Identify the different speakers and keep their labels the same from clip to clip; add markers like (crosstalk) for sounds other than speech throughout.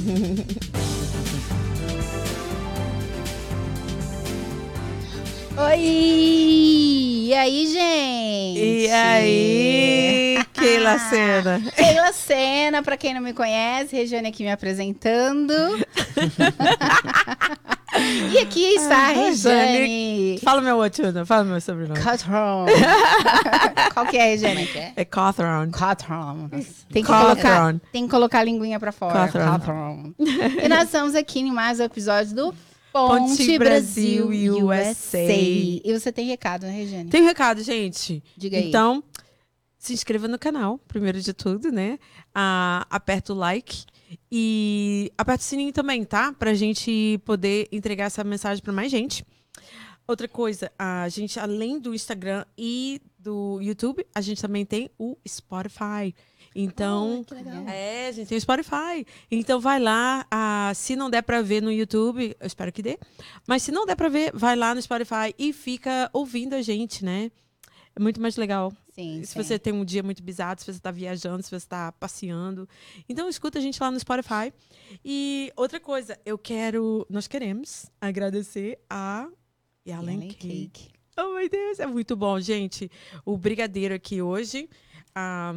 Speaker 1: (laughs) Oi! E aí, gente?
Speaker 2: E aí, Keila Sena?
Speaker 1: Keila Sena, pra quem não me conhece, Regiane aqui me apresentando. (laughs) e aqui está a
Speaker 2: Ah,
Speaker 1: Regiane.
Speaker 2: Fala meu outro, fala meu sobrenome.
Speaker 1: Cotron. (laughs) Qual que é, Regiane?
Speaker 2: É Cawthron.
Speaker 1: Cotron. Tem que, colocar, tem que colocar a linguinha pra fora.
Speaker 2: Cawthron.
Speaker 1: e nós estamos aqui em mais um episódio do Ponte,
Speaker 2: Ponte
Speaker 1: Brasil
Speaker 2: Brasil
Speaker 1: USA.
Speaker 2: USA.
Speaker 1: E você tem recado, né, Regiane?
Speaker 2: Tem um recado, gente.
Speaker 1: Diga aí.
Speaker 2: Então, se inscreva no canal, primeiro de tudo, né? Ah, aperta o like e aperta o sininho também, tá? Pra gente poder entregar essa mensagem pra mais gente. Outra coisa, a gente, além do Instagram e do YouTube, a gente também tem o Spotify. Então,
Speaker 1: Ah, que legal.
Speaker 2: É, a gente tem o Spotify. Então vai lá. ah, se não der pra ver no YouTube, eu espero que dê. Mas se não der pra ver, vai lá no Spotify e fica ouvindo a gente, né? É muito mais legal.
Speaker 1: Sim,
Speaker 2: Se
Speaker 1: sim.
Speaker 2: você tem um dia muito bizarro, se você tá viajando, se você tá passeando. Então escuta a gente lá no Spotify. E outra coisa, eu quero. Nós queremos agradecer a Yalen Cake.
Speaker 1: Cake.
Speaker 2: Oh, meu Deus, é muito bom, gente. O brigadeiro aqui hoje. ah,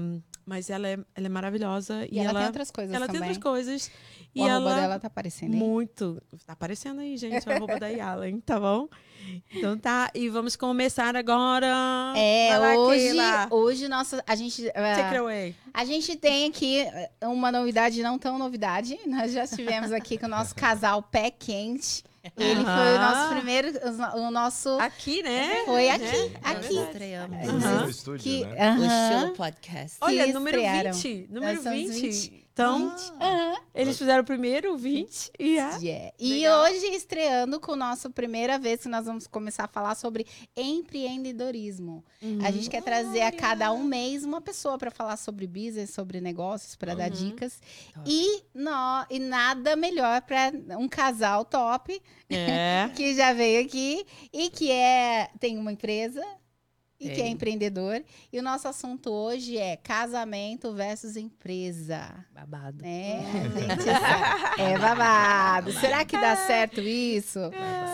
Speaker 2: mas ela é, ela é maravilhosa.
Speaker 1: E,
Speaker 2: E,
Speaker 1: ela,
Speaker 2: ela,
Speaker 1: tem outras coisas
Speaker 2: ela tem
Speaker 1: também.
Speaker 2: outras coisas. E
Speaker 1: o arroba
Speaker 2: ela.
Speaker 1: dela tá aparecendo aí.
Speaker 2: Muito. Tá aparecendo aí, gente, a roupa da Yalen, tá bom? Então tá. E vamos começar agora.
Speaker 1: É,
Speaker 2: lá,
Speaker 1: hoje,
Speaker 2: Keila.
Speaker 1: hoje nossa, a gente,
Speaker 2: Take it away.
Speaker 1: a gente tem aqui eh, uma novidade não tão novidade. (laughs) Nós já estivemos aqui com o nosso casal pé quente. Ele foi o nosso primeiro, o nosso
Speaker 2: Aqui, né?
Speaker 1: foi aqui,
Speaker 2: Né?
Speaker 1: aqui.
Speaker 3: Estreamos
Speaker 4: estúdio,
Speaker 1: Que,
Speaker 4: né?
Speaker 3: o estilo podcast.
Speaker 2: Olha, número
Speaker 1: estrearam.
Speaker 2: 20. Número
Speaker 1: Nós somos
Speaker 2: 20.
Speaker 1: 20.
Speaker 2: Então,
Speaker 1: Aham.
Speaker 2: eles fizeram o primeiro, o 20. E a...
Speaker 1: Yeah. E
Speaker 2: Legal.
Speaker 1: hoje estreando com a nossa primeira vez que nós vamos começar a falar sobre empreendedorismo. A gente quer trazer a cada um mês uma pessoa para falar sobre business, sobre negócios, para dar
Speaker 2: Uhum.
Speaker 1: dicas.
Speaker 3: Top.
Speaker 1: E, nó- e nada melhor para um casal top
Speaker 2: É. (laughs)
Speaker 1: que já veio aqui e que é tem uma empresa e que é
Speaker 3: Tem.
Speaker 1: empreendedor. E o nosso assunto hoje é casamento versus empresa.
Speaker 3: Babado.
Speaker 1: Né? (laughs) Gente, essa- é babado. Será que dá certo isso?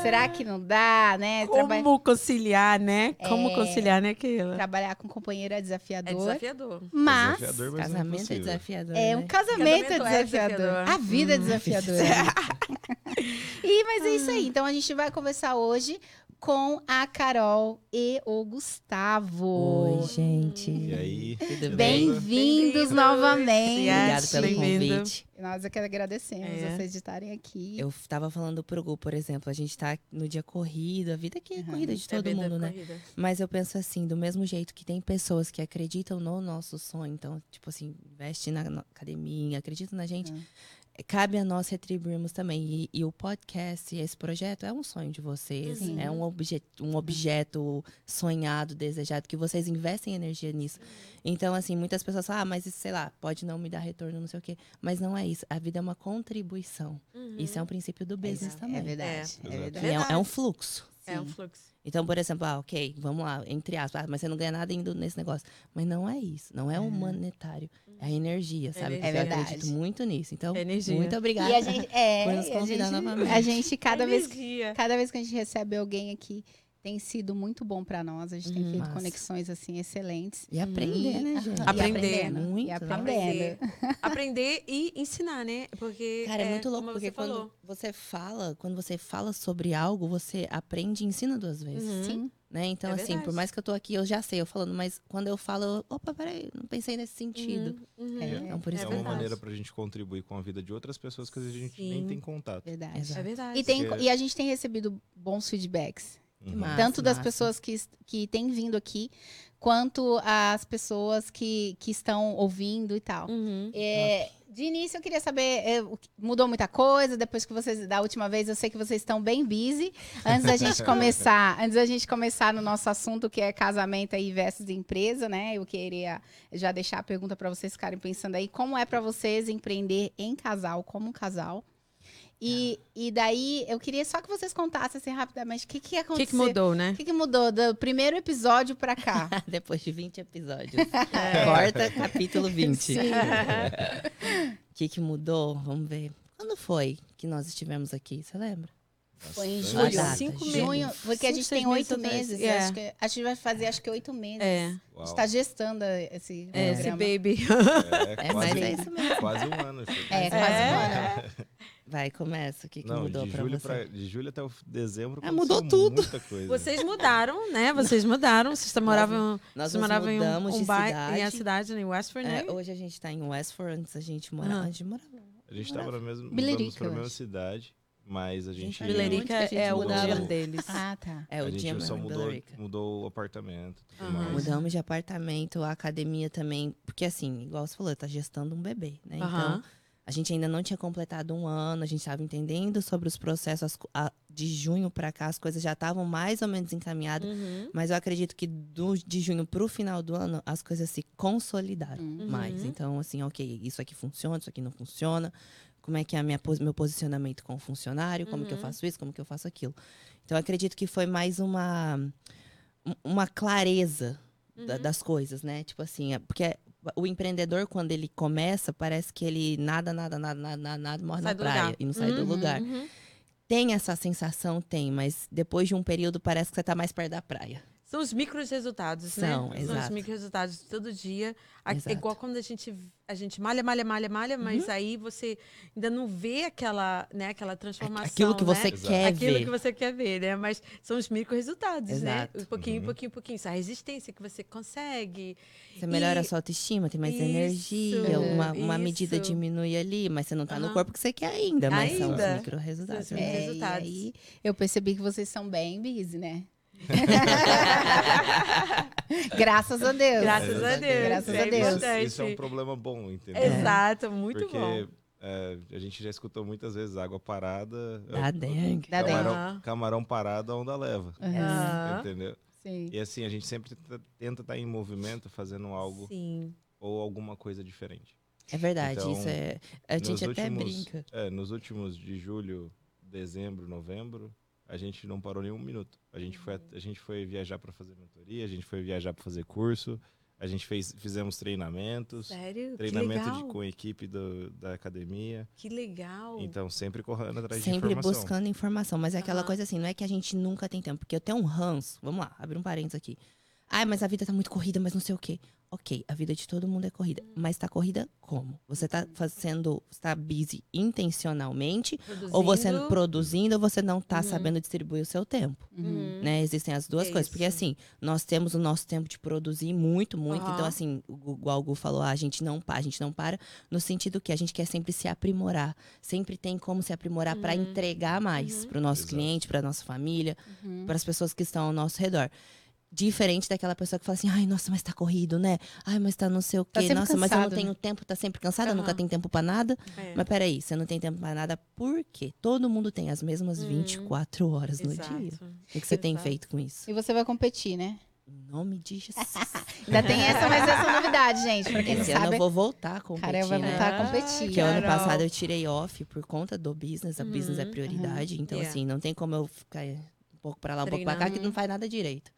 Speaker 1: Será que não dá, né? Traba-
Speaker 2: Como conciliar, né? Como
Speaker 1: É.
Speaker 2: conciliar, né, Keila?
Speaker 1: Trabalhar com companheiro é
Speaker 2: É
Speaker 1: desafiador.
Speaker 2: desafiador.
Speaker 1: Mas
Speaker 4: Desafiador, mas
Speaker 3: Casamento é
Speaker 4: impossível.
Speaker 3: desafiador.
Speaker 1: é um
Speaker 3: né?
Speaker 1: casamento, é
Speaker 2: Casamento é
Speaker 1: desafiador.
Speaker 2: desafiador.
Speaker 1: A vida é
Speaker 3: Hum,
Speaker 1: desafiadora. (laughs) e, mas é isso aí. Então a gente vai conversar hoje com a Carol e o Gustavo.
Speaker 3: Oi, gente.
Speaker 4: E aí?
Speaker 3: Tudo bem?
Speaker 1: Bem-vindos
Speaker 2: Bem-vindos.
Speaker 1: novamente.
Speaker 3: Obrigada pelo convite.
Speaker 1: Nós é que agradecemos
Speaker 2: É.
Speaker 1: vocês de estarem aqui.
Speaker 3: Eu tava falando pro Gu, por exemplo, a gente tá no dia corrido, a vida aqui é
Speaker 1: Uhum.
Speaker 3: corrida de todo
Speaker 2: É
Speaker 3: mundo, né?
Speaker 2: corrida.
Speaker 3: Mas eu penso assim, do mesmo jeito que tem pessoas que acreditam no nosso sonho, então, tipo assim, investe na academia, acreditam na gente,
Speaker 1: Uhum.
Speaker 3: Cabe a nós retribuirmos também. E, e o podcast, esse projeto é um sonho de vocês,
Speaker 1: Sim.
Speaker 3: é um, obje um objeto sonhado, desejado, que vocês investem energia nisso. Então, assim, muitas pessoas falam, ah, mas isso, sei lá, pode não me dar retorno, não sei o quê. Mas não é isso. A vida é uma contribuição. Isso é um princípio do business
Speaker 1: É
Speaker 3: também.
Speaker 1: verdade. É,
Speaker 4: Exato.
Speaker 1: verdade.
Speaker 3: É, é um fluxo.
Speaker 2: É um
Speaker 1: Sim.
Speaker 2: fluxo.
Speaker 3: Então, por exemplo, ah, ok, vamos lá, entre aspas, ah, mas você não ganha nada indo nesse negócio. Mas não é isso, não é o monetário, é a energia, sabe?
Speaker 2: energia.
Speaker 1: É
Speaker 3: Eu
Speaker 1: verdade.
Speaker 3: acredito muito nisso. Então,
Speaker 2: É energia.
Speaker 3: muito obrigada.
Speaker 1: E a gente, é,
Speaker 3: por nos
Speaker 1: e a
Speaker 3: convidar
Speaker 1: gente-
Speaker 3: novamente.
Speaker 1: A gente, cada vez,
Speaker 2: Energia.
Speaker 1: cada vez que a gente recebe alguém aqui, tem sido muito bom pra nós. A gente tem
Speaker 3: Hum,
Speaker 1: feito
Speaker 3: massa.
Speaker 1: conexões, assim, excelentes.
Speaker 3: E aprender, né, gente?
Speaker 1: E
Speaker 2: Aprender.
Speaker 1: aprendendo.
Speaker 3: Muito,
Speaker 1: e
Speaker 3: né?
Speaker 1: aprendendo. (laughs)
Speaker 2: Aprender e ensinar, né? Porque
Speaker 3: Cara, é, muito louco,
Speaker 2: como
Speaker 3: porque
Speaker 2: você falou.
Speaker 3: quando você fala, quando você fala sobre algo, você aprende e ensina duas vezes.
Speaker 2: Uhum.
Speaker 1: Sim.
Speaker 3: Né? Então,
Speaker 2: É
Speaker 3: assim,
Speaker 2: verdade.
Speaker 3: por mais que eu tô aqui, eu já sei, eu falando, mas quando eu falo, eu, opa, peraí, não pensei nesse sentido.
Speaker 2: Uhum, uhum.
Speaker 1: É.
Speaker 3: Então, por isso
Speaker 4: É
Speaker 3: que
Speaker 4: uma
Speaker 3: faço.
Speaker 4: maneira pra gente contribuir com a vida de outras pessoas que às vezes a gente nem
Speaker 2: Sim.
Speaker 4: tem contato.
Speaker 1: Verdade.
Speaker 2: É verdade.
Speaker 1: E, tem, e a gente tem recebido bons feedbacks.
Speaker 4: Uhum.
Speaker 3: massa.
Speaker 1: tanto das
Speaker 3: massa.
Speaker 1: pessoas que, que têm vindo aqui, quanto as pessoas que, que estão ouvindo e tal.
Speaker 2: Uhum.
Speaker 1: É, de início, eu queria saber, é, mudou muita coisa depois que vocês, da última vez, eu sei que vocês estão bem busy. Antes da gente (laughs) começar, antes da gente começar no nosso assunto, que é casamento aí versus empresa, né? Eu queria já deixar a pergunta para vocês ficarem pensando aí, como é para vocês empreender em casal, como um casal? E, e daí, eu queria só que vocês contassem assim rapidamente o que, que
Speaker 2: O
Speaker 1: aconteceu.
Speaker 2: que, que mudou, né?
Speaker 1: O que, que mudou do primeiro episódio pra cá? (laughs)
Speaker 3: Depois de 20 episódios. (laughs) Corta capítulo 20.
Speaker 1: Sim.
Speaker 3: O que, que mudou? Vamos ver. Quando foi que nós estivemos aqui? Você lembra?
Speaker 1: Foi em julho.
Speaker 3: data,
Speaker 2: Cinco
Speaker 3: gente.
Speaker 2: meses.
Speaker 1: Junho, porque a
Speaker 2: Cinco,
Speaker 1: gente
Speaker 2: seis
Speaker 1: tem oito
Speaker 2: meses
Speaker 1: meses.
Speaker 2: É.
Speaker 1: Acho que, a gente vai fazer acho que oito meses.
Speaker 2: É.
Speaker 1: A
Speaker 4: Uau.
Speaker 1: gente tá gestando esse
Speaker 2: É, esse baby.
Speaker 4: É, (laughs)
Speaker 3: É,
Speaker 4: quase,
Speaker 3: mas é isso mesmo.
Speaker 4: quase um ano.
Speaker 1: É, quase um ano.
Speaker 3: Vai, começa. O que, que
Speaker 4: Não,
Speaker 3: mudou
Speaker 4: de
Speaker 3: pra
Speaker 4: julho,
Speaker 3: você?
Speaker 4: pra, de julho até o dezembro
Speaker 3: É, mudou tudo.
Speaker 4: muita coisa.
Speaker 2: Vocês mudaram, né? Vocês mudaram. Vocês moravam,
Speaker 3: Nós
Speaker 2: vocês
Speaker 3: nos
Speaker 2: moravam em um, um bairro,
Speaker 3: cidade.
Speaker 2: em a cidade, em Westford, né?
Speaker 3: É, hoje a gente tá em Westford, antes a gente morava.
Speaker 2: Aham.
Speaker 3: A gente morava.
Speaker 4: A gente tava na mesma, mudamos pra mesma cidade, mas a gente...
Speaker 2: Bilerica
Speaker 3: a gente
Speaker 2: é o gym deles.
Speaker 1: Ah, tá.
Speaker 3: É,
Speaker 4: a
Speaker 3: o
Speaker 4: gente
Speaker 3: dia
Speaker 4: só
Speaker 3: mesmo em
Speaker 4: mudou, mudou o apartamento. mais.
Speaker 3: Mudamos de apartamento, a academia também. Porque assim, igual você falou, tá gestando um bebê, né? Então,
Speaker 2: Aham.
Speaker 3: A gente ainda não tinha completado um ano, a gente estava entendendo sobre os processos. a- de junho para cá, as coisas já estavam mais ou menos encaminhadas.
Speaker 2: Uhum.
Speaker 3: Mas eu acredito que do, de junho pro final do ano, as coisas se consolidaram
Speaker 1: Uhum.
Speaker 3: mais. Então, assim, ok, isso aqui funciona, isso aqui não funciona. Como é que é minha, meu posicionamento com o funcionário? Como que eu
Speaker 2: Uhum.
Speaker 3: faço isso? Como que eu faço aquilo? Então, eu acredito que foi mais uma, um- uma clareza da-
Speaker 2: Uhum.
Speaker 3: das coisas, né? Tipo assim, é- porque o empreendedor, quando ele começa, parece que ele nada, nada, nada, nada, nada, nada morre
Speaker 2: Sai
Speaker 3: na
Speaker 2: do
Speaker 3: praia
Speaker 2: lugar.
Speaker 3: e não sai do
Speaker 2: Uhum,
Speaker 3: lugar.
Speaker 2: uhum.
Speaker 3: Tem essa sensação, tem, mas depois de um período parece que você tá mais perto da praia.
Speaker 2: São os micros resultados,
Speaker 3: São,
Speaker 2: né? São os
Speaker 3: exato.
Speaker 2: micros resultados de todo dia.
Speaker 3: Exato.
Speaker 2: É igual quando a gente, a gente malha, malha, malha, malha, mas
Speaker 3: Uhum.
Speaker 2: aí você ainda não vê aquela, né, aquela transformação.
Speaker 3: Aquilo que você
Speaker 2: né?
Speaker 4: Exato.
Speaker 3: quer
Speaker 2: Aquilo
Speaker 3: ver.
Speaker 2: que você quer ver, né? Mas são os micro resultados,
Speaker 3: Exato.
Speaker 2: né? Um pouquinho,
Speaker 4: Uhum.
Speaker 2: pouquinho, pouquinho. Essa resistência que você consegue.
Speaker 3: Você melhora
Speaker 2: E-
Speaker 3: a sua autoestima, tem mais
Speaker 2: Isso,
Speaker 3: energia, uma, uma medida diminui ali, mas você não tá no
Speaker 2: Aham.
Speaker 3: corpo que você quer ainda, mas são os
Speaker 2: Ainda.
Speaker 3: micro resultados.
Speaker 2: São
Speaker 3: né?
Speaker 2: os
Speaker 1: É, e
Speaker 2: resultados.
Speaker 1: aí eu percebi que vocês são bem busy, né? (laughs) Graças a Deus.
Speaker 2: Graças a Deus.
Speaker 1: Graças
Speaker 2: é
Speaker 1: a Deus.
Speaker 2: importante.
Speaker 4: Isso é um problema bom, entendeu?
Speaker 2: Exato, muito
Speaker 4: Porque
Speaker 2: bom.
Speaker 4: é, a gente já escutou muitas vezes água parada.
Speaker 3: Dá dengue.
Speaker 1: Dá dengue.
Speaker 4: camarão, camarão parado, a onda leva.
Speaker 2: Aham.
Speaker 4: Entendeu?
Speaker 1: Sim.
Speaker 4: E assim, a gente sempre tenta- estar em movimento, fazendo algo
Speaker 2: Sim.
Speaker 4: ou alguma coisa diferente.
Speaker 3: É verdade,
Speaker 4: Então,
Speaker 3: isso é. A gente até
Speaker 4: últimos-
Speaker 3: brinca.
Speaker 4: É, nos últimos de julho, dezembro, novembro, a gente não parou nem um minuto. A gente foi, a gente foi viajar para fazer mentoria, a gente foi viajar para fazer curso, a gente fez, fizemos treinamentos,
Speaker 2: Sério?
Speaker 4: treinamento de, com a equipe do- da academia.
Speaker 2: Que legal.
Speaker 4: Então, sempre correndo atrás de
Speaker 3: Sempre
Speaker 4: informação.
Speaker 3: buscando informação, mas é aquela
Speaker 2: Aham.
Speaker 3: coisa assim, não é que a gente nunca tem tempo, porque eu tenho um ranço. Vamos lá, abre um parênteses aqui. Ai, mas a vida tá muito corrida, mas não sei o quê. Ok, a vida de todo mundo é corrida. Mas tá corrida como? Você tá fazendo, está busy intencionalmente, ou você
Speaker 2: Produzindo.
Speaker 3: produzindo, ou você não tá
Speaker 2: Uhum.
Speaker 3: sabendo distribuir o seu tempo.
Speaker 2: Uhum.
Speaker 3: né? Existem as duas
Speaker 2: É
Speaker 3: coisas. Porque
Speaker 2: isso.
Speaker 3: assim, nós temos o nosso tempo de produzir muito, muito.
Speaker 2: Aham.
Speaker 3: Então, assim, igual o Gu falou, a gente não para, a gente não para, no sentido que a gente quer sempre se aprimorar. Sempre tem como se aprimorar para
Speaker 2: Uhum.
Speaker 3: entregar mais
Speaker 2: Uhum.
Speaker 3: para o nosso
Speaker 4: Exato.
Speaker 3: cliente, para nossa família,
Speaker 1: Uhum.
Speaker 3: para as pessoas que estão ao nosso redor. Diferente daquela pessoa que fala assim, ai, nossa, mas tá corrido, né? Ai, mas tá não sei o
Speaker 1: Tá
Speaker 3: quê.
Speaker 1: sempre
Speaker 3: nossa, mas eu não
Speaker 1: cansado,
Speaker 3: tenho tempo, tá sempre cansada, nunca
Speaker 2: Aham.
Speaker 3: tem tempo para nada.
Speaker 2: É.
Speaker 3: Mas peraí, você não tem tempo para nada por quê? Todo mundo tem as mesmas
Speaker 2: Hum.
Speaker 3: 24 horas no
Speaker 2: Exato.
Speaker 3: dia. O que, que você tem
Speaker 2: Exato.
Speaker 3: feito com isso?
Speaker 1: E você vai competir, né?
Speaker 3: Em nome de Jesus. (laughs)
Speaker 1: Ainda tem essa, mas essa novidade, gente. Pra quem não
Speaker 3: Esse ano
Speaker 1: sabe,
Speaker 3: eu vou voltar a competir,
Speaker 1: Carol vai
Speaker 3: né?
Speaker 1: voltar a
Speaker 2: Ah,
Speaker 1: competir.
Speaker 3: Porque o ano
Speaker 2: Carol.
Speaker 3: passado eu tirei off por conta do business. A business é
Speaker 2: Uhum,
Speaker 3: prioridade. Então,
Speaker 2: Yeah.
Speaker 3: assim, não tem como eu ficar um pouco pra lá, um pouco pra cá,
Speaker 2: Treinando.
Speaker 3: que não faz nada direito.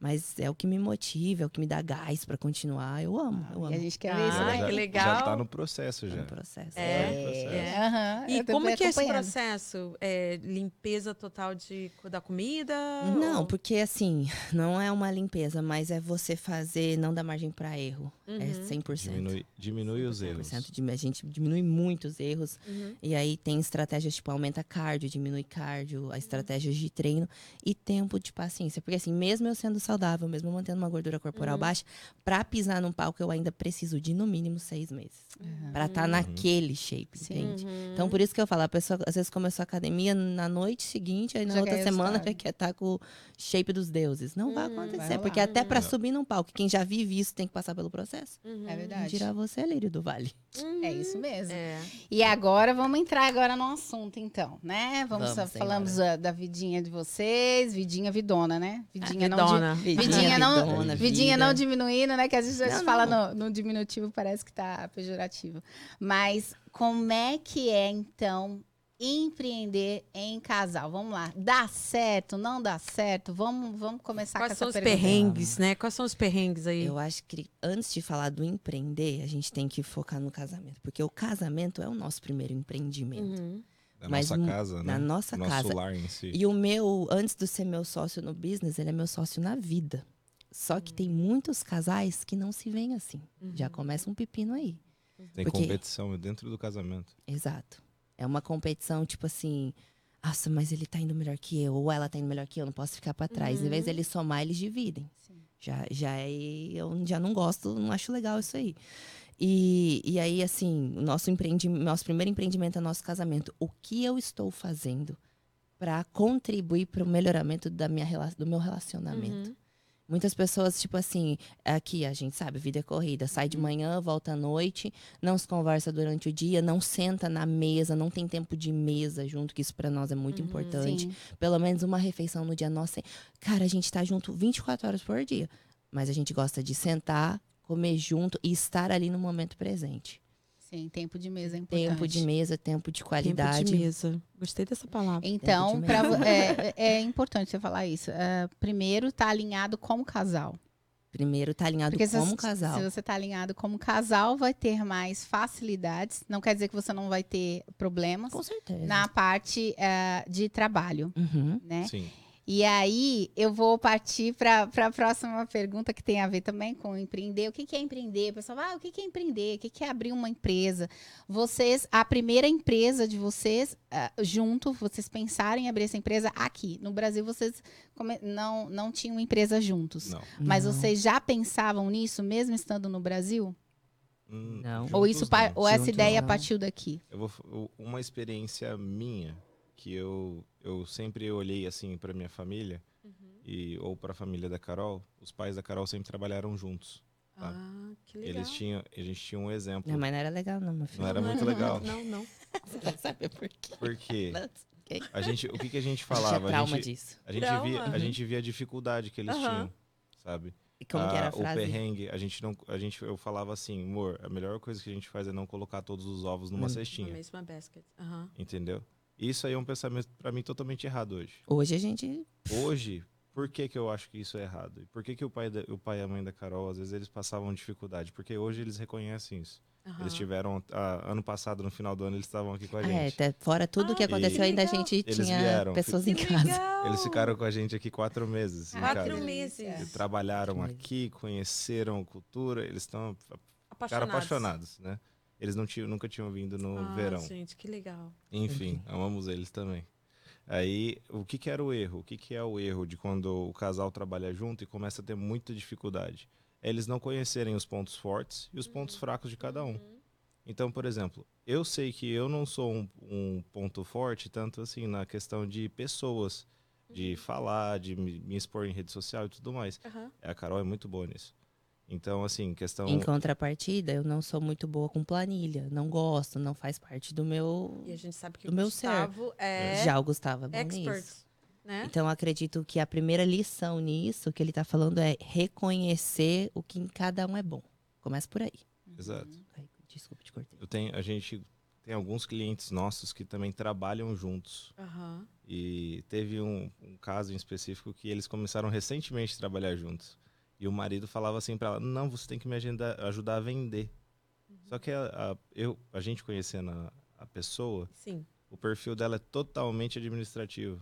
Speaker 3: Mas é o que me motiva, é o que me dá gás pra continuar. Eu amo, eu
Speaker 1: E a
Speaker 3: amo.
Speaker 1: gente quer
Speaker 2: Ah,
Speaker 1: ver isso aí.
Speaker 4: já,
Speaker 2: que
Speaker 4: Já
Speaker 2: legal.
Speaker 4: tá no processo já.
Speaker 3: no processo.
Speaker 2: É.
Speaker 4: Tá no processo.
Speaker 2: É.
Speaker 1: Aham,
Speaker 2: E como é que é esse processo? É limpeza total de, da comida?
Speaker 3: Não,
Speaker 2: Ou-
Speaker 3: porque assim, (laughs) não é uma limpeza, mas é você fazer, não dar margem pra erro. É
Speaker 2: Uhum.
Speaker 3: 100%.
Speaker 4: Diminui, diminui os erros.
Speaker 3: 100% de- a gente diminui muitos erros.
Speaker 2: Uhum.
Speaker 3: E aí tem estratégias tipo aumenta cardio, diminui cardio, as estratégias de treino e tempo de paciência. Porque assim, mesmo eu sendo saudável, mesmo mantendo uma gordura corporal
Speaker 2: Uhum.
Speaker 3: baixa, pra pisar num palco eu ainda preciso de no mínimo seis meses.
Speaker 1: Uhum.
Speaker 3: Pra estar naquele shape,
Speaker 1: Sim.
Speaker 3: entende?
Speaker 2: Uhum.
Speaker 3: Então por isso que eu falo, a pessoa às vezes começou a academia na noite seguinte, aí na
Speaker 1: Já
Speaker 3: outra semana já quer estar com o shape dos deuses. Não vai
Speaker 2: Hum, vai
Speaker 3: acontecer,
Speaker 1: rolar.
Speaker 3: porque até pra
Speaker 4: Não.
Speaker 3: subir num palco, quem já vive isso tem que passar pelo processo.
Speaker 2: Uhum.
Speaker 1: É verdade.
Speaker 3: Tirar você, Lírio do Vale.
Speaker 1: É isso mesmo.
Speaker 2: É.
Speaker 1: E agora vamos entrar agora no assunto, então, né? Vamos,
Speaker 3: Vamos,
Speaker 1: falamos da, da vidinha de vocês, vidinha vidona, né? Vidinha não de,
Speaker 2: Vidona.
Speaker 1: Vidinha não-
Speaker 3: vidona,
Speaker 1: Vidinha
Speaker 3: vida.
Speaker 1: não diminuindo, né? Que às vezes a gente
Speaker 3: Não,
Speaker 1: fala
Speaker 3: não.
Speaker 1: no, no diminutivo, parece que tá pejorativo. Mas como é que é, então, empreender em casal? Vamos lá. Dá certo? Não dá certo? Vamos, vamos começar
Speaker 2: Quais
Speaker 1: com
Speaker 2: são
Speaker 1: essa
Speaker 2: os
Speaker 1: pergunta.
Speaker 2: perrengues, né? Quais são os perrengues aí?
Speaker 3: Eu acho que antes de falar do empreender, a gente tem que focar no casamento. Porque o casamento é o nosso primeiro empreendimento.
Speaker 2: Uhum.
Speaker 4: Da
Speaker 3: Mas
Speaker 4: nossa casa, né?
Speaker 3: Na nossa
Speaker 4: Nosso
Speaker 3: casa.
Speaker 4: lar em si.
Speaker 3: E o meu, antes de ser meu sócio no business, ele é meu sócio na vida. Só que tem muitos casais que não se veem assim. Já começa um pepino aí.
Speaker 4: Tem
Speaker 3: porque-
Speaker 4: competição dentro do casamento.
Speaker 3: Exato. É uma competição, tipo assim. Nossa, mas ele tá indo melhor que eu, ou ela tá indo melhor que eu, não posso ficar pra trás. Em vez deles somar, eles dividem.
Speaker 1: Sim.
Speaker 3: Já, já é. Eu já não gosto, não acho legal isso aí. E, e aí, assim, o nosso, empreendi, nosso primeiro empreendimento é nosso casamento. O que eu estou fazendo para contribuir para o melhoramento da minha, do meu relacionamento?
Speaker 2: Uhum.
Speaker 3: Muitas pessoas, tipo assim, aqui a gente sabe, vida é corrida, sai de manhã, volta à noite, não se conversa durante o dia, não senta na mesa, não tem tempo de mesa junto, que isso pra nós é muito importante.
Speaker 1: Sim.
Speaker 3: Pelo menos uma refeição no dia nosso. Cara, a gente tá junto 24 horas por dia, mas a gente gosta de sentar, comer junto e estar ali no momento presente.
Speaker 1: Sim, tempo de mesa é importante.
Speaker 3: Tempo de mesa, tempo de qualidade.
Speaker 2: Tempo de mesa. Gostei dessa palavra.
Speaker 1: Então,
Speaker 3: de
Speaker 1: pra vo- é, é importante você falar isso. É, primeiro, tá alinhado como casal.
Speaker 3: Primeiro tá alinhado
Speaker 1: Porque se,
Speaker 3: como casal.
Speaker 1: se você tá alinhado como casal, vai ter mais facilidades. Não quer dizer que você não vai ter problemas
Speaker 3: Com certeza.
Speaker 1: na parte é, de trabalho,
Speaker 3: Uhum.
Speaker 1: né?
Speaker 4: Sim.
Speaker 1: E aí, eu vou partir para a próxima pergunta que tem a ver também com empreender. O que, que é empreender? O pessoal, ah, o que, que é empreender? O que, que é abrir uma empresa? Vocês, a primeira empresa de vocês, ah, junto, vocês pensarem em abrir essa empresa aqui. No Brasil, vocês come- não, não tinham empresa juntos.
Speaker 4: Não.
Speaker 1: Mas
Speaker 3: Não.
Speaker 1: vocês já pensavam nisso, mesmo estando no Brasil?
Speaker 4: Hum,
Speaker 3: Não.
Speaker 1: ou isso
Speaker 4: não.
Speaker 1: ou essa
Speaker 3: Juntos
Speaker 1: ideia
Speaker 3: não.
Speaker 1: partiu daqui?
Speaker 4: Eu vou, uma experiência minha que eu, eu sempre olhei assim para minha família e ou para a família da Carol. Os pais da Carol sempre trabalharam juntos. Tá.
Speaker 2: Ah, que legal.
Speaker 4: Eles tinham, a gente tinha um exemplo.
Speaker 3: Não, mas não era legal, não, meu filho.
Speaker 4: Não era muito legal.
Speaker 2: Não, não. (laughs)
Speaker 3: Você vai saber por quê. Não, ok.
Speaker 4: a gente, o que, que a gente
Speaker 3: Tinha
Speaker 4: falava? A gente,
Speaker 3: disso.
Speaker 4: a gente
Speaker 2: Trauma.
Speaker 4: via, a gente via a dificuldade que eles
Speaker 2: Aham.
Speaker 4: tinham, sabe?
Speaker 3: E como que era a
Speaker 4: Ah, O
Speaker 3: frase?
Speaker 4: perrengue, a gente não, a gente, eu falava assim, amor, a melhor coisa que a gente faz é não colocar todos os ovos numa
Speaker 3: Hum.
Speaker 4: cestinha,
Speaker 2: Uma mesma basket.
Speaker 4: Entendeu? Isso aí é um pensamento pra mim totalmente errado hoje.
Speaker 3: Hoje a gente.
Speaker 4: Hoje, por que, que eu acho que isso é errado? E por que, que o pai, da- o pai e a mãe da Carol, às vezes, eles passavam dificuldade? Porque hoje eles reconhecem isso.
Speaker 2: aham.
Speaker 4: Eles tiveram, ah, ano passado, no final do ano, eles estavam aqui com a
Speaker 3: é,
Speaker 4: gente.
Speaker 3: até fora tudo que
Speaker 2: Ah,
Speaker 3: aconteceu,
Speaker 2: que
Speaker 3: ainda a gente
Speaker 4: Eles
Speaker 3: tinha
Speaker 4: vieram,
Speaker 3: pessoas em
Speaker 2: Que
Speaker 3: casa.
Speaker 2: legal.
Speaker 4: Eles ficaram com a gente aqui quatro meses. em
Speaker 2: Quatro
Speaker 4: casa.
Speaker 2: meses.
Speaker 4: E trabalharam
Speaker 3: Que
Speaker 4: aqui, conheceram cultura, eles estão ficaram
Speaker 2: Apaixonados.
Speaker 4: apaixonados, né? Eles não tinham, nunca tinham vindo no
Speaker 2: Ah,
Speaker 4: verão.
Speaker 2: gente, que legal.
Speaker 4: Enfim, amamos eles também. Aí, o que, que era o erro? O que, que é o erro de quando o casal trabalha junto e começa a ter muita dificuldade? É eles não conhecerem os pontos fortes e os pontos fracos de cada um. Então, por exemplo, eu sei que eu não sou um, um ponto forte, tanto assim, na questão de pessoas, de falar, de me, me expor em rede social e tudo mais.
Speaker 2: Aham.
Speaker 4: A Carol é muito boa nisso. Então, assim, questão.
Speaker 3: Em contrapartida, eu não sou muito boa com planilha. Não gosto, não faz parte do meu.
Speaker 2: E a gente sabe que
Speaker 3: Do
Speaker 2: o
Speaker 3: meu
Speaker 2: Gustavo é
Speaker 3: Já o Gustavo é bom
Speaker 2: expert,
Speaker 3: nisso.
Speaker 2: né?
Speaker 3: Então, eu acredito que a primeira lição nisso que ele tá falando é reconhecer o que em cada um é bom. Começa por aí.
Speaker 4: Exato.
Speaker 3: Ai, Desculpa, te cortei.
Speaker 4: Eu tenho, a gente tem alguns clientes nossos que também trabalham juntos.
Speaker 2: Aham.
Speaker 4: E teve um, um caso em específico que eles começaram recentemente a trabalhar juntos. E o marido falava assim pra ela: Não, você tem que me agenda- ajudar a vender. Só que a, a- eu, a gente conhecendo a, a pessoa,
Speaker 2: Sim.
Speaker 4: o perfil dela é totalmente administrativo.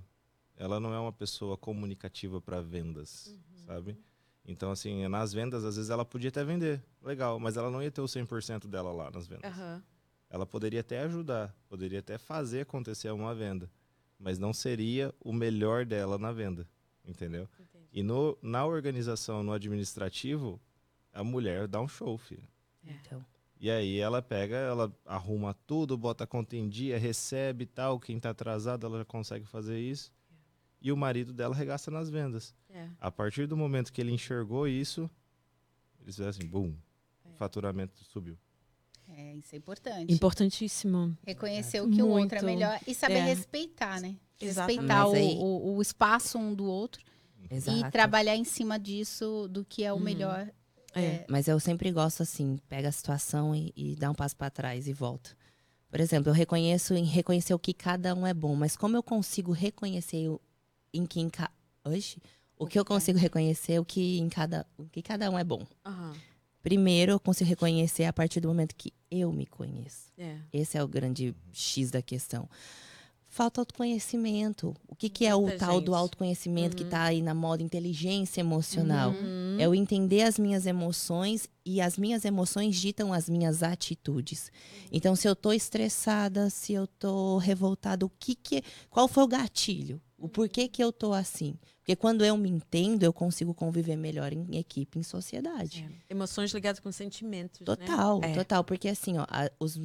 Speaker 4: Ela não é uma pessoa comunicativa para vendas, sabe? Então, assim, nas vendas, às vezes ela podia até vender, legal, mas ela não ia ter o 100% dela lá nas vendas.
Speaker 2: Aham.
Speaker 4: Ela poderia até ajudar, poderia até fazer acontecer uma venda, mas não seria o melhor dela na venda, entendeu?
Speaker 2: Entendi.
Speaker 4: E no, na organização, no administrativo, a mulher dá um show, filho.
Speaker 2: É.
Speaker 3: Então,
Speaker 4: E aí ela pega, ela arruma tudo, bota a conta em dia, recebe e tal. Quem tá atrasado, ela já consegue fazer isso. E o marido dela regaça nas vendas.
Speaker 2: É.
Speaker 4: A partir do momento que ele enxergou isso, eles fizeram assim, bum, o faturamento subiu.
Speaker 1: É, isso é importante.
Speaker 2: Importantíssimo.
Speaker 1: Reconhecer o que o outro é melhor e saber
Speaker 2: É.
Speaker 1: respeitar, né?
Speaker 2: Exatamente.
Speaker 1: Respeitar o, o, o espaço um do outro
Speaker 3: exato.
Speaker 1: e trabalhar em cima disso do que é o
Speaker 2: Uhum.
Speaker 1: melhor.
Speaker 2: É.
Speaker 3: Mas eu sempre gosto assim, pega a situação e, e dá um passo pra trás e volta. Por exemplo, eu reconheço em reconhecer o que cada um é bom, mas como eu consigo reconhecer o, em que em ca... Oxe, o que eu consigo reconhecer o que em cada o que cada um é bom.
Speaker 2: Aham.
Speaker 3: Primeiro, eu consigo reconhecer a partir do momento que eu me conheço.
Speaker 2: É.
Speaker 3: Esse é o grande X da questão. Falta autoconhecimento. O que, que é o tal do
Speaker 2: gente.
Speaker 3: autoconhecimento que
Speaker 2: Uhum.
Speaker 3: tá aí na moda inteligência emocional?
Speaker 2: Uhum.
Speaker 3: É eu entender as minhas emoções e as minhas emoções ditam as minhas atitudes. Então, se eu tô estressada, se eu tô revoltada, o que que qual foi o gatilho? O porquê que eu tô assim? Porque quando eu me entendo, eu consigo conviver melhor em equipe, em sociedade.
Speaker 2: É. Emoções ligadas com sentimentos. né?
Speaker 3: Total,
Speaker 2: É.
Speaker 3: total, porque assim, ó, a- os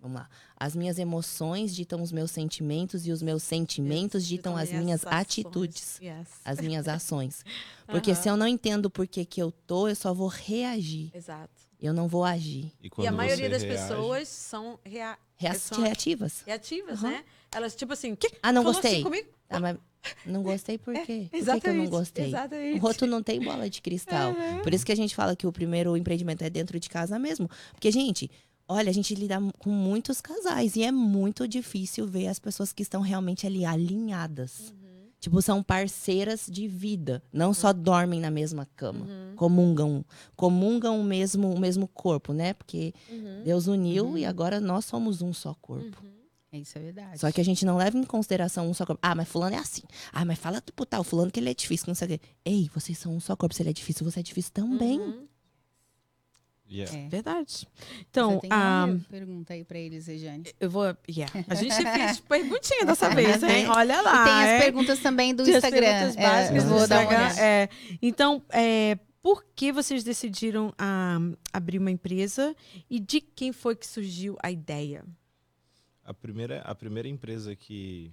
Speaker 3: vamos lá, as minhas emoções ditam os meus sentimentos e os meus sentimentos ditam as minhas
Speaker 2: ações.
Speaker 3: atitudes,
Speaker 2: Yes.
Speaker 3: as minhas ações. (laughs) Porque
Speaker 2: Aham.
Speaker 3: se eu não entendo por que que eu tô, eu só vou reagir.
Speaker 2: Exato.
Speaker 3: Eu não vou agir.
Speaker 4: E,
Speaker 2: E a maioria das
Speaker 4: reage-
Speaker 2: pessoas são rea... São
Speaker 3: reativas.
Speaker 2: reativas,
Speaker 3: Aham.
Speaker 2: né? Elas, tipo assim, que
Speaker 3: Ah, não
Speaker 2: falou
Speaker 3: gostei.
Speaker 2: Assim comigo?
Speaker 3: Ah, mas não gostei por quê? por que que eu
Speaker 2: Exatamente.
Speaker 3: não gostei?
Speaker 2: Exatamente.
Speaker 3: O roto não tem bola de cristal. Por isso que a gente fala que o primeiro empreendimento é dentro de casa mesmo. Porque, gente, olha, a gente lida com muitos casais e é muito difícil ver as pessoas que estão realmente ali alinhadas. Tipo, são parceiras de vida. Não só dormem na mesma cama. Comungam. Comungam o mesmo, o mesmo corpo, né? Porque Deus uniu e agora nós somos um só corpo.
Speaker 1: É, Isso é verdade.
Speaker 3: Só que a gente não leva em consideração um só corpo. Ah, mas fulano é assim. Ah, mas fala pro tal fulano que ele é difícil, que não sei o quê. Ei, vocês são um só corpo. Se ele é difícil, você é difícil também.
Speaker 2: Uhum.
Speaker 4: Yeah.
Speaker 1: É.
Speaker 2: Verdade. Então,
Speaker 1: Você tem
Speaker 2: a...
Speaker 1: uma pergunta aí pra eles, Rejane.
Speaker 2: eu vou. Yeah. A gente fez (laughs) perguntinha dessa vez, hein? Olha lá.
Speaker 1: e tem as
Speaker 2: hein?
Speaker 1: perguntas também do
Speaker 2: Tem as
Speaker 1: Instagram.
Speaker 2: perguntas
Speaker 1: É,
Speaker 2: básicas
Speaker 1: eu
Speaker 2: do
Speaker 1: vou dar uma
Speaker 2: Instagram.
Speaker 1: olhada.
Speaker 2: É, então, é, por que vocês decidiram ah, abrir uma empresa e de quem foi que surgiu a ideia?
Speaker 4: A primeira, a primeira empresa que,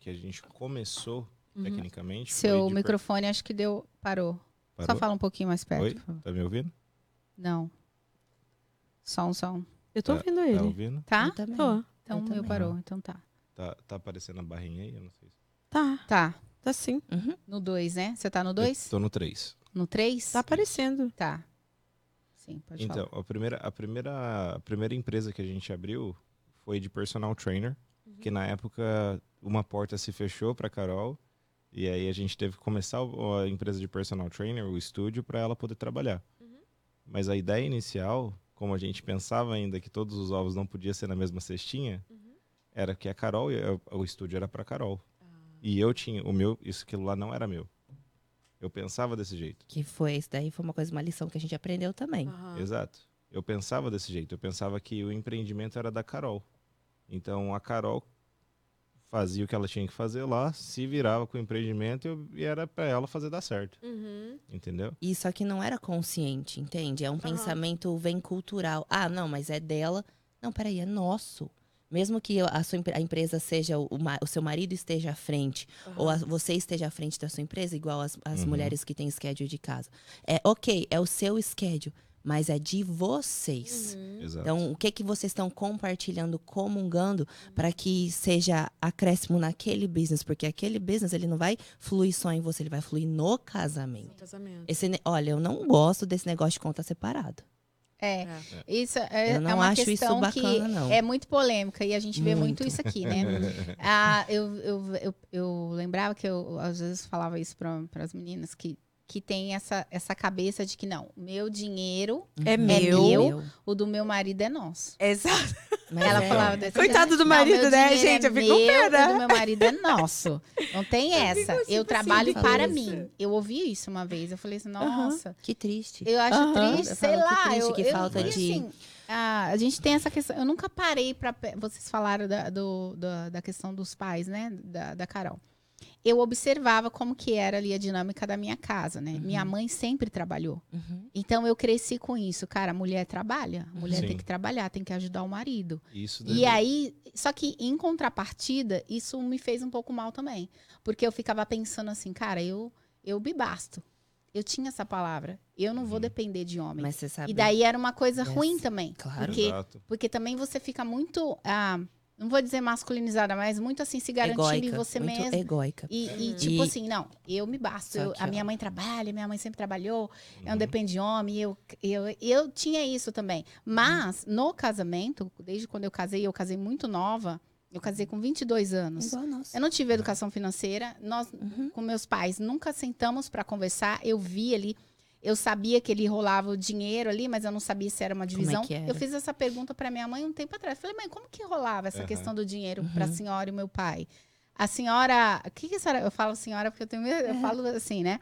Speaker 4: que a gente começou, tecnicamente. foi
Speaker 1: Seu
Speaker 4: de per-
Speaker 1: microfone acho que deu. Parou. Só
Speaker 4: Parou?
Speaker 1: fala um pouquinho mais perto.
Speaker 4: Oi? Tá me ouvindo?
Speaker 1: Não. Som, som.
Speaker 2: Eu tô
Speaker 4: Tá-
Speaker 2: ouvindo
Speaker 4: Tá
Speaker 2: ele.
Speaker 4: ouvindo?
Speaker 1: Tá?
Speaker 3: Eu também.
Speaker 2: Tô.
Speaker 1: Então
Speaker 3: Eu
Speaker 1: eu,
Speaker 3: também.
Speaker 1: parou. Então tá.
Speaker 4: Tá, tá aparecendo a barrinha aí? Eu não sei. se-
Speaker 2: Tá,
Speaker 1: Tá.
Speaker 2: tá sim.
Speaker 3: Uhum.
Speaker 1: No 2, né? Você tá no
Speaker 4: Eu
Speaker 1: 2?
Speaker 4: Tô no 3.
Speaker 1: No 3?
Speaker 2: Tá aparecendo.
Speaker 1: Tá. Sim, pode
Speaker 4: Então,
Speaker 1: falar.
Speaker 4: a primeira, a, primeira, a primeira empresa que a gente abriu foi de personal trainer, que na época uma porta se fechou para Carol e aí a gente teve que começar a empresa de personal trainer, o estúdio, para ela poder trabalhar. Mas a ideia inicial, como a gente pensava ainda que todos os ovos não podiam ser na mesma cestinha, era que a Carol, o estúdio era para Carol. E eu tinha, o meu, isso aquilo lá não era meu. Eu pensava desse jeito.
Speaker 3: Que foi, isso daí foi uma coisa, uma lição que a gente aprendeu também.
Speaker 2: Aham.
Speaker 4: Exato. Eu pensava desse jeito. Eu pensava que o empreendimento era da Carol. Então a Carol fazia o que ela tinha que fazer lá, se virava com o empreendimento e era para ela fazer dar certo.
Speaker 2: Uhum.
Speaker 4: Entendeu?
Speaker 3: E só que não era consciente, entende? É um pensamento vem cultural. Ah, não, mas é dela. Não, peraí, é nosso. Mesmo que a sua a empresa seja o, o seu marido esteja à frente ou a- você esteja à frente da sua empresa, igual as, as
Speaker 4: Uhum.
Speaker 3: mulheres que têm schedule de casa. É ok, é o seu schedule, mas é de vocês.
Speaker 4: Exato.
Speaker 3: Então, o que que vocês estão compartilhando, comungando, para que seja acréscimo naquele business? Porque aquele business, ele não vai fluir só em você, ele vai fluir no casamento.
Speaker 2: Casamento.
Speaker 3: Esse, olha, eu não gosto desse negócio de conta separada.
Speaker 1: É.
Speaker 2: É.
Speaker 1: Isso é,
Speaker 3: Eu não
Speaker 1: é uma
Speaker 3: acho isso
Speaker 1: questão
Speaker 3: bacana,
Speaker 1: que
Speaker 3: não.
Speaker 1: é muito polêmica e a gente vê muito
Speaker 3: Muito.
Speaker 1: isso aqui, né? (laughs) ah, eu, eu, eu, eu lembrava que eu às vezes falava isso para as meninas que, que tem essa, essa cabeça de que não, meu dinheiro,
Speaker 2: É
Speaker 3: Uhum.
Speaker 1: meu. o do meu marido é nosso.
Speaker 2: Exato. (laughs)
Speaker 3: Mas
Speaker 1: Ela
Speaker 3: é-
Speaker 1: falava desse
Speaker 2: Coitado
Speaker 1: jeito.
Speaker 2: do
Speaker 1: Não,
Speaker 2: marido,
Speaker 1: meu
Speaker 2: né, gente?
Speaker 1: É
Speaker 2: Eu fico
Speaker 1: meu,
Speaker 2: pena.
Speaker 1: o do meu marido é nosso. Não tem (laughs) essa.
Speaker 2: fico
Speaker 1: Eu
Speaker 2: assim,
Speaker 1: trabalho
Speaker 3: assim,
Speaker 1: para
Speaker 3: isso.
Speaker 1: mim. Eu ouvi isso uma vez. Eu falei assim, nossa.
Speaker 3: Que triste.
Speaker 1: Eu acho
Speaker 2: Aham.
Speaker 1: triste,
Speaker 3: Eu
Speaker 1: sei
Speaker 3: falo que
Speaker 1: lá.
Speaker 3: triste,
Speaker 1: eu,
Speaker 3: que
Speaker 1: eu-
Speaker 3: falta
Speaker 1: e
Speaker 3: de-
Speaker 1: assim, a, a gente tem essa questão. Eu nunca parei para Vocês falaram da, do- da, da questão dos pais, né? Da, da Carol. Eu observava como que era ali a dinâmica da minha casa, né? Minha mãe sempre trabalhou.
Speaker 3: Uhum.
Speaker 1: Então eu cresci com isso. Cara, a mulher trabalha. A mulher
Speaker 4: Sim.
Speaker 1: tem que trabalhar, tem que ajudar o marido.
Speaker 4: Isso
Speaker 1: E
Speaker 4: deve-
Speaker 1: aí, só que em contrapartida, isso me fez um pouco mal também. Porque eu ficava pensando assim, cara, eu, eu me basto. Eu tinha essa palavra. Eu não vou
Speaker 4: Uhum.
Speaker 1: depender de homem.
Speaker 3: Mas você sabe.
Speaker 1: E daí era uma coisa
Speaker 3: Yes.
Speaker 1: ruim também.
Speaker 3: Claro.
Speaker 1: Porque,
Speaker 4: Exato.
Speaker 1: porque também você fica muito. ah, não vou dizer masculinizada, mas muito assim, se garantindo em você
Speaker 3: muito
Speaker 1: mesma.
Speaker 3: egóica.
Speaker 1: E, e,
Speaker 2: Uhum.
Speaker 1: tipo assim, não, eu me basto. Eu- a minha mãe trabalha, minha mãe sempre trabalhou, eu não
Speaker 4: Uhum.
Speaker 1: dependo de homem, eu, eu, eu tinha isso também. Mas,
Speaker 3: Uhum.
Speaker 1: no casamento, desde quando eu casei, eu casei muito nova, eu casei com 22 anos.
Speaker 3: Igual nós.
Speaker 1: Eu não tive educação financeira, nós,
Speaker 3: Uhum.
Speaker 1: com meus pais, nunca sentamos para conversar, eu vi ali. Eu sabia que ele rolava o dinheiro ali, mas eu não sabia se era uma
Speaker 3: é
Speaker 1: divisão.
Speaker 3: que era?
Speaker 1: Eu fiz essa pergunta para minha mãe um tempo atrás. Falei, mãe, como que rolava essa
Speaker 4: Aham.
Speaker 1: questão do dinheiro
Speaker 3: Uhum.
Speaker 1: para a senhora e o meu pai? A senhora. O que, que a senhora. Eu falo senhora porque eu tenho medo. Eu falo assim, né?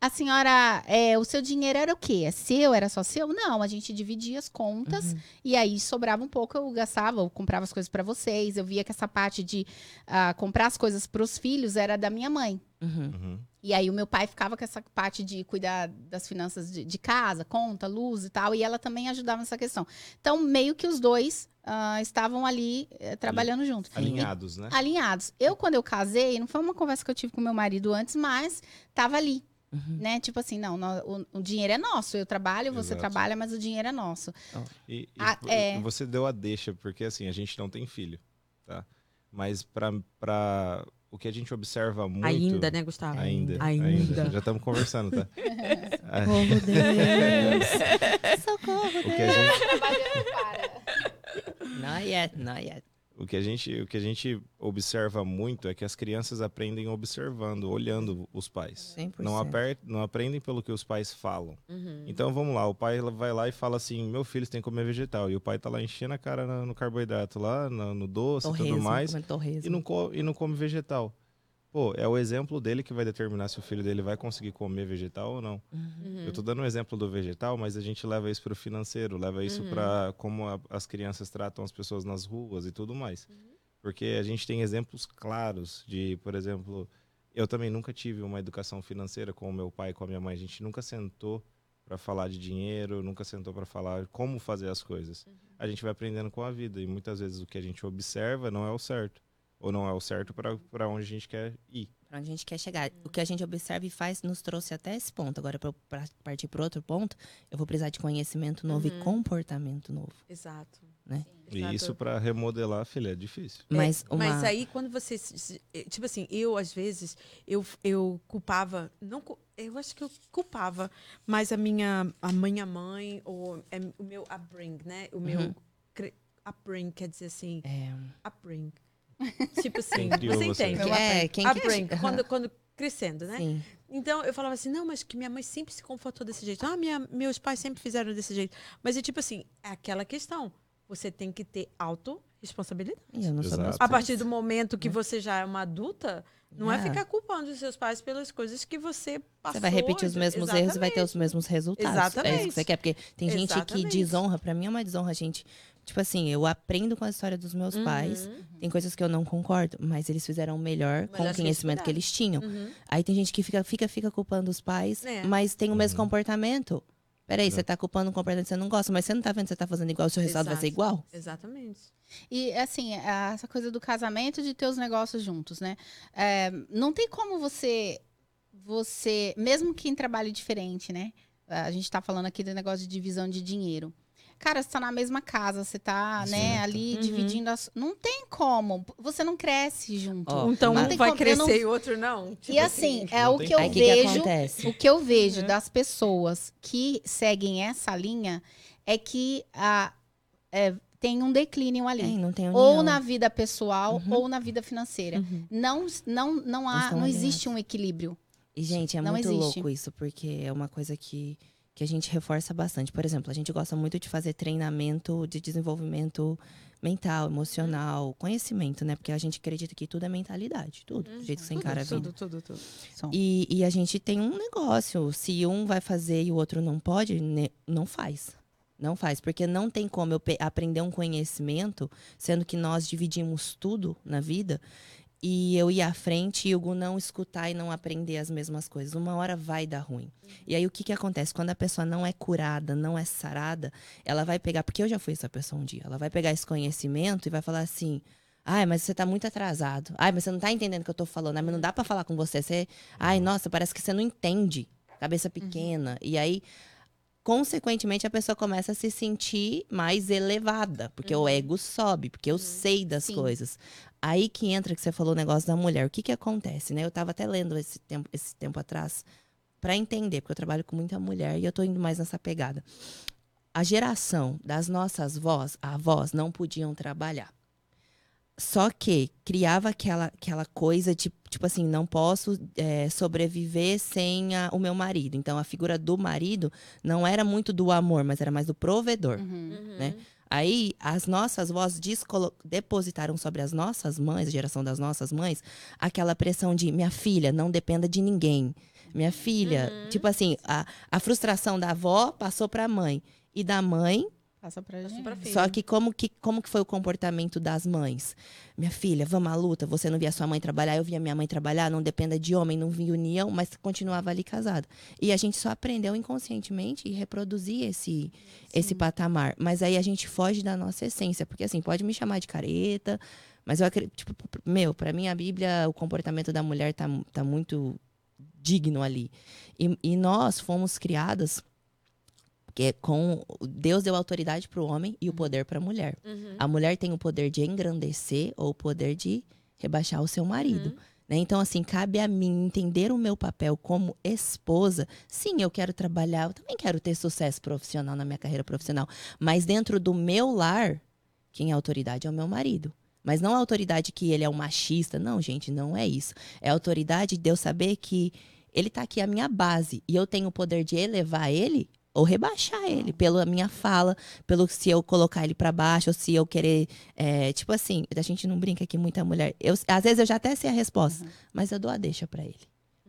Speaker 1: A senhora. É, o seu dinheiro era o quê? É seu? Era só seu? Não, a gente dividia as contas
Speaker 3: Uhum.
Speaker 1: e aí sobrava um pouco, eu gastava, eu comprava as coisas para vocês. Eu via que essa parte de ah, comprar as coisas para os filhos era da minha mãe.
Speaker 3: Uhum.
Speaker 4: Uhum.
Speaker 1: E aí o meu pai ficava com essa parte de cuidar das finanças de, de casa, conta, luz e tal, e ela também ajudava nessa questão. Então, meio que os dois ah, estavam ali eh, trabalhando juntos.
Speaker 4: Alinhados, né?
Speaker 1: Alinhados. Eu, quando eu casei, não foi uma conversa que eu tive com meu marido antes, mas tava ali,
Speaker 3: Uhum.
Speaker 1: né? Tipo assim, não, o, o dinheiro é nosso. Eu trabalho, você
Speaker 4: Exato.
Speaker 1: trabalha, mas o dinheiro é nosso.
Speaker 4: E, e
Speaker 1: Ah,
Speaker 4: vo-
Speaker 1: é.
Speaker 4: você deu a deixa, porque assim, a gente não tem filho, tá? Mas pra, pra o que a gente observa muito...
Speaker 2: Ainda, né, Gustavo?
Speaker 4: Ainda,
Speaker 2: Ainda.
Speaker 4: ainda. Já estamos conversando, tá? (laughs) Ah,
Speaker 3: Socorro, Deus. (laughs) Socorro,
Speaker 4: o, que a gente,
Speaker 1: Trabalhando para.
Speaker 3: Not yet, not yet.
Speaker 4: O, que a gente, o que a gente observa muito é que as crianças aprendem observando, olhando os pais.
Speaker 3: 100%.
Speaker 4: Não, aper, não aprendem pelo que os pais falam.
Speaker 2: Uhum.
Speaker 4: Então vamos lá, o pai vai lá e fala assim: meu filho, você tem que comer vegetal. E o pai tá lá enchendo a cara no, no carboidrato, lá no, no doce e
Speaker 3: Torresmo,
Speaker 4: tudo mais. e não, e não come vegetal. Pô, é o exemplo dele que vai determinar se o filho dele vai conseguir comer vegetal ou não.
Speaker 3: Uhum.
Speaker 4: Eu tô dando um exemplo do vegetal, mas a gente leva isso pro financeiro, leva isso
Speaker 2: Uhum.
Speaker 4: pra como a- as crianças tratam as pessoas nas ruas e tudo mais. Porque a gente tem exemplos claros de, por exemplo, eu também nunca tive uma educação financeira com o meu pai e com a minha mãe. A gente nunca sentou para falar de dinheiro, nunca sentou para falar como fazer as coisas. A gente vai aprendendo com a vida e muitas vezes o que a gente observa não é o certo. Ou não é o certo para onde a gente quer ir.
Speaker 3: Pra onde a gente quer chegar. O que a gente observa e faz nos trouxe até esse ponto. Agora, pra partir para outro ponto, eu vou precisar de conhecimento novo
Speaker 2: Uhum.
Speaker 3: e comportamento novo.
Speaker 2: Exato.
Speaker 3: Né?
Speaker 4: E isso para remodelar, filha, é difícil.
Speaker 2: É,
Speaker 3: Mas, uma...
Speaker 2: Mas aí, quando você. eh, Tipo assim, eu, às vezes, eu, eu culpava. Não, eu acho que eu culpava mais a minha a minha mãe, ou é, o meu upbring, né? O meu.
Speaker 3: Uhum.
Speaker 2: cre- Upbring quer dizer assim.
Speaker 3: É,
Speaker 2: Upbring. (laughs) Tipo assim, você
Speaker 4: você?
Speaker 2: entende?
Speaker 3: é, quem que-
Speaker 2: Upbring, quando, quando crescendo, né?
Speaker 3: Sim.
Speaker 2: Então eu falava assim, não, mas que minha mãe sempre se confortou desse jeito. Ah, minha, meus pais sempre fizeram desse jeito. Mas é tipo assim, é aquela questão. Você tem que ter autorresponsabilidade.
Speaker 3: Eu não sou
Speaker 2: A partir do momento que você já é uma adulta, não é
Speaker 3: Ah.
Speaker 2: ficar culpando os seus pais pelas coisas que você passou.
Speaker 3: Você vai repetir os mesmos erros e vai ter os
Speaker 2: Exatamente.
Speaker 3: mesmos resultados. É isso
Speaker 2: Exatamente.
Speaker 3: que você quer. Porque tem gente que
Speaker 2: Exatamente.
Speaker 3: desonra. Pra mim é uma desonra, gente. Tipo assim, eu aprendo com a história dos meus pais.
Speaker 2: Uhum.
Speaker 3: Tem coisas que eu não concordo, mas eles fizeram o melhor com
Speaker 2: Melhor
Speaker 3: o
Speaker 2: que
Speaker 3: conhecimento que
Speaker 2: eles
Speaker 3: eles tinham.
Speaker 2: Uhum.
Speaker 3: Aí tem gente que fica, fica, fica culpando os pais,
Speaker 2: É.
Speaker 3: mas tem o mesmo
Speaker 4: Uhum.
Speaker 3: comportamento. Peraí, você
Speaker 4: Exato.
Speaker 3: tá culpando um comportamento que você não gosta, mas você não tá vendo que você tá fazendo igual, o seu resultado vai ser
Speaker 2: Exato.
Speaker 3: igual?
Speaker 2: Exatamente.
Speaker 1: E assim, a- essa coisa do casamento de ter os negócios juntos, né? É, não tem como você, você, mesmo quem trabalhe diferente, né? A gente tá falando aqui do negócio de divisão de dinheiro. Cara, você tá na mesma casa, você tá, né,
Speaker 4: Exato.
Speaker 1: ali
Speaker 2: Uhum.
Speaker 1: dividindo as. Não tem como. Você não cresce junto.
Speaker 3: Ó,
Speaker 2: então
Speaker 1: não
Speaker 2: um vai
Speaker 1: como-
Speaker 2: crescer
Speaker 1: não-
Speaker 2: e o outro não. Tipo
Speaker 1: e assim, é
Speaker 4: não
Speaker 1: o que eu
Speaker 3: Aí que, que
Speaker 1: vejo.
Speaker 3: acontece?
Speaker 1: O que eu vejo
Speaker 2: Uhum.
Speaker 1: das pessoas que seguem essa linha é que a, é, tem um declínio ali.
Speaker 3: Tem, não tem união.
Speaker 1: ou na vida pessoal
Speaker 3: Uhum.
Speaker 1: ou na vida financeira.
Speaker 2: Uhum.
Speaker 1: Não, não, não, há, não existe um equilíbrio.
Speaker 3: E, gente, é
Speaker 1: Não
Speaker 3: muito
Speaker 1: existe.
Speaker 3: louco isso, porque é uma coisa que, que a gente reforça bastante. Por exemplo, a gente gosta muito de fazer treinamento de desenvolvimento mental, emocional, conhecimento, né? Porque a gente acredita que tudo é mentalidade, tudo, do jeito que você encara a vida.
Speaker 2: Uhum. tudo, tudo, tudo.
Speaker 3: E, e a gente tem um negócio. Se um vai fazer e o outro não pode, ne- não faz. Não faz. Porque não tem como eu aprender um conhecimento, sendo que nós dividimos tudo na vida, e eu ir à frente e o Gu não escutar e não aprender as mesmas coisas. Uma hora vai dar ruim. E aí o que, que acontece? Quando a pessoa não é curada, não é sarada, ela vai pegar. Porque eu já fui essa pessoa um dia. Ela vai pegar esse conhecimento e vai falar assim. Ai, mas você tá muito atrasado. Ai, mas você não tá entendendo o que eu tô falando. Ai, mas não dá pra falar com você. Você. Ai, nossa, parece que você não entende. Cabeça pequena. E aí consequentemente a pessoa começa a se sentir mais elevada, porque o ego sobe, porque eu sei das
Speaker 1: Sim.
Speaker 3: coisas. Aí que entra que você falou o negócio da mulher. O que que acontece, né? Eu tava até lendo esse tempo, esse tempo atrás para entender, porque eu trabalho com muita mulher e eu tô indo mais nessa pegada. A geração das nossas vós, avós, não podiam trabalhar. Só que criava aquela, aquela coisa de, tipo assim, não posso é, sobreviver sem a- o meu marido. Então, a figura do marido não era muito do amor, mas era mais do provedor.
Speaker 1: Uhum.
Speaker 3: né? Aí, as nossas vozes depositaram sobre as nossas mães, a geração das nossas mães, aquela pressão de minha filha, não dependa de ninguém. Minha filha, tipo assim, a, a frustração da avó passou para a mãe. E da mãe,
Speaker 1: Passa pra gente.
Speaker 2: pra
Speaker 3: só que como, que como que foi o comportamento das mães? Minha filha, vamos à luta. Você não via sua mãe trabalhar, eu via minha mãe trabalhar, não dependa de homem, não via união, mas continuava ali casada. E a gente só aprendeu inconscientemente e reproduzir esse, esse patamar. Mas aí a gente foge da nossa essência, porque assim, pode me chamar de careta, mas eu acredito, tipo, meu, para mim a Bíblia, o comportamento da mulher tá, tá muito digno ali. E, e nós fomos criadas porque com Deus deu autoridade para o homem e o poder para a mulher.
Speaker 2: Uhum.
Speaker 3: A mulher tem o poder de engrandecer ou o poder de rebaixar o seu marido.
Speaker 2: Uhum.
Speaker 3: né? Então, assim, cabe a mim entender o meu papel como esposa. Sim, eu quero trabalhar, eu também quero ter sucesso profissional na minha carreira profissional. Mas dentro do meu lar, quem é autoridade é o meu marido. Mas não a autoridade que ele é um machista. Não, gente, não é isso. É a autoridade de eu saber que ele tá aqui a minha base e eu tenho o poder de elevar ele ou rebaixar ele pela minha fala, pelo se eu colocar ele pra baixo, ou se eu querer, é, tipo assim, a gente não brinca aqui muita mulher. Eu, às vezes eu já até sei a resposta, mas eu dou a deixa pra ele.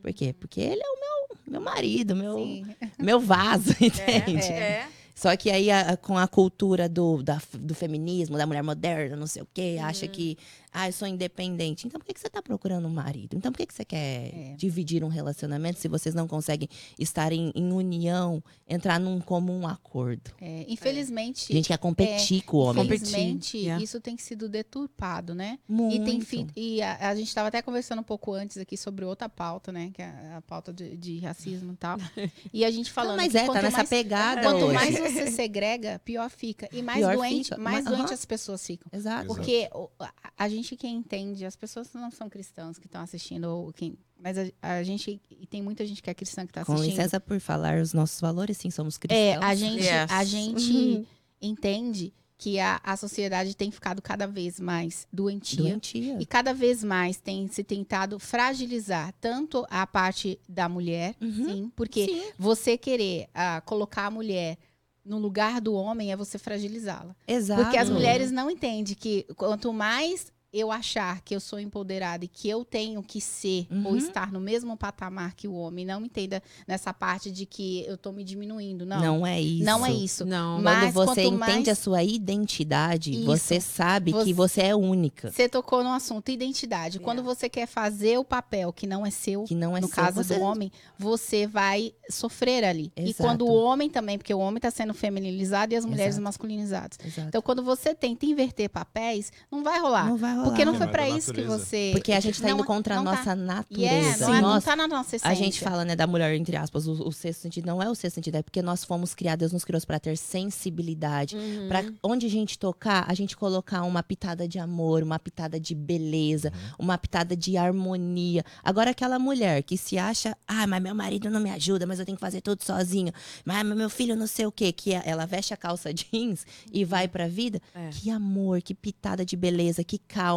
Speaker 3: Por quê? Porque ele é o meu, meu marido, meu,
Speaker 1: Sim.
Speaker 3: meu vaso, (laughs) entende?
Speaker 2: É.
Speaker 3: Só que aí, a- com a cultura do, da- do feminismo, da mulher moderna, não sei o quê, acha que, ah, eu sou independente. Então, por que, que você tá procurando um marido? Então, por que, que você quer
Speaker 1: É.
Speaker 3: dividir um relacionamento se vocês não conseguem estar em, em união, entrar num comum acordo?
Speaker 1: É, infelizmente,
Speaker 3: A gente quer competir com o homem.
Speaker 1: Infelizmente
Speaker 2: yeah.
Speaker 1: isso tem sido deturpado, né?
Speaker 3: Muito.
Speaker 1: E tem fi- e a, a gente estava até conversando um pouco antes aqui sobre outra pauta, né? Que é a pauta de, de racismo e tal. (laughs) E a gente falando
Speaker 3: Não, mas
Speaker 1: que
Speaker 3: é, tá nessa
Speaker 1: mais,
Speaker 3: pegada
Speaker 1: quanto
Speaker 3: hoje.
Speaker 1: mais você (laughs) segrega, pior fica. E mais
Speaker 3: Pior
Speaker 1: doente,
Speaker 3: fica.
Speaker 1: mais
Speaker 3: Mas-
Speaker 1: doente as pessoas ficam.
Speaker 3: Exato.
Speaker 1: Porque a, a gente que entende, as pessoas não são cristãs que estão assistindo, ou quem, mas a, a gente, e tem muita gente que é cristã que está
Speaker 3: Com
Speaker 1: assistindo.
Speaker 3: licença por falar os nossos valores, sim, somos cristãos.
Speaker 1: É, a gente,
Speaker 2: Yes.
Speaker 1: a gente
Speaker 2: Uhum. (laughs)
Speaker 1: entende que a, a sociedade tem ficado cada vez mais doentia.
Speaker 3: Doentia.
Speaker 1: E cada vez mais tem se tentado fragilizar tanto a parte da mulher,
Speaker 3: Uhum.
Speaker 1: sim, porque
Speaker 3: Sim.
Speaker 1: você querer ah, colocar a mulher no lugar do homem é você fragilizá-la.
Speaker 3: Exato.
Speaker 1: Porque as mulheres não entendem que quanto mais eu achar que eu sou empoderada e que eu tenho que ser ou
Speaker 3: Uhum.
Speaker 1: estar no mesmo patamar que o homem, não entenda nessa parte de que eu tô me diminuindo, não.
Speaker 3: Não é isso.
Speaker 1: Não é isso.
Speaker 2: Não.
Speaker 1: Mas
Speaker 3: Quando você entende
Speaker 1: mais-
Speaker 3: a sua identidade,
Speaker 1: Isso.
Speaker 3: você sabe
Speaker 1: Você-
Speaker 3: que você é única.
Speaker 1: Você tocou no assunto identidade. Quando você quer fazer o papel que não é seu,
Speaker 3: Que não é
Speaker 1: no
Speaker 3: seu,
Speaker 1: caso
Speaker 3: você...
Speaker 1: do homem, você vai sofrer ali. E
Speaker 3: Exato.
Speaker 1: quando o homem também, porque o homem está sendo feminilizado e as mulheres
Speaker 3: Exato.
Speaker 1: masculinizadas.
Speaker 3: Exato.
Speaker 1: Então, quando você tenta inverter papéis, não vai rolar.
Speaker 3: não vai rolar.
Speaker 1: Porque não
Speaker 4: É,
Speaker 1: foi
Speaker 4: da
Speaker 1: isso que você.
Speaker 3: Porque a gente tá
Speaker 1: Não-
Speaker 3: indo contra a
Speaker 1: tá-
Speaker 3: nossa natureza.
Speaker 1: Yeah, não, é- não
Speaker 3: Nós-
Speaker 1: tá na nossa essência.
Speaker 3: A gente fala, né, da mulher, entre aspas, o, o sexto sentido. Não é o sexto sentido, é porque nós fomos criados, Deus nos criou para ter sensibilidade.
Speaker 2: Uhum.
Speaker 3: Pra onde a gente tocar, a gente colocar uma pitada de amor, uma pitada de beleza, uma pitada de harmonia. Agora, aquela mulher que se acha, ah, mas meu marido não me ajuda, mas eu tenho que fazer tudo sozinho. Mas meu filho não sei o quê, que é, ela veste a calça jeans e vai pra vida.
Speaker 2: É.
Speaker 3: Que amor, que pitada de beleza, que calma,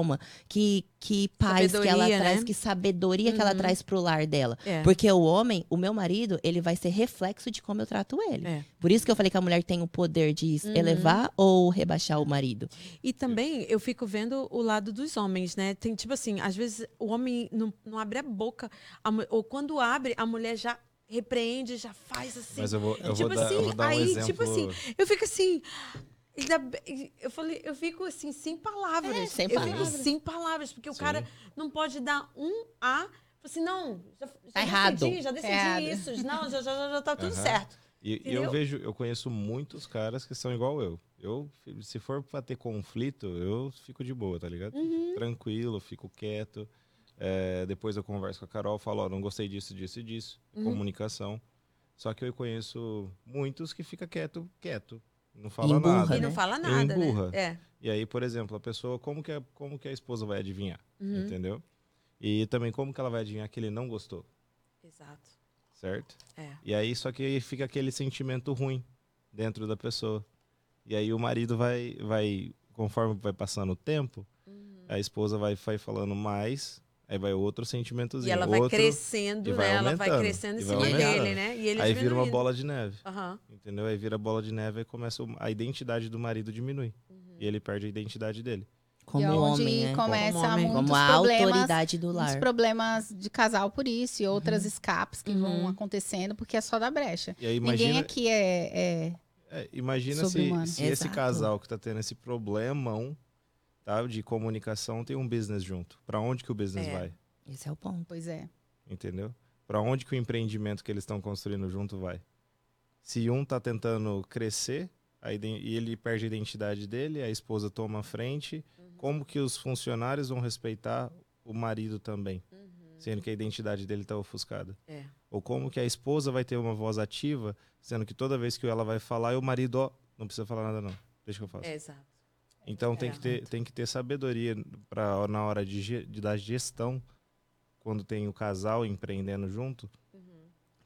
Speaker 3: que, que paz que ela
Speaker 2: Sabedoria,
Speaker 3: traz,
Speaker 2: né?
Speaker 3: que sabedoria que ela
Speaker 2: Uhum.
Speaker 3: traz pro lar dela.
Speaker 2: É.
Speaker 3: Porque o homem, o meu marido, ele vai ser reflexo de como eu trato ele.
Speaker 2: É.
Speaker 3: Por isso que eu falei que a mulher tem o poder de
Speaker 2: Uhum.
Speaker 3: elevar ou rebaixar o marido.
Speaker 2: E também eu fico vendo o lado dos homens, né? Tem tipo assim, às vezes o homem não, não abre a boca, a ou quando abre, a mulher já repreende, já faz assim.
Speaker 4: Mas eu vou, eu
Speaker 2: Tipo
Speaker 4: vou dar, eu
Speaker 2: assim,
Speaker 4: vou dar um
Speaker 2: aí,
Speaker 4: exemplo.
Speaker 2: tipo assim, Eu fico assim. Eu falei, eu fico assim, sem palavras.
Speaker 3: É, sem
Speaker 2: eu
Speaker 3: palavras.
Speaker 2: fico sem palavras, porque o
Speaker 4: Sim.
Speaker 2: cara não pode dar um A. Assim, não, já, já
Speaker 3: Tá errado.
Speaker 2: decidi, já decidi
Speaker 1: Errado.
Speaker 2: isso. Não, já, já, já, já tá tudo
Speaker 4: Aham.
Speaker 2: certo.
Speaker 4: E e eu vejo, eu conheço muitos caras que são igual eu. Eu, se for pra ter conflito, eu fico de boa, tá ligado?
Speaker 2: Uhum.
Speaker 4: Tranquilo, fico quieto. É, depois eu converso com a Carol, falo, ó, não gostei disso, disso e disso.
Speaker 2: Uhum.
Speaker 4: Comunicação. Só que eu conheço muitos que fica quieto, quieto. Não fala
Speaker 3: Emburra,
Speaker 4: nada.
Speaker 2: E não
Speaker 3: né?
Speaker 2: fala nada,
Speaker 4: Emburra.
Speaker 2: né? É.
Speaker 4: E aí, por exemplo, a pessoa, como que a, como que a esposa vai adivinhar?
Speaker 2: Uhum.
Speaker 4: Entendeu? E também como que ela vai adivinhar que ele não gostou,
Speaker 2: Exato.
Speaker 4: certo?
Speaker 2: É.
Speaker 4: E aí, só que fica aquele sentimento ruim dentro da pessoa. E aí o marido vai, vai conforme vai passando o tempo,
Speaker 2: Uhum.
Speaker 4: a esposa vai, vai falando mais, aí vai outro sentimentozinho.
Speaker 2: E ela vai
Speaker 4: outro,
Speaker 2: crescendo,
Speaker 4: e vai
Speaker 2: né? Ela vai crescendo em
Speaker 4: e
Speaker 2: cima dele, né? E ele
Speaker 4: aí vira uma
Speaker 2: diminuindo.
Speaker 4: bola de neve,
Speaker 2: Aham.
Speaker 4: entendeu? Aí vira bola de neve e começa a identidade do marido diminui.
Speaker 2: Uhum.
Speaker 4: E ele perde a identidade dele.
Speaker 3: Como
Speaker 1: e é onde
Speaker 3: homem, né?
Speaker 1: começa
Speaker 2: Como homem.
Speaker 1: muitos
Speaker 3: Como a
Speaker 1: problemas,
Speaker 3: autoridade do
Speaker 1: muitos
Speaker 3: lar.
Speaker 1: problemas de casal por isso e outras escapes que vão
Speaker 2: Uhum.
Speaker 1: acontecendo porque é só da brecha.
Speaker 4: E aí
Speaker 1: Ninguém
Speaker 4: imagina,
Speaker 1: aqui é, é-
Speaker 4: é, imagina se, se esse casal que tá tendo esse problemão tá, de comunicação tem um business junto. Pra onde que o business
Speaker 2: É.
Speaker 4: vai?
Speaker 3: Esse é o ponto.
Speaker 1: pois é.
Speaker 4: entendeu? Para onde que o empreendimento que eles estão construindo junto vai? Se um tá tentando crescer e ele perde a identidade dele, a esposa toma a frente, como que os funcionários vão respeitar o marido também, sendo que a identidade dele tá ofuscada?
Speaker 2: É.
Speaker 4: Ou como que a esposa vai ter uma voz ativa, sendo que toda vez que ela vai falar, o marido, ó, não precisa falar nada não, deixa que eu faço.
Speaker 2: É, exato.
Speaker 4: Então tem
Speaker 2: É.
Speaker 4: que ter, tem que ter sabedoria para na hora de, de dar gestão, quando tem o casal empreendendo junto,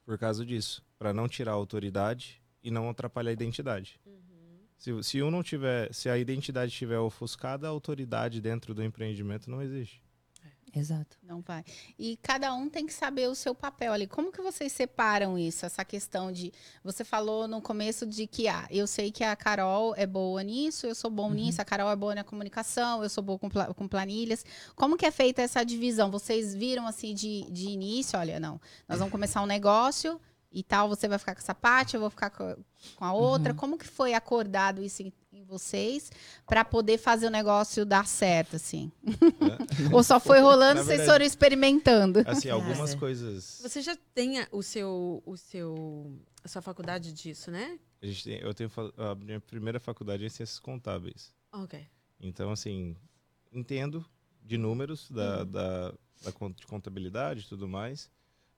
Speaker 4: por causa disso, para não tirar a autoridade e não atrapalhar a identidade. Se, se um não tiver, se a identidade estiver ofuscada, a autoridade dentro do empreendimento não existe.
Speaker 3: Exato.
Speaker 1: Não vai. E cada um tem que saber o seu papel ali. Como que vocês separam isso? Essa questão de. Você falou no começo de que, ah, eu sei que a Carol é boa nisso, eu sou bom nisso, a Carol é boa na comunicação, eu sou boa com, com planilhas. Como que é feita essa divisão? Vocês viram assim de, de início? Olha, não, nós vamos começar um negócio e tal, você vai ficar com essa parte, eu vou ficar co- com a outra. Como que foi acordado isso em, vocês para poder fazer o negócio dar certo, assim? (laughs) Ou só foi rolando,
Speaker 4: Na
Speaker 1: vocês
Speaker 4: verdade-
Speaker 1: foram experimentando?
Speaker 4: Assim, algumas
Speaker 3: Cara.
Speaker 4: coisas.
Speaker 2: Você já tem a- o seu, o seu, a sua faculdade disso, né?
Speaker 4: A gente tem, eu tenho a minha primeira faculdade é em ciências contábeis.
Speaker 2: Ok.
Speaker 4: Então, assim, entendo de números da, da, da con- de contabilidade e tudo mais.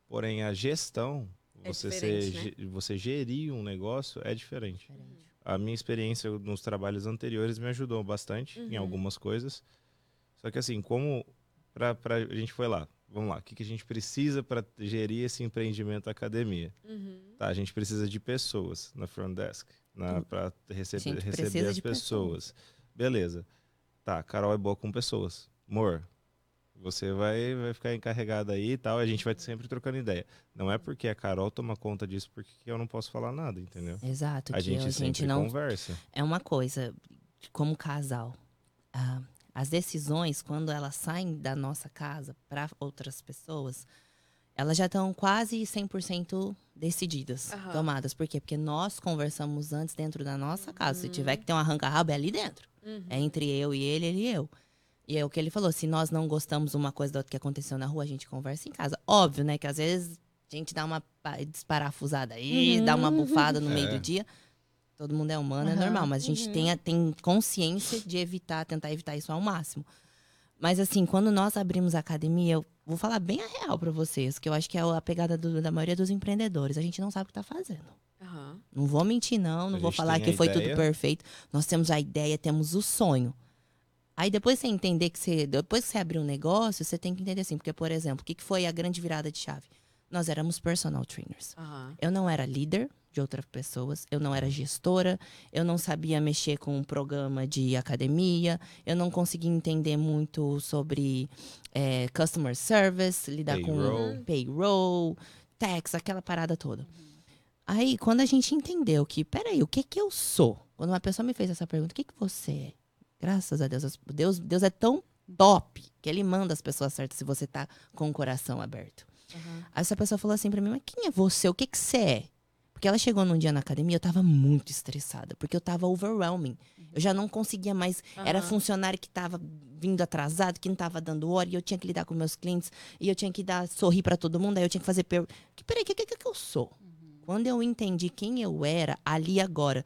Speaker 4: Porém, a gestão,
Speaker 2: É
Speaker 4: você, ser,
Speaker 2: diferente,
Speaker 4: ge- você gerir um negócio é diferente. A minha experiência nos trabalhos anteriores me ajudou bastante em
Speaker 2: Uhum.
Speaker 4: algumas coisas. Só que, assim, como pra, pra, a gente foi lá, vamos lá, o que, que a gente precisa para gerir esse empreendimento academia?
Speaker 2: Uhum.
Speaker 4: Tá, a gente precisa de pessoas na front desk, para receber, receber as
Speaker 3: de
Speaker 4: pessoas. Beleza. Tá, Carol é boa com pessoas. Amor, você vai, vai ficar encarregada aí e tal, a gente vai sempre trocando ideia. Não é porque a Carol toma conta disso porque eu não posso falar nada, entendeu?
Speaker 3: Exato.
Speaker 4: A
Speaker 3: que
Speaker 4: gente
Speaker 3: a
Speaker 4: sempre
Speaker 3: gente não
Speaker 4: conversa.
Speaker 3: é uma coisa, como casal, ah, as decisões, quando elas saem da nossa casa para outras pessoas, elas já estão quase 100% decididas,
Speaker 2: Aham.
Speaker 3: tomadas. Por quê? Porque nós conversamos antes dentro da nossa casa. Se tiver que ter um arranca-rabo, é ali dentro.
Speaker 2: Uhum.
Speaker 3: É entre eu e ele, ele e eu. E é o que ele falou, se nós não gostamos uma coisa da outra que aconteceu na rua, a gente conversa em casa. Óbvio, né, que às vezes a gente dá uma pa- desparafusada aí, dá uma bufada no meio
Speaker 4: É.
Speaker 3: do dia. Todo mundo é humano, é
Speaker 1: Uhum,
Speaker 3: normal, mas a gente tem, a- tem consciência de evitar, tentar evitar isso ao máximo. Mas assim, quando nós abrimos a academia, eu vou falar bem a real pra vocês, que eu acho que é a pegada do- da maioria dos empreendedores. A gente não sabe o que tá fazendo. Não vou mentir, não. Não
Speaker 4: A
Speaker 3: vou falar
Speaker 4: tem
Speaker 3: que foi
Speaker 4: ideia.
Speaker 3: tudo perfeito. Nós temos a ideia, temos o sonho. Aí depois você entender que você. Depois que você abrir um negócio, você tem que entender assim. Porque, por exemplo, o que que foi a grande virada de chave? Nós éramos personal trainers.
Speaker 2: Aham.
Speaker 3: Eu não era líder de outras pessoas, eu não era gestora, eu não sabia mexer com um programa de academia, eu não conseguia entender muito sobre eh, customer service, lidar
Speaker 4: Payroll.
Speaker 3: com payroll, tax, aquela parada toda. Aí, quando a gente entendeu que, peraí, o que que eu sou? Quando uma pessoa me fez essa pergunta, o que que você é? Graças a Deus, Deus, Deus é tão top que ele manda as pessoas certas se você tá com o coração aberto.
Speaker 2: Aham.
Speaker 3: Aí essa pessoa falou assim pra mim, mas quem é você? O que que você é? Porque ela chegou num dia na academia, eu tava muito estressada, porque eu tava overwhelming. Eu já não conseguia mais. Era
Speaker 2: Aham.
Speaker 3: funcionário que tava vindo atrasado, que não tava dando hora, e eu tinha que lidar com meus clientes, e eu tinha que dar sorrir pra todo mundo, aí eu tinha que fazer per... que Peraí, o que, que, que eu sou? Quando eu entendi quem eu era, ali agora,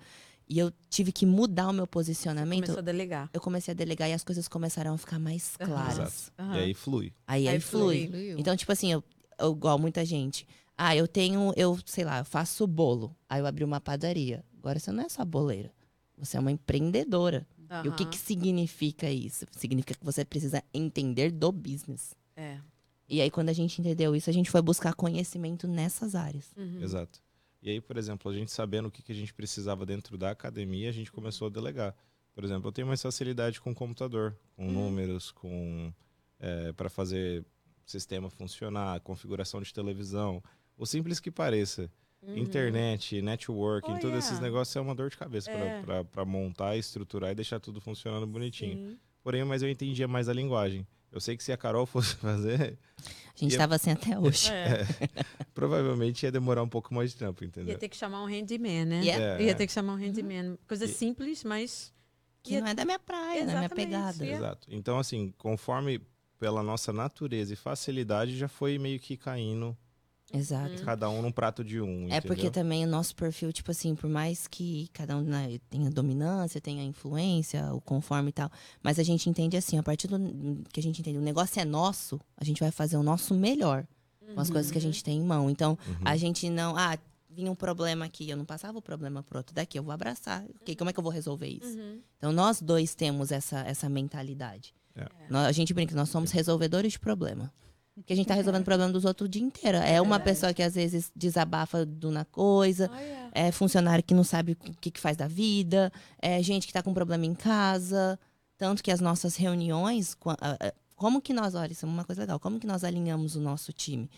Speaker 3: e eu tive que mudar o meu posicionamento,
Speaker 2: Começou a delegar.
Speaker 3: eu comecei a delegar e as coisas começaram a ficar mais claras.
Speaker 4: Exato.
Speaker 2: Aham.
Speaker 4: E aí flui.
Speaker 3: Aí, aí,
Speaker 2: Aí
Speaker 3: flui.
Speaker 2: flui.
Speaker 3: Então, tipo assim, eu, eu, igual muita gente. Ah, eu tenho, eu sei lá, eu faço bolo. Aí eu abri uma padaria. Agora você não é só boleira. Você é uma empreendedora. E o que, que significa isso? Significa que você precisa entender do business.
Speaker 2: É.
Speaker 3: E aí, quando a gente entendeu isso, a gente foi buscar conhecimento nessas áreas.
Speaker 2: Uhum.
Speaker 4: Exato. E aí, por exemplo, a gente sabendo o que, que a gente precisava dentro da academia, a gente começou a delegar. Por exemplo, eu tenho mais facilidade com computador, com números, com para fazer sistema funcionar, configuração de televisão. O simples que pareça. Internet, networking,
Speaker 2: Oh,
Speaker 4: todos esses
Speaker 2: yeah.
Speaker 4: negócios é uma dor de cabeça
Speaker 2: É.
Speaker 4: para montar, estruturar e deixar tudo funcionando bonitinho.
Speaker 2: Sim.
Speaker 4: Porém, mas eu entendia mais a linguagem. Eu sei que se a Carol fosse (laughs) fazer,
Speaker 3: A gente estava assim até hoje.
Speaker 2: É. (laughs)
Speaker 4: provavelmente ia demorar um pouco mais de tempo, entendeu?
Speaker 2: Ia ter que chamar um handyman, né?
Speaker 3: Yeah.
Speaker 4: É.
Speaker 2: Ia ter que chamar um handyman. Coisa
Speaker 4: E-
Speaker 2: simples, mas.
Speaker 3: Que não é da minha praia, não é minha
Speaker 2: Exatamente,
Speaker 3: pegada.
Speaker 2: é.
Speaker 4: Exato. Então, assim, conforme pela nossa natureza e facilidade, já foi meio que caindo
Speaker 3: Exato.
Speaker 4: cada um num prato de um.
Speaker 3: É porque
Speaker 4: entendeu?
Speaker 3: também o nosso perfil, tipo assim, por mais que cada um né, tenha dominância, tenha influência, o conforme e tal, mas a gente entende assim, a partir do que a gente entende, o negócio é nosso, a gente vai fazer o nosso melhor com as coisas que a gente tem em mão. Então,
Speaker 4: Uhum.
Speaker 3: a gente não, ah, vinha um problema aqui, eu não passava o problema pro outro, daqui eu vou abraçar. Ok, como é que eu vou resolver isso?
Speaker 2: Uhum.
Speaker 3: Então, nós dois temos essa, essa mentalidade.
Speaker 4: É.
Speaker 3: A gente brinca, nós somos resolvedores de problema. Porque a gente tá resolvendo o problema dos outros o dia inteiro. É uma pessoa que às vezes desabafa do na coisa,
Speaker 2: Olha.
Speaker 3: é funcionário que não sabe o que, que faz da vida, é gente que tá com problema em casa. Tanto que as nossas reuniões, como que nós, olha, isso é uma coisa legal, como que nós alinhamos o nosso time?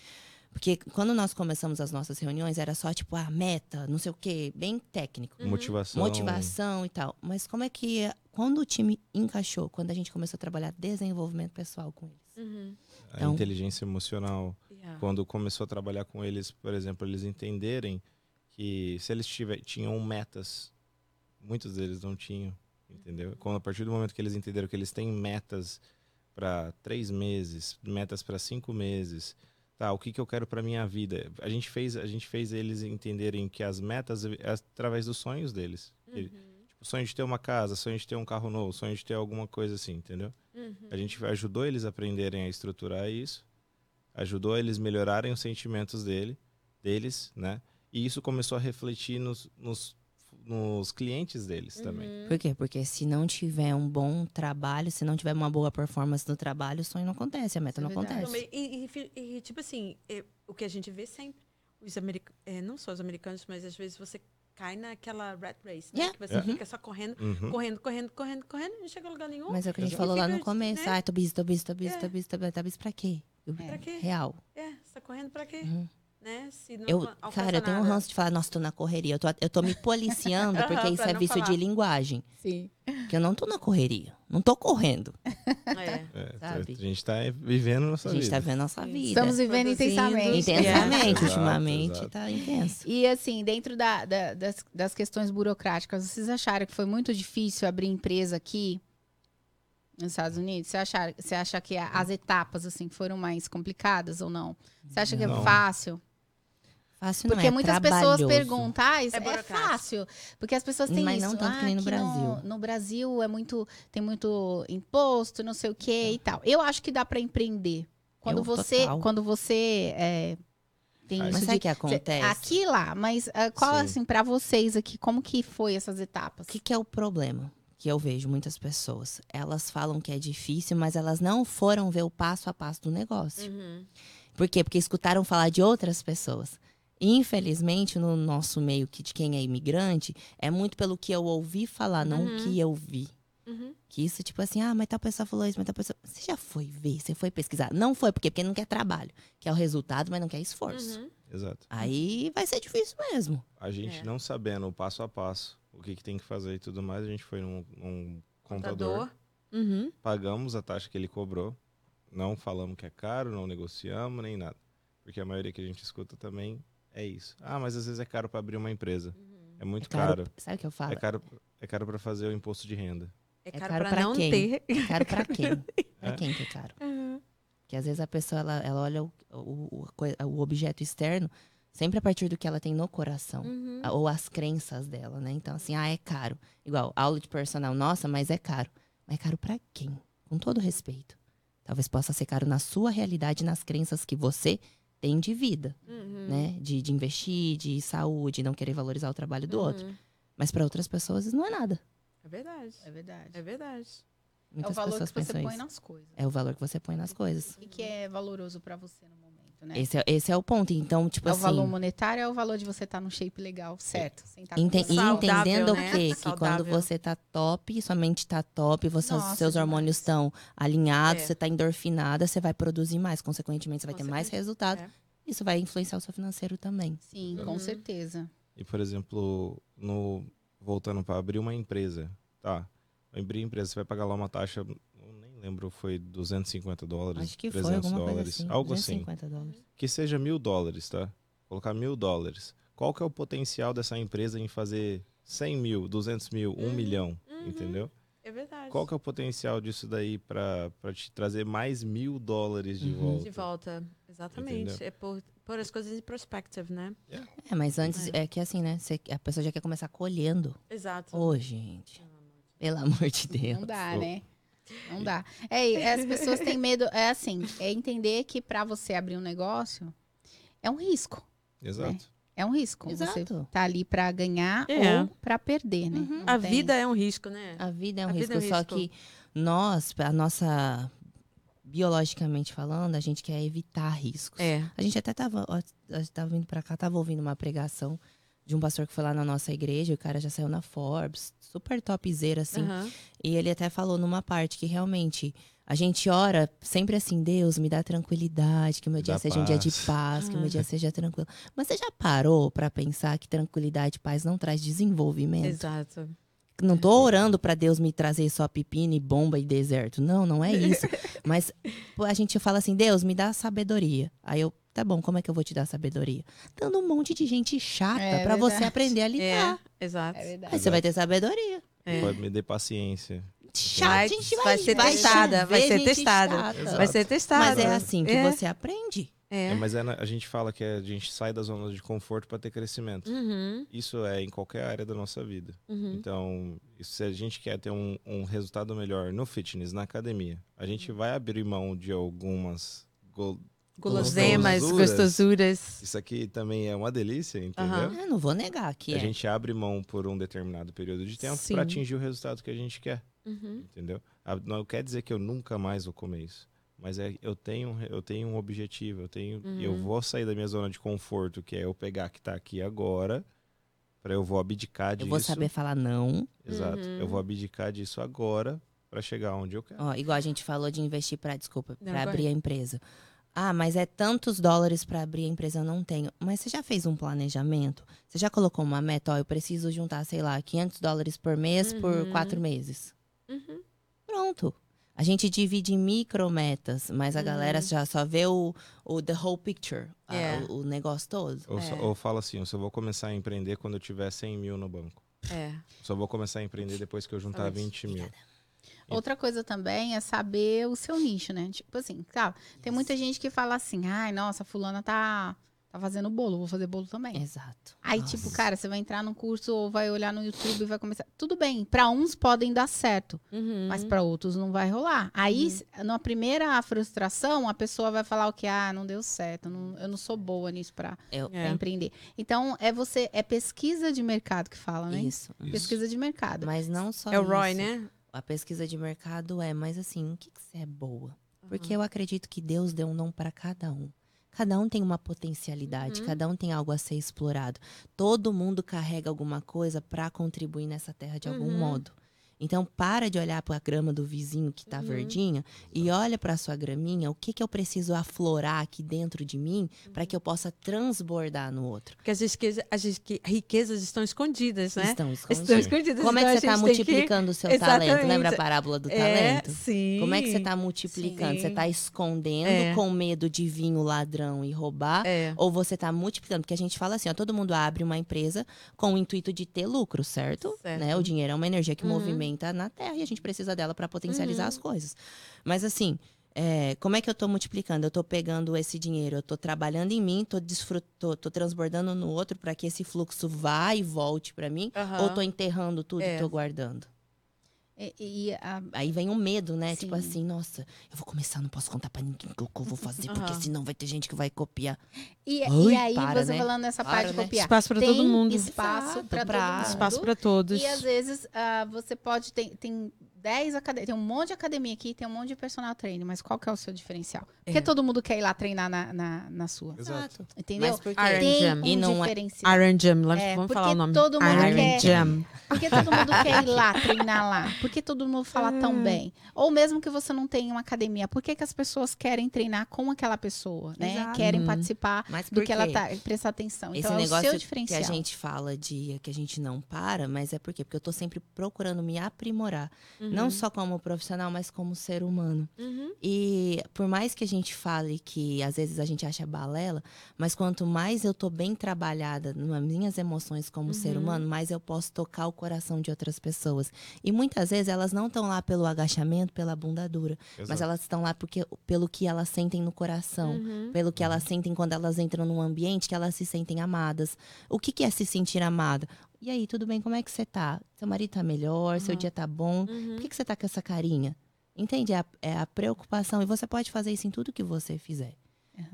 Speaker 3: Porque quando nós começamos as nossas reuniões, era só tipo, ah, meta, não sei o quê, bem técnico.
Speaker 4: Motivação.
Speaker 3: Motivação e tal. Mas como é que, quando o time encaixou, quando a gente começou a trabalhar desenvolvimento pessoal com eles?
Speaker 2: Uhum.
Speaker 4: A
Speaker 3: Então-
Speaker 4: inteligência emocional.
Speaker 2: Yeah.
Speaker 4: Quando começou a trabalhar com eles, por exemplo, eles entenderem que se eles tiver, tinham metas, muitos deles não tinham, entendeu? Quando a partir do momento que eles entenderam que eles têm metas para três meses, metas para cinco meses, tá? O que, que eu quero para minha vida? A gente fez, a gente fez eles entenderem que as metas é através dos sonhos deles. Ele- tipo, sonho de ter uma casa, sonho de ter um carro novo, sonho de ter alguma coisa assim, entendeu?
Speaker 2: Uhum.
Speaker 4: A gente ajudou eles a aprenderem a estruturar isso, ajudou eles melhorarem os sentimentos dele, deles, né? E isso começou a refletir nos, nos, nos clientes deles também.
Speaker 3: Por quê? Porque se não tiver um bom trabalho, se não tiver uma boa performance no trabalho, o sonho não acontece, a meta
Speaker 1: Isso é
Speaker 3: não acontece.
Speaker 2: E, e- e, tipo assim, é, o que a gente vê sempre, os americanos, não só os americanos, mas às vezes você cai naquela rat race, né?
Speaker 3: Yeah.
Speaker 2: Que você
Speaker 4: É.
Speaker 2: fica só correndo,
Speaker 4: Uhum.
Speaker 2: correndo, correndo, correndo, correndo, não chega a lugar nenhum.
Speaker 3: Mas é o que a gente falou lá no começo.
Speaker 2: né?
Speaker 3: Ai, tô busy, tô busy, tô busy,
Speaker 2: É.
Speaker 3: tô busy, tô busy. Tá busy pra quê? Eu-
Speaker 2: Pra quê?
Speaker 3: Real.
Speaker 2: É, você tá correndo pra quê?
Speaker 3: Uhum.
Speaker 2: Né? Se não
Speaker 3: Eu, cara, eu tenho um
Speaker 2: nada.
Speaker 3: ranço de falar, nossa, tô na correria. Eu tô, eu tô me policiando, (laughs) porque isso é vício
Speaker 2: falar.
Speaker 3: de linguagem.
Speaker 1: Sim.
Speaker 3: Que eu não tô na correria. Não tô correndo. (laughs)
Speaker 2: É.
Speaker 4: É,
Speaker 3: Sabe?
Speaker 4: A gente tá vivendo nossa
Speaker 3: A gente
Speaker 4: vida.
Speaker 3: tá vendo a nossa vida.
Speaker 1: Estamos vivendo intensamente.
Speaker 3: Intensamente,
Speaker 4: Exato,
Speaker 3: ultimamente.
Speaker 4: exato.
Speaker 3: Tá intenso.
Speaker 1: E assim, dentro da- da- das, das questões burocráticas, vocês acharam que foi muito difícil abrir empresa aqui nos Estados Unidos? Você acha, você acha que as etapas assim foram mais complicadas ou não? Você acha que é
Speaker 4: Não.
Speaker 1: fácil?
Speaker 3: Fácil
Speaker 1: Porque
Speaker 3: não é
Speaker 1: muitas
Speaker 3: trabalhoso.
Speaker 1: pessoas perguntam, ah, isso
Speaker 2: É
Speaker 1: é, fácil. Porque as pessoas têm
Speaker 3: Mas
Speaker 1: isso.
Speaker 3: não tanto
Speaker 1: ah,
Speaker 3: que nem no
Speaker 1: aqui
Speaker 3: Brasil.
Speaker 1: No, Brasil é muito, tem muito imposto, não sei o quê e tal. Eu acho que dá para empreender. Quando
Speaker 3: Eu,
Speaker 1: você,
Speaker 3: total.
Speaker 1: quando você é, tem
Speaker 4: Mas
Speaker 1: isso
Speaker 3: Mas sabe o
Speaker 1: de
Speaker 3: que acontece?
Speaker 1: Aqui e lá, mas ah, qual,
Speaker 4: Sim.
Speaker 1: assim, pra vocês aqui, como que foi essas etapas?
Speaker 3: O que, que é o problema? Que eu vejo muitas pessoas. Elas falam que é difícil, mas elas não foram ver o passo a passo do negócio.
Speaker 2: Uhum.
Speaker 3: Por quê? Porque escutaram falar de outras pessoas. Infelizmente, no nosso meio que de quem é imigrante, é muito pelo que eu ouvi falar, não
Speaker 2: Uhum.
Speaker 3: o que eu vi.
Speaker 2: Uhum.
Speaker 3: Que isso, tipo assim, ah, mas tal pessoa falou isso, mas tal pessoa. Você já foi ver, você foi pesquisar. Não foi, por quê? Porque não quer trabalho. Quer o resultado, mas não quer esforço.
Speaker 2: Uhum.
Speaker 4: Exato.
Speaker 3: Aí vai ser difícil mesmo.
Speaker 4: A gente
Speaker 2: É.
Speaker 4: não sabendo o passo a passo, o que, que tem que fazer e tudo mais, a gente foi num, num contador,
Speaker 2: Contador. Uhum.
Speaker 4: pagamos a taxa que ele cobrou, não falamos que é caro, não negociamos nem nada. Porque a maioria que a gente escuta também é isso. Ah, mas às vezes é caro para abrir uma empresa. É muito
Speaker 3: É caro.
Speaker 4: caro.
Speaker 3: Sabe o que eu falo?
Speaker 4: É caro, é caro para fazer o imposto de renda.
Speaker 2: É
Speaker 3: É
Speaker 2: caro,
Speaker 3: caro
Speaker 2: pra,
Speaker 3: pra
Speaker 2: não
Speaker 3: quem?
Speaker 2: ter.
Speaker 3: É caro pra quem? (laughs) Pra
Speaker 4: É.
Speaker 3: quem que é caro?
Speaker 2: Uhum.
Speaker 3: Porque às vezes a pessoa, ela, ela olha o, o, o o objeto externo sempre a partir do que ela tem no coração.
Speaker 2: Uhum.
Speaker 3: Ou as crenças dela, né? Então, assim, ah, é caro. Igual, aula de personal, nossa, mas é caro. Mas é caro pra quem? Com todo respeito. Talvez possa ser caro na sua realidade, nas crenças que você tem de vida,
Speaker 2: Uhum.
Speaker 3: né? De, de investir, de saúde, não querer valorizar o trabalho do outro.
Speaker 2: Uhum.
Speaker 3: Mas para outras pessoas isso não é nada.
Speaker 2: É verdade.
Speaker 1: É verdade.
Speaker 2: É verdade.
Speaker 1: É o
Speaker 3: Muitas
Speaker 1: valor
Speaker 3: pessoas
Speaker 1: que você
Speaker 3: pensam
Speaker 1: põe
Speaker 3: isso.
Speaker 1: nas coisas.
Speaker 3: É o valor que você põe nas coisas.
Speaker 1: E que é valoroso pra você no momento, né?
Speaker 3: Esse é, esse é o ponto. Então, tipo
Speaker 1: é o
Speaker 3: assim.
Speaker 1: valor monetário, é o valor de você estar no shape legal, certo? Sem com
Speaker 3: Enten- e
Speaker 2: Saudável,
Speaker 3: entendendo
Speaker 2: né?
Speaker 3: o quê? Que quando você tá top, sua mente tá top, você,
Speaker 1: Nossa,
Speaker 3: seus hormônios estão alinhados,
Speaker 2: É.
Speaker 3: você tá endorfinada, você vai produzir mais. Consequentemente, você vai ter mais resultado.
Speaker 2: é.
Speaker 3: Isso vai influenciar o seu financeiro também.
Speaker 1: Sim, com
Speaker 2: Uhum.
Speaker 1: certeza.
Speaker 4: E, por exemplo, no, voltando para abrir uma empresa, tá? Abrir empresa, você vai pagar lá uma taxa, lembro, foi 250 dólares,
Speaker 3: Acho que foi
Speaker 4: 300
Speaker 3: alguma coisa
Speaker 4: dólares,
Speaker 3: assim.
Speaker 4: algo assim.
Speaker 3: 250 dólares.
Speaker 4: Que seja mil dólares, tá? Colocar mil dólares. Qual que é o potencial dessa empresa em fazer 100 mil, 200 mil, 1
Speaker 2: Uhum,
Speaker 4: milhão,
Speaker 2: uhum.
Speaker 4: entendeu?
Speaker 2: É verdade.
Speaker 4: Qual que é o potencial disso daí para te trazer mais mil dólares de
Speaker 3: Uhum.
Speaker 4: volta?
Speaker 2: De volta. Exatamente.
Speaker 4: Entendeu?
Speaker 2: É por, por as coisas em perspective, né?
Speaker 3: É, mas antes é, que assim, né? você- a pessoa já quer começar colhendo.
Speaker 2: Exato.
Speaker 3: Ô, gente. Pelo amor de Deus.
Speaker 1: Não dá, né? Não dá. É, as pessoas têm medo, é assim, é entender que pra você abrir um negócio é um risco.
Speaker 4: Exato.
Speaker 1: É um risco. Você
Speaker 3: Exato.
Speaker 1: tá ali pra ganhar
Speaker 2: É.
Speaker 1: ou pra perder, né?
Speaker 3: Uhum.
Speaker 2: A
Speaker 1: tem-
Speaker 2: vida é um risco, né?
Speaker 3: A vida é um
Speaker 2: A
Speaker 3: risco,
Speaker 2: vida é um
Speaker 3: só
Speaker 2: risco.
Speaker 3: que nós, a nossa biologicamente falando, a gente quer evitar riscos.
Speaker 2: É.
Speaker 3: A gente até tava, ó, a gente tava vindo pra cá, tava ouvindo uma pregação de um pastor que foi lá na nossa igreja, o cara já saiu na Forbes, super topzera assim.
Speaker 2: Aham.
Speaker 3: E ele até falou numa parte que realmente a gente ora sempre assim, Deus, me dá tranquilidade, que o meu
Speaker 4: Me
Speaker 3: dia
Speaker 4: dá
Speaker 3: seja um dia de
Speaker 4: paz.
Speaker 3: paz, que o meu
Speaker 2: Ah.
Speaker 3: dia seja tranquilo. Mas você já parou pra pensar que tranquilidade e paz não traz desenvolvimento?
Speaker 2: Exato.
Speaker 3: Não tô orando pra Deus me trazer só pepino e bomba e deserto. Não, não é isso. (laughs) Mas a gente fala assim, Deus, me dá sabedoria. Aí eu, tá bom, como é que eu vou te dar sabedoria? Dando um monte de gente chata
Speaker 1: É
Speaker 3: pra você aprender a
Speaker 2: É,
Speaker 3: lidar.
Speaker 2: exato.
Speaker 1: É verdade.
Speaker 3: Aí você vai ter sabedoria.
Speaker 2: É.
Speaker 4: Pode me dar paciência.
Speaker 3: Chato,
Speaker 2: Vai-
Speaker 3: gente
Speaker 2: vai ser testada, vai ser testada.
Speaker 3: chata.
Speaker 2: Vai ser testado.
Speaker 3: Mas é assim que
Speaker 2: é.
Speaker 3: você aprende.
Speaker 2: É.
Speaker 4: É, mas é na- a gente fala que a gente sai da zona de conforto para ter crescimento.
Speaker 2: Uhum,
Speaker 4: Isso é em qualquer área da nossa vida.
Speaker 2: uhum.
Speaker 4: Então, se a gente quer ter um, um resultado melhor no fitness, na academia, a gente vai abrir mão de algumas.
Speaker 2: Guloseimas,
Speaker 4: Gostosuras.
Speaker 2: gostosuras.
Speaker 4: Isso aqui também é uma delícia, entendeu?
Speaker 2: Aham.
Speaker 3: Eu não vou negar que
Speaker 4: A
Speaker 3: é.
Speaker 4: gente abre mão por um determinado período de tempo para atingir o resultado que a gente quer,
Speaker 2: Uhum.
Speaker 4: entendeu? A- Não quer dizer que eu nunca mais vou comer isso. Mas é, eu, tenho, eu tenho um objetivo, eu tenho,
Speaker 2: Uhum.
Speaker 4: eu vou sair da minha zona de conforto, que é eu pegar que tá aqui agora, para eu vou abdicar
Speaker 3: Eu
Speaker 4: disso.
Speaker 3: vou saber falar não.
Speaker 4: Exato.
Speaker 2: Uhum.
Speaker 4: Eu vou abdicar disso agora para chegar onde eu quero.
Speaker 3: Ó, igual a gente falou de investir para, desculpa, para abrir a empresa. Ah, mas é tantos dólares para abrir a empresa, eu não tenho. Mas você já fez um planejamento? Você já colocou uma meta? Ó, eu preciso juntar, sei lá, 500 dólares por mês por
Speaker 2: Uhum.
Speaker 3: quatro meses.
Speaker 2: Uhum.
Speaker 3: Pronto. A gente divide em micrometas, mas a
Speaker 2: Uhum.
Speaker 3: galera já só vê o, o the whole picture, a-
Speaker 2: É.
Speaker 3: o, o negócio todo.
Speaker 4: Ou, só-
Speaker 2: É.
Speaker 4: ou fala assim, eu só vou começar a empreender quando eu tiver 100 mil no banco.
Speaker 2: É.
Speaker 4: Só vou começar a empreender depois que eu juntar
Speaker 2: Exatamente.
Speaker 4: 20 mil.
Speaker 1: Outra coisa também é saber o seu nicho, né? Tipo assim, tá, tem muita gente que fala assim, ai, nossa, fulana tá, tá fazendo bolo, vou fazer bolo também.
Speaker 3: Exato.
Speaker 1: Aí,
Speaker 3: Nossa.
Speaker 1: tipo, cara, você vai entrar num curso ou vai olhar no YouTube e vai começar. Tudo bem, pra uns podem dar certo,
Speaker 2: Uhum.
Speaker 1: mas pra outros não vai rolar. Aí, s- na primeira frustração, a pessoa vai falar o que? Ah, não deu certo, não- eu não sou boa nisso pra,
Speaker 3: Eu,
Speaker 1: pra
Speaker 2: É.
Speaker 1: empreender. Então, é você, é pesquisa de mercado que fala, né?
Speaker 3: Isso.
Speaker 4: Isso.
Speaker 1: Pesquisa de mercado.
Speaker 3: Mas não só
Speaker 2: É o Roy,
Speaker 3: isso.
Speaker 2: né?
Speaker 3: A pesquisa de mercado é, mas assim, o que, que você é boa? Porque
Speaker 2: Uhum.
Speaker 3: eu acredito que Deus deu um dom para cada um. Cada um tem uma potencialidade,
Speaker 2: Uhum.
Speaker 3: cada um tem algo a ser explorado. Todo mundo carrega alguma coisa para contribuir nessa terra de algum
Speaker 2: Uhum.
Speaker 3: modo. Então, para de olhar para a grama do vizinho que tá
Speaker 2: Uhum.
Speaker 3: verdinha e olha para sua graminha, o que que eu preciso aflorar aqui dentro de mim para que eu possa transbordar no outro.
Speaker 2: Porque as riquezas, as rique- riquezas estão escondidas, né?
Speaker 3: Estão (laughs)
Speaker 2: Estão
Speaker 3: escondidas.
Speaker 2: escondidas.
Speaker 3: Como é
Speaker 2: então
Speaker 3: que
Speaker 2: a
Speaker 3: você está
Speaker 2: que-
Speaker 3: multiplicando o seu talento?
Speaker 2: Exatamente.
Speaker 3: Lembra a parábola do
Speaker 2: É,
Speaker 3: talento?
Speaker 2: sim.
Speaker 3: Como é que você está multiplicando?
Speaker 2: Sim.
Speaker 3: Você está escondendo
Speaker 2: É.
Speaker 3: com medo de vir o ladrão e roubar?
Speaker 2: É.
Speaker 3: Ou você está multiplicando? Porque a gente fala assim, ó, todo mundo abre uma empresa com o intuito de ter lucro, certo?
Speaker 2: Certo.
Speaker 3: Né? O dinheiro é uma energia que
Speaker 2: Uhum.
Speaker 3: movimenta na Terra e a gente precisa dela para potencializar
Speaker 2: Uhum.
Speaker 3: as coisas. Mas assim, é, como é que eu estou multiplicando? Eu estou pegando esse dinheiro, eu estou trabalhando em mim, estou tô, tô transbordando no outro para que esse fluxo vá e volte para mim?
Speaker 2: Aham.
Speaker 3: Ou estou enterrando tudo
Speaker 2: É.
Speaker 3: e estou guardando?
Speaker 1: E, e a-
Speaker 3: Aí vem o medo, né?
Speaker 1: Sim.
Speaker 3: Tipo assim, nossa, eu vou começar, não posso contar pra ninguém o que eu vou (laughs) fazer, porque
Speaker 2: Aham.
Speaker 3: senão vai ter gente que vai copiar.
Speaker 1: e,
Speaker 3: Ai,
Speaker 1: e aí,
Speaker 3: para,
Speaker 1: você
Speaker 3: né?
Speaker 1: falando nessa
Speaker 3: Para,
Speaker 1: parte de
Speaker 3: né?
Speaker 1: copiar.
Speaker 2: Espaço para
Speaker 1: tem
Speaker 2: todo mundo.
Speaker 1: espaço
Speaker 3: Exato,
Speaker 1: para
Speaker 3: pra-
Speaker 1: todo mundo.
Speaker 2: Espaço para todos.
Speaker 1: E às vezes ah, você pode tem tem 10 academias, tem um monte de academia aqui, tem um monte de personal trainer, mas qual que é o seu diferencial? Porque
Speaker 2: É.
Speaker 1: todo mundo quer ir lá treinar na, na, na sua.
Speaker 4: Exato.
Speaker 1: Entendeu?
Speaker 3: Mas por quê?
Speaker 2: Iron
Speaker 1: Tem
Speaker 2: Jam.
Speaker 1: um
Speaker 3: E não é-
Speaker 1: diferencial.
Speaker 2: Iron Jam, lá-
Speaker 1: É,
Speaker 2: vamos
Speaker 1: porque
Speaker 2: falar o nome.
Speaker 1: todo mundo
Speaker 2: Iron
Speaker 1: quer-
Speaker 2: Jam.
Speaker 1: Porque todo mundo quer ir lá, (laughs) treinar lá. Porque todo mundo fala
Speaker 3: É.
Speaker 1: tão bem. Ou mesmo que você não tenha uma academia, por que, que as pessoas querem treinar com aquela pessoa, né?
Speaker 3: Exato.
Speaker 1: Querem
Speaker 2: Uhum.
Speaker 1: participar
Speaker 3: Mas
Speaker 1: do que ela tá, prestar atenção.
Speaker 3: Esse
Speaker 1: Então é o
Speaker 3: negócio
Speaker 1: seu
Speaker 3: que
Speaker 1: diferencial.
Speaker 3: a gente fala de que a gente não para, mas é por quê? Porque eu tô sempre procurando me aprimorar. Não só como profissional, mas como ser humano.
Speaker 2: Uhum.
Speaker 3: E por mais que a gente fale que às vezes a gente acha balela, mas quanto mais eu tô bem trabalhada nas minhas emoções como ser
Speaker 2: Uhum.
Speaker 3: humano, mais eu posso tocar o coração de outras pessoas. E muitas vezes elas não estão lá pelo agachamento, pela bunda dura, mas
Speaker 4: Exato.
Speaker 3: elas estão lá porque, pelo que elas sentem no coração.
Speaker 2: Uhum.
Speaker 3: Pelo que elas sentem quando elas entram num ambiente que elas se sentem amadas. O que, que é se sentir amada? E aí, tudo bem? Como é que você tá? Seu marido tá melhor? Seu
Speaker 2: Uhum.
Speaker 3: dia tá bom?
Speaker 2: Uhum.
Speaker 3: Por que, que você tá com essa carinha? Entende? É a, é a preocupação. E você pode fazer isso em tudo que você fizer.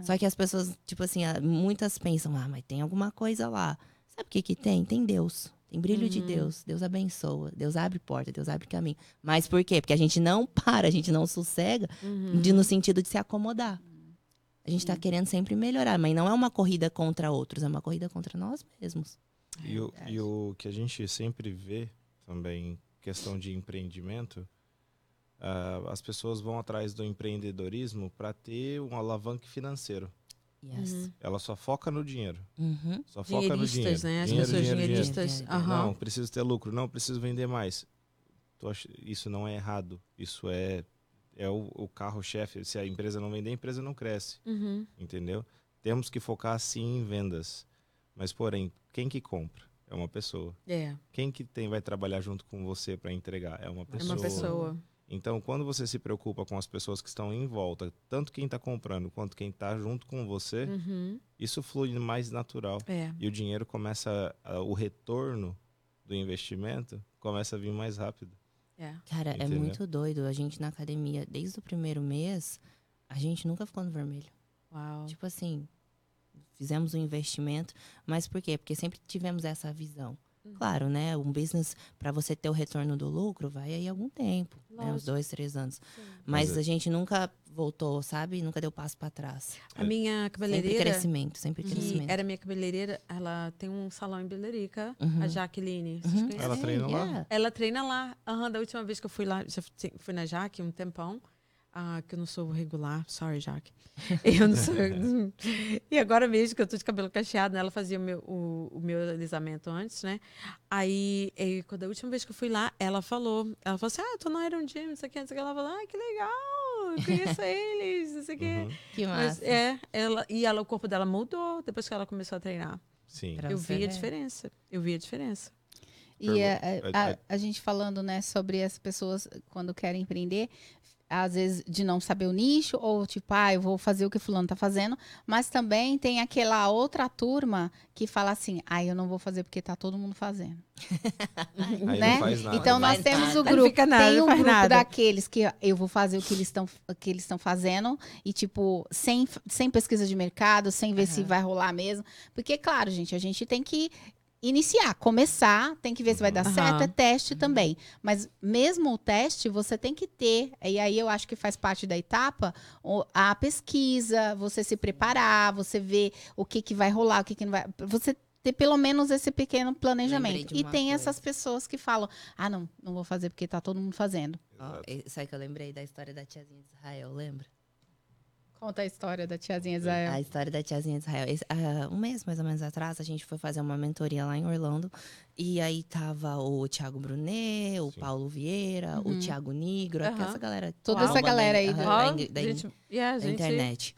Speaker 3: Só que as pessoas, tipo assim, muitas pensam, ah, mas tem alguma coisa lá. Sabe o que que tem? Tem Deus. Tem brilho de
Speaker 2: Uhum.
Speaker 3: Deus. Deus abençoa. Deus abre porta. Deus abre caminho. Mas por quê? Porque a gente não (laughs) para, a gente não sossega
Speaker 2: Uhum.
Speaker 3: de, no sentido de se acomodar. A gente tá querendo sempre melhorar, mas não é uma corrida contra outros, é uma corrida contra nós mesmos.
Speaker 4: E o, e o que a gente sempre vê também, questão de empreendimento, ah, as pessoas vão atrás do empreendedorismo para ter um alavanque financeiro.
Speaker 3: Yes.
Speaker 2: Uhum.
Speaker 4: Ela só foca no dinheiro.
Speaker 3: Uhum.
Speaker 4: Só foca no dinheiro.
Speaker 2: Dinheiristas, né? As
Speaker 4: Dinheiro,
Speaker 2: pessoas
Speaker 4: dinheiro, dinheiro.
Speaker 2: dinheiristas.
Speaker 3: dinheiro.
Speaker 2: Aham.
Speaker 4: Não, preciso ter lucro. Não, preciso vender mais. Isso não é errado. Isso é, é o, o carro-chefe. Se a empresa não vender, a empresa não cresce.
Speaker 2: Uhum.
Speaker 4: Entendeu? Temos que focar sim em vendas. Mas, porém, quem que compra? É uma pessoa.
Speaker 2: É,
Speaker 4: Quem que tem vai trabalhar junto com você para entregar? É uma
Speaker 2: é
Speaker 4: pessoa.
Speaker 2: uma pessoa.
Speaker 4: Então, quando você se preocupa com as pessoas que estão em volta, tanto quem está comprando quanto quem está junto com você,
Speaker 2: Uhum.
Speaker 4: isso flui mais natural.
Speaker 2: É.
Speaker 4: E o dinheiro começa, a- o retorno do investimento começa a vir mais rápido.
Speaker 2: É.
Speaker 3: Cara, é
Speaker 4: Entendeu?
Speaker 3: muito doido. A gente na academia, desde o primeiro mês, a gente nunca ficou no vermelho.
Speaker 2: Uau.
Speaker 3: Tipo assim, fizemos um investimento, mas por quê? Porque sempre tivemos essa visão.
Speaker 2: Uhum.
Speaker 3: Claro, né? Um business, para você ter o retorno do lucro, vai aí algum tempo, né? Uns dois, três anos.
Speaker 2: Sim.
Speaker 3: Mas
Speaker 4: Mas é-
Speaker 3: a gente nunca voltou, sabe? Nunca deu passo para trás.
Speaker 2: A minha
Speaker 3: Sempre
Speaker 2: cabeleireira,
Speaker 3: crescimento, sempre crescimento.
Speaker 2: era minha cabeleireira, ela tem um salão em Belerica,
Speaker 3: Uhum.
Speaker 2: a Jaqueline.
Speaker 3: Uhum.
Speaker 4: Ela treina lá?
Speaker 3: Yeah.
Speaker 2: Ela treina lá. Aham, da última vez que eu fui lá, já fui- fui na Jaque um tempão. Ah, que eu não sou regular, sorry, Jaque. (laughs) Eu não sou. (laughs) (laughs) e agora mesmo que eu tô de cabelo cacheado, né? Ela fazia o meu, o, o meu alisamento antes, né? Aí, eh, quando a última vez que eu fui lá, ela falou, ela falou assim: Ah, eu tô no Iron Gym, não sei o que, não sei o que. Ela falou, ah, que legal, eu conheço eles, não sei o que.
Speaker 4: Uhum.
Speaker 3: Que
Speaker 2: Mas,
Speaker 3: massa.
Speaker 2: é, ela, e ela, o corpo dela mudou depois que ela começou a treinar.
Speaker 4: Sim.
Speaker 3: Pra
Speaker 2: eu vi a diferença. Eu vi a diferença.
Speaker 1: E a,
Speaker 4: a-
Speaker 1: a- a gente falando, né, sobre as pessoas quando querem empreender, às vezes de não saber o nicho, ou tipo, ah, eu vou fazer o que fulano tá fazendo, mas também tem aquela outra turma que fala assim, ah, eu não vou fazer porque tá todo mundo fazendo. (laughs)
Speaker 4: Aí
Speaker 1: né?
Speaker 4: não faz nada.
Speaker 1: Então
Speaker 3: Não
Speaker 1: nós
Speaker 3: faz
Speaker 1: temos
Speaker 3: nada.
Speaker 1: o grupo,
Speaker 2: nada,
Speaker 1: tem
Speaker 2: não
Speaker 1: um
Speaker 2: faz
Speaker 1: grupo
Speaker 2: nada.
Speaker 1: daqueles que eu vou fazer o que eles estão que eles estão fazendo e tipo sem, sem pesquisa de mercado, sem ver se
Speaker 3: Aham.
Speaker 1: vai rolar mesmo, porque claro, gente, a gente tem que iniciar, começar, tem que ver se vai dar
Speaker 2: Aham.
Speaker 1: certo, é teste também. Mas mesmo o teste, você tem que ter, e aí eu acho que faz parte da etapa, a pesquisa, você se preparar, você ver o que, que vai rolar, o que, que não vai. Você ter pelo menos esse pequeno planejamento. E tem
Speaker 3: coisa.
Speaker 1: essas pessoas que falam: ah, não, não vou fazer porque tá todo mundo fazendo.
Speaker 4: Exato.
Speaker 3: e- sabe que eu lembrei da história da tiazinha de Israel, lembra?
Speaker 1: Conta a história da tiazinha
Speaker 3: A
Speaker 1: Israel.
Speaker 3: história da tiazinha de Israel. Esse- ah, um mês mais ou menos atrás, a gente foi fazer uma mentoria lá em Orlando. E aí tava o Thiago Brunet, o
Speaker 4: Sim.
Speaker 3: Paulo Vieira,
Speaker 1: Uhum.
Speaker 3: o Thiago Negro,
Speaker 2: Aham.
Speaker 3: essa galera.
Speaker 1: Toda essa galera aí
Speaker 3: da,
Speaker 2: gente, yeah, gente,
Speaker 3: internet.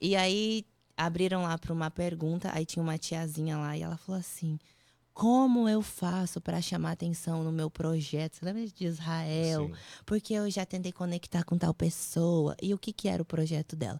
Speaker 3: E aí abriram lá para uma pergunta, aí tinha uma tiazinha lá e ela falou assim: Como eu faço para chamar atenção no meu projeto? Você lembra de Israel?
Speaker 4: Sim.
Speaker 3: porque eu já tentei conectar com tal pessoa. E o que, que era o projeto dela?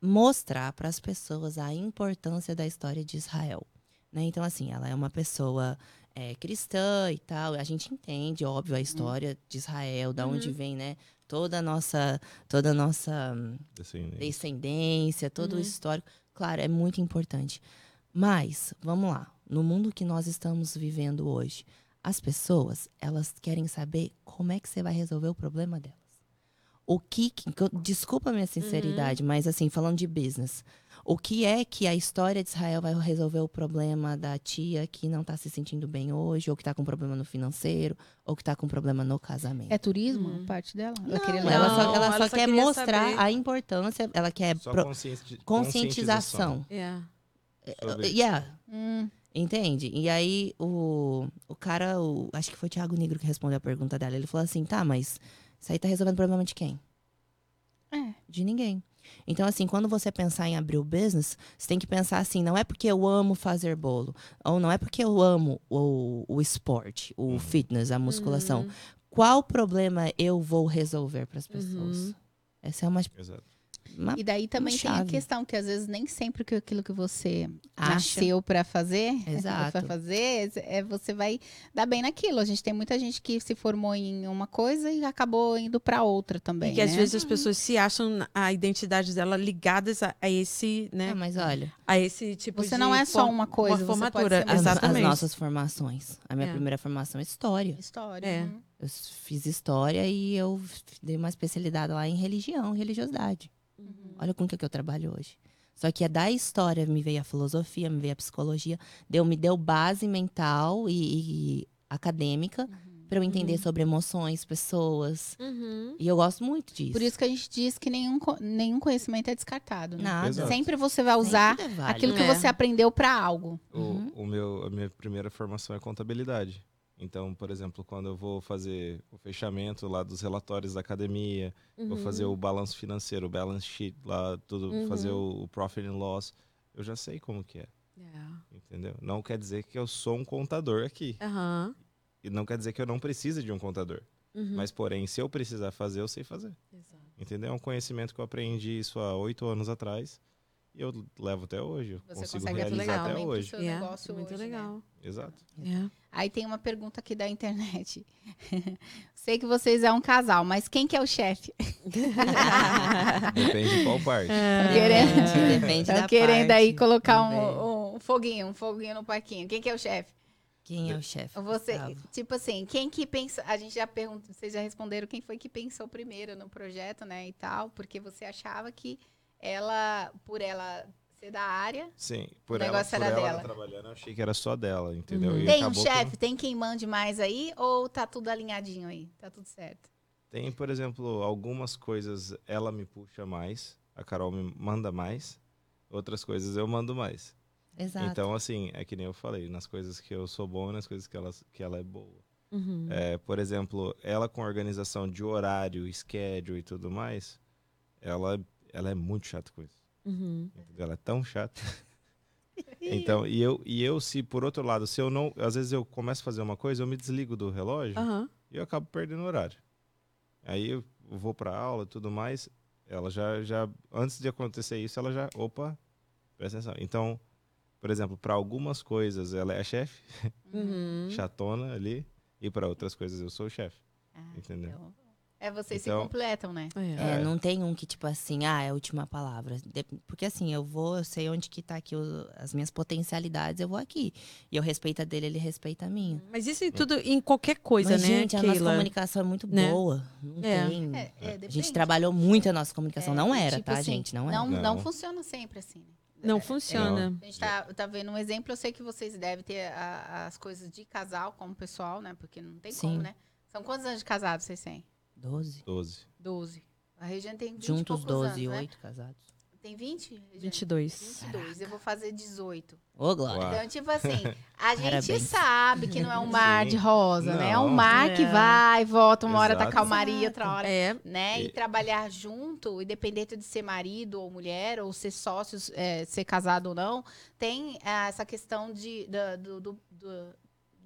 Speaker 3: Mostrar para as pessoas a importância da história de Israel. Né? Então, assim, ela é uma pessoa é cristã e tal. A gente entende, óbvio, a história de Israel, da onde vem, né? Toda a nossa, toda a nossa
Speaker 4: Descendente.
Speaker 3: descendência, todo o
Speaker 2: Uhum.
Speaker 3: histórico. Claro, é muito importante. Mas, vamos lá, no mundo que nós estamos vivendo hoje, as pessoas, elas querem saber como é que você vai resolver o problema delas. O que, que desculpa a minha sinceridade, mas assim, falando de business, o que é que a história de Israel vai resolver o problema da tia que não tá se sentindo bem hoje, ou que tá com problema no financeiro, ou que tá com problema no casamento?
Speaker 1: É turismo,
Speaker 2: Uhum.
Speaker 1: parte dela?
Speaker 3: Não,
Speaker 1: queria
Speaker 3: ela, só, ela
Speaker 2: Não,
Speaker 3: só
Speaker 2: ela só
Speaker 3: quer
Speaker 2: queria
Speaker 3: mostrar
Speaker 2: saber-
Speaker 3: a importância, ela quer
Speaker 4: Só
Speaker 3: pro-
Speaker 4: conscienti-
Speaker 3: conscientização.
Speaker 2: É.
Speaker 4: sobre-
Speaker 3: Yeah,
Speaker 1: Hum,
Speaker 3: Entende? E aí, o, o cara, o, acho que foi o Thiago Negro que respondeu a pergunta dela. Ele falou assim: tá, mas isso aí tá resolvendo o problema de quem?
Speaker 1: é.
Speaker 3: De ninguém. Então, assim, quando você pensar em abrir o business, você tem que pensar assim: não é porque eu amo fazer bolo, ou não é porque eu amo o, o esporte, o
Speaker 4: Uhum.
Speaker 3: fitness, a musculação.
Speaker 2: Uhum.
Speaker 3: Qual problema eu vou resolver para as pessoas?
Speaker 2: Uhum.
Speaker 3: Essa é uma,
Speaker 4: Exato.
Speaker 3: Uma
Speaker 1: E daí também tem a
Speaker 3: chave.
Speaker 1: questão que às vezes nem sempre que aquilo que você
Speaker 3: Acha.
Speaker 1: nasceu pra fazer, (laughs) para fazer, é você vai dar bem naquilo. A gente tem muita gente que se formou em uma coisa e acabou indo pra outra também,
Speaker 2: E que às
Speaker 1: né?
Speaker 2: vezes as pessoas se acham a identidade dela ligadas a, a esse, né?
Speaker 3: Ah, mas olha,
Speaker 2: A esse tipo de
Speaker 1: Você não é só uma coisa, você pode
Speaker 2: formatura,
Speaker 1: ser
Speaker 3: as, as
Speaker 2: exatamente.
Speaker 3: nossas formações. A minha
Speaker 2: É.
Speaker 3: primeira formação é história.
Speaker 1: História.
Speaker 2: É.
Speaker 1: uhum.
Speaker 3: Eu fiz história e eu dei uma especialidade lá em religião, religiosidade.
Speaker 2: Uhum.
Speaker 3: Olha com o que, que eu trabalho hoje. Só que é da história me veio a filosofia, me veio a psicologia, deu, me deu base mental e, e acadêmica para eu entender
Speaker 2: Uhum.
Speaker 3: sobre emoções, pessoas.
Speaker 2: Uhum.
Speaker 3: E eu gosto muito disso.
Speaker 1: Por isso que a gente diz que nenhum, nenhum conhecimento é descartado. Né?
Speaker 3: Nada.
Speaker 4: Exato.
Speaker 1: Sempre você vai usar
Speaker 3: é
Speaker 1: aquilo que
Speaker 2: É.
Speaker 1: você aprendeu pra algo.
Speaker 4: O,
Speaker 3: Uhum.
Speaker 4: o meu, a minha primeira formação é contabilidade. Então, por exemplo, quando eu vou fazer o fechamento lá dos relatórios da academia, vou fazer o balanço financeiro, o balance sheet lá, tudo,
Speaker 2: Uhum.
Speaker 4: fazer o, o profit and loss, eu já sei como que é,
Speaker 2: É.
Speaker 4: entendeu? Não quer dizer que eu sou um contador aqui.
Speaker 2: Aham.
Speaker 4: E não quer dizer que eu não precise de um contador.
Speaker 2: Uhum.
Speaker 4: Mas, porém, se eu precisar fazer, eu sei fazer.
Speaker 2: Exato.
Speaker 4: Entendeu? É um conhecimento que eu aprendi isso há oito anos atrás. E eu levo até hoje. Eu
Speaker 1: Você
Speaker 4: consigo
Speaker 1: consegue
Speaker 4: realizar
Speaker 2: aplicar
Speaker 4: até
Speaker 1: também pro
Speaker 4: hoje.
Speaker 1: seu
Speaker 2: É,
Speaker 1: negócio
Speaker 2: muito
Speaker 1: hoje, né?
Speaker 2: legal.
Speaker 4: Exato.
Speaker 2: É.
Speaker 1: Aí tem uma pergunta aqui da internet. (laughs) Sei que vocês é um casal, mas quem que é o chefe? (laughs)
Speaker 4: Depende de qual parte.
Speaker 2: É.
Speaker 1: querendo-
Speaker 3: Depende
Speaker 1: Tá
Speaker 3: da
Speaker 1: querendo
Speaker 3: parte
Speaker 1: aí colocar um, um foguinho, um foguinho no parquinho. Quem que é o chefe?
Speaker 3: Quem é o chefe?
Speaker 1: Você,
Speaker 3: Gustavo?
Speaker 1: tipo assim, quem que pensa? A gente já perguntou, vocês já responderam quem foi que pensou primeiro no projeto, né, e tal, porque você achava que ela, por ela ser da área,
Speaker 4: Sim, por
Speaker 1: O
Speaker 4: ela,
Speaker 1: negócio
Speaker 4: por
Speaker 1: era
Speaker 4: ela
Speaker 1: dela.
Speaker 4: trabalhando, eu achei que era só dela, entendeu?
Speaker 2: Uhum.
Speaker 4: E
Speaker 1: tem um
Speaker 4: acabou que
Speaker 1: chefe, tem quem mande mais aí, ou tá tudo alinhadinho aí? Tá tudo certo?
Speaker 4: Tem, por exemplo, algumas coisas ela me puxa mais, a Carol me manda mais, outras coisas eu mando mais.
Speaker 3: Exato.
Speaker 4: Então, assim, é que nem eu falei, nas coisas que eu sou bom e nas coisas que ela, que ela é boa.
Speaker 2: Uhum.
Speaker 4: É, por exemplo, ela com organização de horário, schedule e tudo mais, ela, ela é muito chata com isso.
Speaker 2: Uhum.
Speaker 4: Ela é tão chata. (laughs) Então, e eu, e eu, se por outro lado, se eu não. Às vezes eu começo a fazer uma coisa, eu me desligo do relógio
Speaker 2: Aham.
Speaker 4: e eu acabo perdendo o horário. Aí eu vou pra aula e tudo mais. Ela já, já. Antes de acontecer isso, ela já. Opa, presta atenção. Então, por exemplo, para algumas coisas ela é a chefe,
Speaker 2: Uhum. (laughs)
Speaker 4: chatona ali, e para outras coisas eu sou o chefe.
Speaker 1: Ah,
Speaker 4: Entendeu?
Speaker 1: então, é, vocês
Speaker 4: Então-
Speaker 1: se completam, né?
Speaker 2: É.
Speaker 3: É, não tem um que, tipo assim, ah, é a última palavra. Porque assim, eu vou, eu sei onde que tá aqui o- as minhas potencialidades, eu vou aqui. E eu respeito a dele, ele respeita a minha.
Speaker 2: Mas isso em tudo, em qualquer coisa,
Speaker 3: Mas,
Speaker 2: né,
Speaker 3: gente, a nossa
Speaker 2: Keila?
Speaker 3: comunicação é muito
Speaker 2: Né?
Speaker 3: boa. Não
Speaker 2: É.
Speaker 3: tem.
Speaker 1: É, é,
Speaker 3: a gente trabalhou muito a nossa comunicação.
Speaker 1: É,
Speaker 3: não era,
Speaker 1: tipo
Speaker 3: tá,
Speaker 1: assim,
Speaker 3: gente? Não era.
Speaker 1: Não, não.
Speaker 4: Não.
Speaker 1: funciona sempre assim. né?
Speaker 2: Não
Speaker 1: É,
Speaker 2: funciona.
Speaker 1: A gente tá, tá vendo um exemplo, eu sei que vocês devem ter a- as coisas de casal como pessoal, né? Porque não tem como,
Speaker 3: Sim.
Speaker 1: né? São quantos anos de casado vocês têm?
Speaker 3: Doze.
Speaker 4: 12.
Speaker 1: 12. A Regiane tem 20 e
Speaker 3: Juntos,
Speaker 1: poucos
Speaker 3: 12 e
Speaker 1: anos, né?
Speaker 3: 8 casados.
Speaker 1: Tem 20? Regiane?
Speaker 2: 22.
Speaker 1: 22. Eu vou fazer 18.
Speaker 3: Ô, Glória.
Speaker 1: Então, tipo assim, a gente
Speaker 3: Parabéns.
Speaker 1: sabe que não é um mar
Speaker 4: Sim.
Speaker 1: de rosa, né? É um
Speaker 4: Não.
Speaker 1: mar que
Speaker 2: É.
Speaker 1: vai, volta, uma hora tá
Speaker 4: Exato.
Speaker 1: calmaria, outra hora
Speaker 2: É.
Speaker 1: né? E
Speaker 4: E-
Speaker 1: trabalhar junto, independente de ser marido ou mulher, ou ser sócios, é, ser casado ou não, tem ah, essa questão de, da- do, do, do,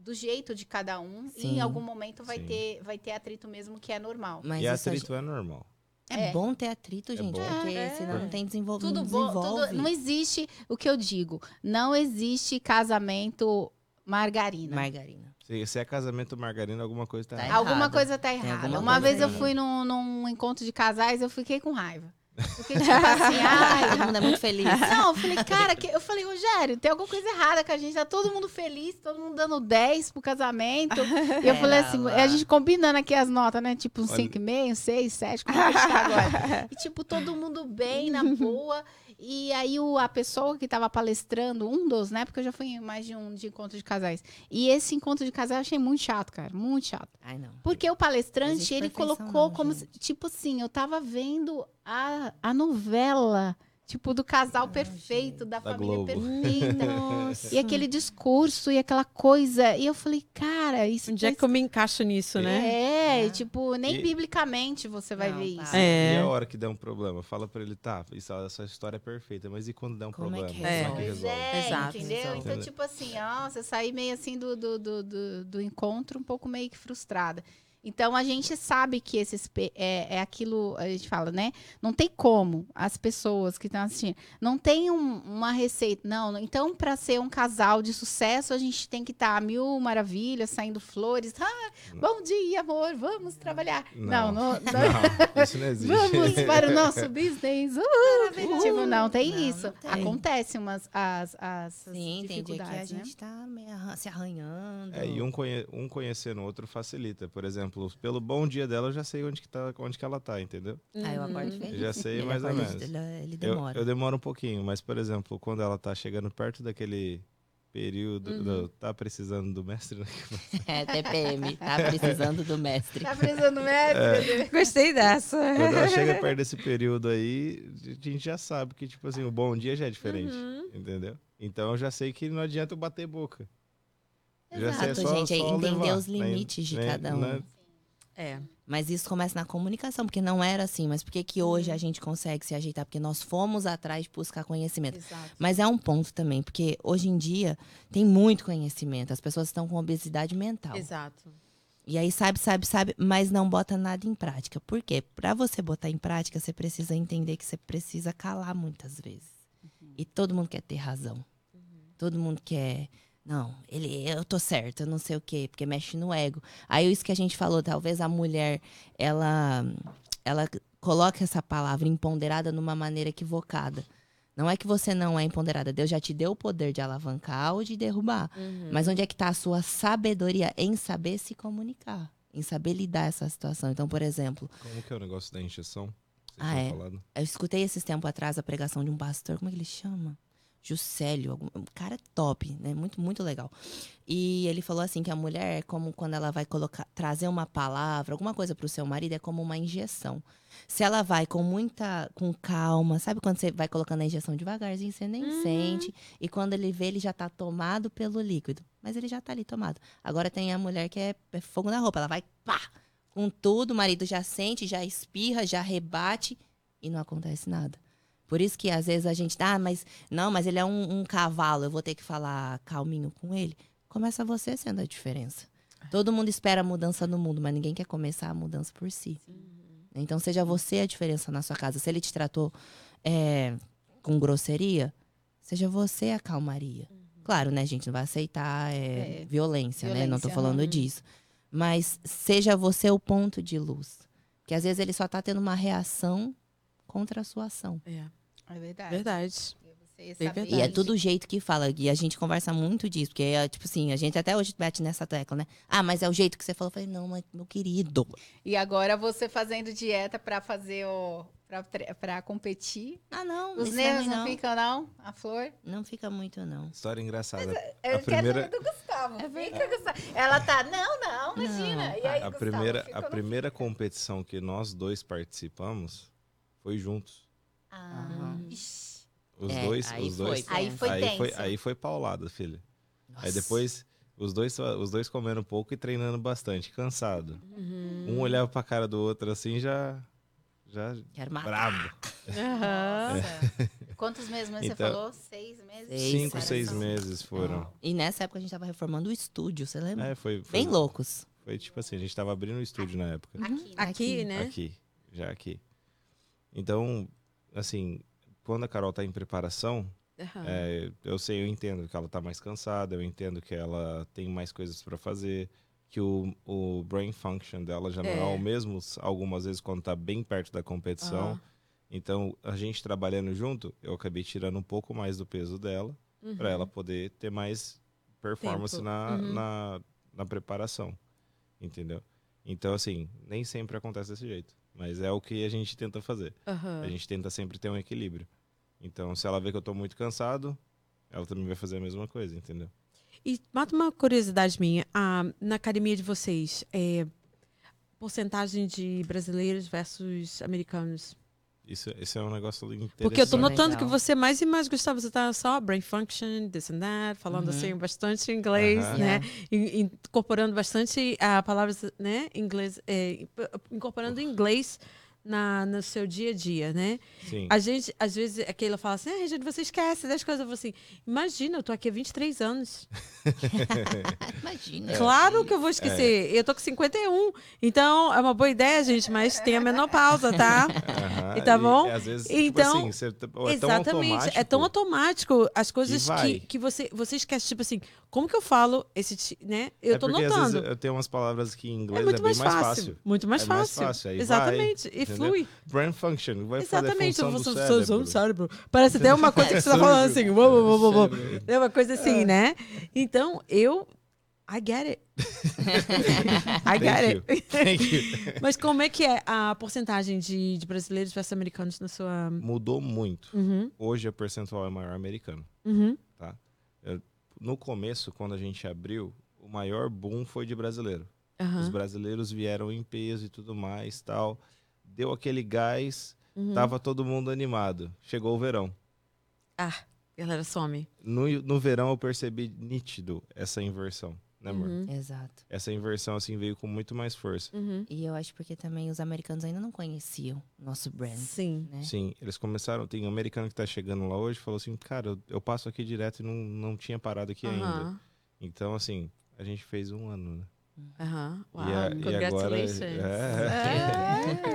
Speaker 1: do jeito de cada um. E em
Speaker 3: Sim.
Speaker 1: algum momento vai
Speaker 4: Sim.
Speaker 1: ter, vai ter atrito mesmo, que é normal.
Speaker 3: Mas
Speaker 4: e atrito é normal.
Speaker 3: É,
Speaker 1: É.
Speaker 3: bom ter atrito, gente,
Speaker 4: bom.
Speaker 3: porque
Speaker 1: É.
Speaker 3: senão não tem desenvol...
Speaker 1: Tudo
Speaker 3: não desenvolve.
Speaker 1: tudo, não existe o que eu digo. Não existe casamento Margarina.
Speaker 3: Margarina.
Speaker 4: Se, se é casamento margarina, alguma coisa tá,
Speaker 3: Tá
Speaker 4: errada.
Speaker 1: Alguma coisa tá errada. Uma vez eu fui num, num encontro de casais, eu fiquei com raiva. Porque, tipo assim, (laughs) ai,
Speaker 3: Todo mundo é muito feliz.
Speaker 1: Não, eu falei, cara, que- eu falei, Rogério, tem alguma coisa errada com a gente. Tá todo mundo feliz, todo mundo dando 10 pro casamento. E eu (laughs) falei
Speaker 3: Pera
Speaker 1: assim,
Speaker 3: lá.
Speaker 1: a gente combinando aqui as notas, né? Tipo, um
Speaker 4: Olha-
Speaker 1: 5,5, 6, 7, como é que a gente tá agora? E, tipo, todo mundo bem, na (laughs) boa. E aí o, a pessoa que tava palestrando, um dos, né? Porque eu já fui em mais de um de encontro de casais. E esse encontro de casais eu achei muito chato, cara. Muito chato.
Speaker 3: Ai, não.
Speaker 1: Porque o palestrante, ele colocou
Speaker 3: não,
Speaker 1: como,
Speaker 3: gente.
Speaker 1: tipo assim, eu tava vendo a, a novela, tipo, do casal perfeito, da,
Speaker 4: Da
Speaker 1: família
Speaker 4: Globo.
Speaker 1: perfeita.
Speaker 2: Nossa.
Speaker 1: e aquele discurso e aquela coisa. E eu falei, cara, isso.
Speaker 2: Onde é que eu me encaixo nisso, né?
Speaker 1: É,
Speaker 3: É.
Speaker 1: tipo, nem
Speaker 4: E-
Speaker 1: biblicamente você vai
Speaker 3: Não,
Speaker 1: ver
Speaker 3: tá.
Speaker 1: isso.
Speaker 2: É.
Speaker 4: E a hora que der um problema? Fala pra ele, tá, isso, essa história é perfeita, mas e quando der um
Speaker 3: Como é
Speaker 4: problema?
Speaker 3: que
Speaker 4: Como é que
Speaker 1: Pois
Speaker 4: resolve?
Speaker 1: é,
Speaker 2: Exato.
Speaker 1: entendeu? Então, tipo assim, nossa, eu saí meio assim do, do, do, do, do encontro um pouco meio que frustrada. Então, a gente sabe que esse espe- é, é aquilo, a gente fala, né? Não tem como as pessoas que estão assistindo, não tem um- uma receita. Não, então, para ser um casal de sucesso, a gente tem que estar a mil maravilhas, saindo flores. Ah, bom dia, amor, vamos trabalhar. Não,
Speaker 4: Não.
Speaker 1: não, não,
Speaker 4: Não, (laughs) isso não existe.
Speaker 1: Vamos para o nosso (laughs) business. Uh, tipo, não tem
Speaker 3: Não,
Speaker 1: isso.
Speaker 3: não tem.
Speaker 1: Acontece umas as, as
Speaker 3: Sim, tem dia que a
Speaker 1: dificuldades, né?
Speaker 3: gente tá meio arran- se arranhando.
Speaker 4: É, e um, conhe- um conhecendo o outro facilita. Por exemplo, pelo bom dia dela, eu já sei onde que, tá, onde que ela tá, entendeu?
Speaker 3: Aí eu acordo
Speaker 2: Uhum.
Speaker 3: feliz.
Speaker 4: Já sei
Speaker 3: Ele
Speaker 4: mais ou menos.
Speaker 3: Ele, ele
Speaker 4: Eu,
Speaker 3: demora.
Speaker 4: eu demoro um pouquinho, mas, por exemplo, quando ela tá chegando perto daquele período,
Speaker 2: Uhum.
Speaker 4: do- tá precisando do mestre, né? (laughs)
Speaker 3: É, TPM. Tá precisando do mestre.
Speaker 1: Tá precisando médico?
Speaker 2: Gostei dessa.
Speaker 4: Quando ela chega perto desse período aí, a gente já sabe que, tipo assim, o bom dia já é diferente,
Speaker 2: Uhum.
Speaker 4: entendeu? Então eu já sei que não adianta eu bater boca. Eu já sei,
Speaker 3: Exato,
Speaker 4: é só-
Speaker 3: gente. É
Speaker 4: só
Speaker 3: entender
Speaker 4: levar,
Speaker 3: os
Speaker 4: né?
Speaker 3: limites de cada um.
Speaker 4: Né?
Speaker 2: É.
Speaker 3: Mas isso começa na comunicação, porque não era assim. Mas por que que hoje a gente consegue se ajeitar? Porque nós fomos atrás de buscar conhecimento.
Speaker 1: Exato.
Speaker 3: Mas é um ponto também, porque hoje em dia tem muito conhecimento. As pessoas estão com obesidade mental.
Speaker 2: Exato.
Speaker 3: E aí sabe, sabe, sabe, mas não bota nada em prática. Por quê? Pra você botar em prática, você precisa entender que você precisa calar muitas vezes. E todo mundo quer ter razão. Todo mundo quer. Não, ele, eu tô certa, não sei o quê, porque mexe no ego. Aí isso que a gente falou, talvez a mulher, ela, ela coloca essa palavra empoderada numa maneira equivocada. Não é que você não é empoderada, Deus já te deu o poder de alavancar ou de derrubar.
Speaker 2: Uhum.
Speaker 3: Mas onde é que está a sua sabedoria em saber se comunicar, em saber lidar essa situação? Então, por exemplo,
Speaker 4: Como que é o negócio da injeção?
Speaker 3: Ah, é?
Speaker 4: falado?
Speaker 3: eu escutei esses tempos atrás a pregação de um pastor, como é que ele chama? Juscelio, um cara top, né? Muito, muito legal. E ele falou assim que a mulher é como quando ela vai colocar, trazer uma palavra, alguma coisa para o seu marido, é como uma injeção. Se ela vai com muita, com calma, sabe quando você vai colocando a injeção devagarzinho, você nem
Speaker 2: Uhum.
Speaker 3: sente, e quando ele vê, ele já tá tomado pelo líquido. Mas ele já tá ali tomado. Agora tem a mulher que é, é fogo na roupa, ela vai pá, com tudo, o marido já sente, já espirra, já rebate e não acontece nada. Por isso que às vezes a gente, ah, mas não, mas ele é um, um cavalo, eu vou ter que falar calminho com ele. Começa você sendo a diferença. Todo mundo espera a mudança no mundo, mas ninguém quer começar a mudança por si. Então seja você a diferença na sua casa. Se ele te tratou é, com grosseria, seja você a calmaria. Claro, né, gente? Não vai aceitar é,
Speaker 1: É,
Speaker 3: violência, né? Não tô
Speaker 1: violência,
Speaker 3: falando
Speaker 2: uhum.
Speaker 3: disso. Mas seja você o ponto de luz. Porque às vezes ele só tá tendo uma reação contra a sua ação.
Speaker 2: É.
Speaker 1: É verdade.
Speaker 2: Verdade.
Speaker 1: Saber
Speaker 2: verdade.
Speaker 3: E é tudo o jeito que fala. E a gente conversa muito disso. Porque, é, tipo assim, a gente até hoje bate nessa tecla, né? Ah, mas é o jeito que você falou. Eu falei, não, mas meu querido.
Speaker 1: E agora você fazendo dieta pra fazer o. Pra competir.
Speaker 3: Ah, não.
Speaker 1: Os nervos
Speaker 3: também
Speaker 1: não ficam, não? A flor?
Speaker 3: Não fica muito, não.
Speaker 4: História engraçada.
Speaker 1: Eu
Speaker 4: a
Speaker 1: quero
Speaker 4: primeira,
Speaker 1: saber do Gustavo. Fica, Gustavo. Ela tá, não, não, imagina. E aí,
Speaker 4: a
Speaker 1: Gustavo,
Speaker 4: primeira, a primeira competição que nós dois participamos foi juntos.
Speaker 1: Ah.
Speaker 4: Os
Speaker 3: É,
Speaker 4: dois,
Speaker 3: aí
Speaker 4: os dois.
Speaker 3: foi,
Speaker 1: Aí foi
Speaker 4: aí foi, aí foi paulada, filha. Aí
Speaker 3: Nossa.
Speaker 4: depois os dois, os dois comendo pouco e treinando bastante, cansado.
Speaker 2: Uhum.
Speaker 4: Um olhava pra cara do outro assim já já
Speaker 3: Quero matar.
Speaker 4: brabo.
Speaker 2: Aham.
Speaker 1: Nossa. Quantos meses
Speaker 4: Então-
Speaker 1: você falou? Seis meses?
Speaker 3: Seis,
Speaker 4: Cinco, seis meses foram.
Speaker 3: E nessa época a gente tava reformando o estúdio, você lembra?
Speaker 4: É, foi, foi,
Speaker 3: Bem loucos.
Speaker 4: foi tipo assim, a gente tava abrindo o estúdio na época.
Speaker 1: Aqui, né?
Speaker 2: Aqui, né?
Speaker 4: Aqui, já aqui. Então, assim, quando a Carol tá em preparação,
Speaker 2: Aham.
Speaker 4: É, eu sei, eu entendo que ela tá mais cansada, eu entendo que ela tem mais coisas para fazer, que o, o brain function dela já não é.
Speaker 2: É.
Speaker 4: o mesmo algumas vezes quando tá bem perto da competição.
Speaker 2: Aham.
Speaker 4: Então, a gente trabalhando junto, eu acabei tirando um pouco mais do peso dela
Speaker 2: Uhum.
Speaker 4: para ela poder ter mais performance
Speaker 2: Tempo.
Speaker 4: na,
Speaker 2: Uhum.
Speaker 4: na, na preparação. Entendeu? Então, assim, nem sempre acontece desse jeito. Mas é o que a gente tenta fazer.
Speaker 2: Aham.
Speaker 4: A gente tenta sempre ter um equilíbrio. Então, se ela vê que eu tô muito cansado, ela também vai fazer a mesma coisa, entendeu?
Speaker 2: E mata uma curiosidade minha. Ah, na academia de vocês, é, porcentagem de brasileiros versus americanos?
Speaker 4: Isso, esse é um negócio interessante.
Speaker 2: Porque eu tô
Speaker 3: Legal.
Speaker 2: notando que você mais e mais, Gustavo, você tá só brain function, this and that, falando
Speaker 3: Uhum.
Speaker 2: assim bastante inglês,
Speaker 4: Aham.
Speaker 2: né? In- incorporando bastante a palavras, né? Inglês, é, incorporando inglês na, no seu dia a dia, né?
Speaker 4: Sim.
Speaker 2: A gente, às vezes, aquela fala assim, ah, Regina, você esquece das coisas. Eu falo assim, imagina, eu tô aqui há 23 anos. (laughs)
Speaker 3: Imagina.
Speaker 2: Claro que eu vou esquecer. Eu tô com 51. Então, é uma boa ideia, gente, mas tem a menopausa, tá?
Speaker 4: Aham,
Speaker 2: E tá bom?
Speaker 4: às vezes,
Speaker 2: Então,
Speaker 4: tipo assim, é tão
Speaker 2: Exatamente.
Speaker 4: automático.
Speaker 2: É tão automático as coisas que, que você, você esquece. Tipo assim, como que eu falo esse, né? Eu
Speaker 4: é
Speaker 2: tô
Speaker 4: porque, às
Speaker 2: notando.
Speaker 4: vezes, eu tenho umas palavras que em
Speaker 2: É
Speaker 4: inglês é,
Speaker 2: muito
Speaker 4: bem
Speaker 2: mais
Speaker 4: mais
Speaker 2: fácil.
Speaker 4: fácil.
Speaker 2: Muito mais
Speaker 4: É mais
Speaker 2: fácil.
Speaker 4: fácil, aí
Speaker 2: Exatamente.
Speaker 4: vai,
Speaker 2: e flui.
Speaker 4: Brain function, vai
Speaker 2: Exatamente.
Speaker 4: fazer
Speaker 2: Você
Speaker 4: função do
Speaker 2: função
Speaker 4: cérebro.
Speaker 2: do cérebro. Parece até uma coisa que você tá falando assim. Uou, uou, uou, uou. É uma coisa assim, né? Então, eu. I get it. (laughs) I
Speaker 4: Thank
Speaker 2: get
Speaker 4: you.
Speaker 2: it.
Speaker 4: Thank you. (laughs)
Speaker 2: Mas como é que é a porcentagem de, de brasileiros versus americanos na sua.
Speaker 4: Mudou muito.
Speaker 2: Uhum,
Speaker 4: Hoje a percentual é maior americano.
Speaker 2: uhum.
Speaker 4: No começo, quando a gente abriu, o maior boom foi de brasileiro. Os
Speaker 2: aham,
Speaker 4: brasileiros vieram em peso e tudo mais, tal. Deu aquele gás,
Speaker 2: uhum.
Speaker 4: tava todo mundo animado. Chegou o verão.
Speaker 2: Ah, galera some.
Speaker 4: No, no verão eu percebi nítido essa inversão, né, amor?
Speaker 2: Uhum,
Speaker 3: Exato.
Speaker 4: Essa inversão assim veio com muito mais força.
Speaker 2: uhum.
Speaker 3: E eu acho porque também os americanos ainda não conheciam nosso brand,
Speaker 2: Sim.
Speaker 3: né?
Speaker 4: Sim, eles começaram. Tem um americano que tá chegando lá hoje e falou assim: Cara, eu, eu passo aqui direto e não, não tinha parado aqui ainda.
Speaker 2: Aham,
Speaker 4: Então, assim, a gente fez um ano, né?
Speaker 2: aham. Uau,
Speaker 4: E, a- e agora.
Speaker 2: congratulations.
Speaker 4: É.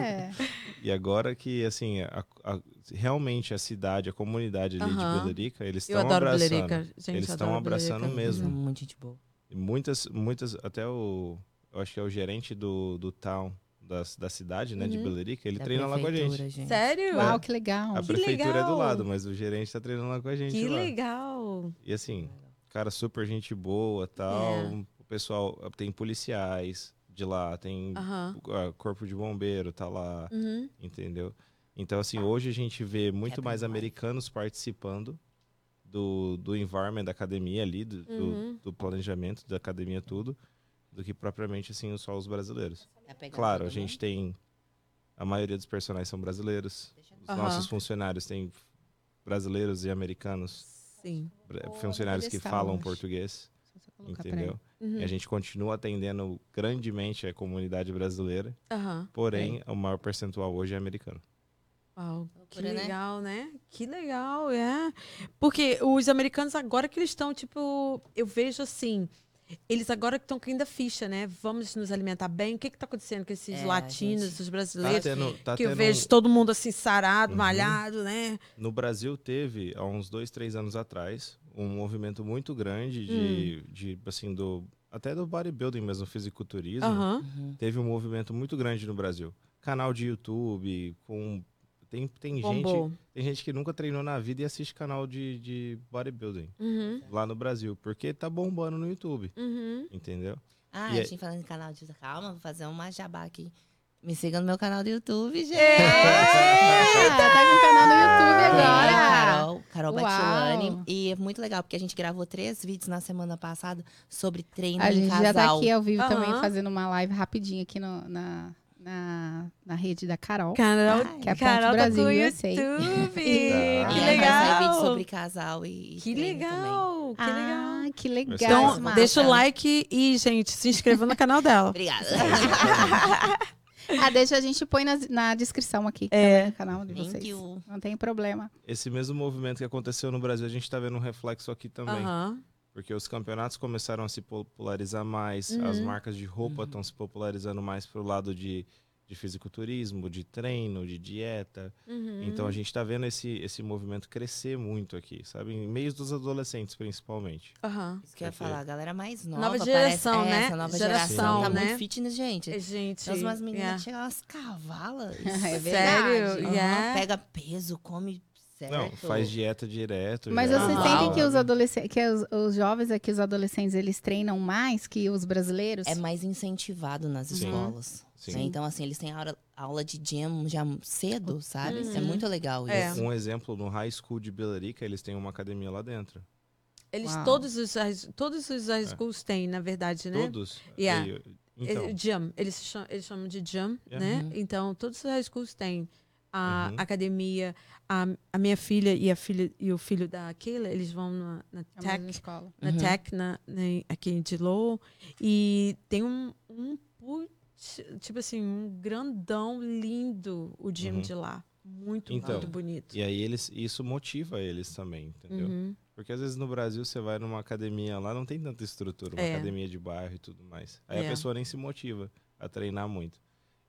Speaker 1: É. (laughs)
Speaker 4: E agora que, assim, a- a- realmente a cidade, a comunidade ali de Belerica, eles
Speaker 2: Eu
Speaker 4: estão
Speaker 2: adoro
Speaker 4: abraçando.
Speaker 2: Belerica. Gente,
Speaker 4: Eles estão abraçando
Speaker 2: Belerica.
Speaker 4: mesmo.
Speaker 3: Muito gente boa.
Speaker 4: Muitas, muitas, até o. Eu acho que é o gerente do, do town da, da cidade, né, de
Speaker 2: Uhum.
Speaker 4: Belerica, ele
Speaker 3: Da
Speaker 4: treina lá com a gente.
Speaker 3: gente.
Speaker 2: Sério?
Speaker 1: Uau, que legal.
Speaker 4: A
Speaker 2: Que
Speaker 4: prefeitura é do
Speaker 2: legal.
Speaker 4: lado, mas o gerente tá treinando lá com a gente.
Speaker 2: Que
Speaker 4: lá.
Speaker 2: legal.
Speaker 4: E assim, cara, super gente boa tal.
Speaker 2: É.
Speaker 4: O pessoal tem policiais de lá, tem ah, corpo de bombeiro, tá lá,
Speaker 2: Uhum.
Speaker 4: entendeu? Então, assim, hoje a gente vê muito mais. americanos participando do, do environment da academia ali, do, do-
Speaker 2: Uhum.
Speaker 4: do planejamento da academia, tudo, do que propriamente, assim, só os brasileiros.
Speaker 3: Pegar
Speaker 4: Claro, a gente
Speaker 3: mundo?
Speaker 4: tem. A maioria dos personagens são brasileiros. Os
Speaker 2: Aham.
Speaker 4: nossos funcionários têm brasileiros e americanos,
Speaker 2: Sim.
Speaker 4: funcionários que falam português, entendeu?
Speaker 2: Uhum.
Speaker 4: E a gente continua atendendo grandemente a comunidade brasileira,
Speaker 2: Aham.
Speaker 4: porém, o maior percentual hoje é americano.
Speaker 2: Uau, que
Speaker 3: Loucura, né?
Speaker 2: legal, né? Que legal, é. Porque os americanos agora que eles estão, tipo, eu vejo assim, eles agora que estão caindo a ficha, né? Vamos nos alimentar bem. O que que tá acontecendo com esses
Speaker 3: É,
Speaker 2: latinos,
Speaker 3: gente.
Speaker 2: os
Speaker 4: Tá
Speaker 2: brasileiros?
Speaker 4: tendo, tá
Speaker 2: que eu
Speaker 4: tendo
Speaker 2: vejo todo mundo assim sarado,
Speaker 4: Uhum.
Speaker 2: malhado, né?
Speaker 4: No Brasil teve, há uns dois, três anos atrás, um movimento muito grande de,
Speaker 2: Hum.
Speaker 4: de assim, do até do bodybuilding mesmo, fisiculturismo.
Speaker 2: Aham.
Speaker 3: Uhum.
Speaker 4: Teve um movimento muito grande no Brasil. Canal de YouTube, com. Tem, tem, gente, tem gente que nunca treinou na vida e assiste canal de, de bodybuilding
Speaker 2: Uhum.
Speaker 4: lá no Brasil, porque tá bombando no YouTube,
Speaker 2: Uhum.
Speaker 4: entendeu?
Speaker 3: Ah,
Speaker 4: E
Speaker 3: a
Speaker 4: aí-
Speaker 3: gente falando em canal de calma, vou fazer uma jabá aqui. Me siga no meu canal do YouTube, gente.
Speaker 1: Eita, tá com o canal no YouTube
Speaker 3: É,
Speaker 1: agora.
Speaker 3: Carol, Carol. Batilani. E é muito legal, porque a gente gravou três vídeos na semana passada sobre treino
Speaker 1: A
Speaker 3: em
Speaker 1: gente
Speaker 3: casal.
Speaker 1: já tá aqui ao vivo
Speaker 2: Aham.
Speaker 1: também fazendo uma live rapidinho aqui no- na, na, na rede da Carol.
Speaker 2: Carol,
Speaker 3: Ai,
Speaker 1: que é a
Speaker 2: Carol
Speaker 1: Brasil
Speaker 2: tá com. YouTube. (laughs)
Speaker 3: E
Speaker 4: Ah.
Speaker 2: que
Speaker 3: ela vai sair vídeo
Speaker 2: legal.
Speaker 3: sobre casal e,
Speaker 2: Que legal, que legal.
Speaker 1: Ah, que legal.
Speaker 2: Então,
Speaker 3: massa.
Speaker 2: deixa o like e, gente, se inscreva no canal dela.
Speaker 3: Obrigada. (laughs)
Speaker 1: Ah, deixa a gente põe na, na descrição aqui
Speaker 2: É.
Speaker 1: também, no canal de
Speaker 3: Thank
Speaker 1: vocês.
Speaker 3: you.
Speaker 1: Não tem problema.
Speaker 4: Esse mesmo movimento que aconteceu no Brasil, a gente tá vendo um reflexo aqui também.
Speaker 2: Aham.
Speaker 4: Porque os campeonatos começaram a se popularizar mais,
Speaker 2: Uhum.
Speaker 4: as marcas de roupa estão se popularizando mais pro lado de, de fisiculturismo, de treino, de dieta.
Speaker 2: Uhum.
Speaker 4: Então a gente está vendo esse, esse movimento crescer muito aqui, sabe? Em meios dos adolescentes, principalmente.
Speaker 2: Aham.
Speaker 3: Isso que eu ia falar, a galera mais nova.
Speaker 2: Nova
Speaker 3: parece-
Speaker 2: geração,
Speaker 3: é,
Speaker 2: né?
Speaker 3: Essa nova
Speaker 2: Geração,
Speaker 3: geração. Tá
Speaker 2: né?
Speaker 3: muito fitness, gente.
Speaker 2: É, Gente.
Speaker 3: Tem umas meninas
Speaker 2: yeah.
Speaker 3: que chegam umas cavalas. (laughs)
Speaker 1: É verdade.
Speaker 2: Sério?
Speaker 3: Aham,
Speaker 2: Yeah.
Speaker 3: Pega peso, come certo.
Speaker 4: Não, faz dieta direto.
Speaker 1: Mas
Speaker 4: já.
Speaker 1: vocês sentem que os adolescentes, que os, os jovens aqui, os adolescentes, eles treinam mais que os brasileiros?
Speaker 3: É mais incentivado nas
Speaker 4: Sim.
Speaker 3: escolas.
Speaker 4: Sim.
Speaker 3: né? Então, assim, eles têm aula, aula de gym já cedo, sabe? É
Speaker 2: Uhum.
Speaker 3: muito legal
Speaker 2: É.
Speaker 3: isso.
Speaker 4: Um exemplo, no High School de Belarica, eles têm uma academia lá dentro.
Speaker 2: Eles
Speaker 1: Uau.
Speaker 2: todos os high- todos os high schools têm, na verdade, né?
Speaker 4: Todos.
Speaker 2: Yeah.
Speaker 4: Então,
Speaker 2: É, Jam, eles chamam, eles chamam de jam,
Speaker 4: Yeah.
Speaker 2: né?
Speaker 3: Uhum.
Speaker 2: Então, todos os high schools têm a
Speaker 4: Uhum.
Speaker 2: academia. A, a minha filha e a filha e o filho da Keila, eles vão na, na
Speaker 1: É
Speaker 2: Tech,
Speaker 1: escola.
Speaker 2: na
Speaker 3: Uhum.
Speaker 2: Tech na, na- aqui em Dilo e tem um, um tipo assim, um grandão lindo o gym
Speaker 4: Uhum.
Speaker 2: de lá. Muito,
Speaker 4: Então,
Speaker 2: muito bonito.
Speaker 4: e aí eles, isso motiva eles também, entendeu?
Speaker 2: Uhum.
Speaker 4: Porque às vezes no Brasil você vai numa academia lá, não tem tanta estrutura, uma
Speaker 2: É.
Speaker 4: academia de bairro e tudo mais. Aí
Speaker 2: É.
Speaker 4: a pessoa nem se motiva a treinar muito.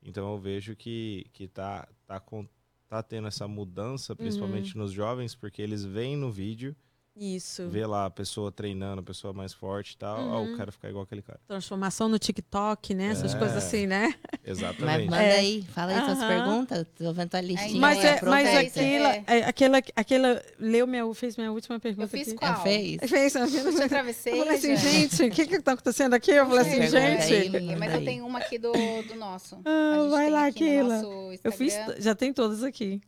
Speaker 4: Então eu vejo que, que tá, tá, tá tendo essa mudança, principalmente
Speaker 2: Uhum.
Speaker 4: nos jovens, porque eles veem no vídeo,
Speaker 2: Isso.
Speaker 4: vê lá a pessoa treinando, a pessoa mais forte e tal,
Speaker 2: Uhum.
Speaker 4: eu quero ficar igual aquele cara.
Speaker 2: Transformação no TikTok, né? Essas
Speaker 4: É.
Speaker 2: coisas assim, né?
Speaker 3: Mas
Speaker 4: Exatamente.
Speaker 3: manda
Speaker 2: É.
Speaker 3: aí, fala aí suas
Speaker 2: Aham.
Speaker 3: perguntas. Tô vendo tua listinha.
Speaker 2: Mas, é, mas
Speaker 3: aproveita.
Speaker 2: aquela,
Speaker 1: É.
Speaker 2: é, aquela, aquela leu minha, fez minha última pergunta.
Speaker 1: Eu fiz
Speaker 2: aqui.
Speaker 1: qual?
Speaker 3: É, fez?
Speaker 2: Fez, eu
Speaker 1: Eu atravessei.
Speaker 2: falei assim,
Speaker 1: gente.
Speaker 2: gente, o que que tá acontecendo aqui? Eu falei assim,
Speaker 3: aí,
Speaker 2: gente.
Speaker 1: Mas eu tenho uma aqui do, do nosso.
Speaker 2: Ah,
Speaker 1: A
Speaker 2: vai lá,
Speaker 1: no
Speaker 2: Keila.
Speaker 1: nosso
Speaker 2: Eu fiz, já tem todas aqui.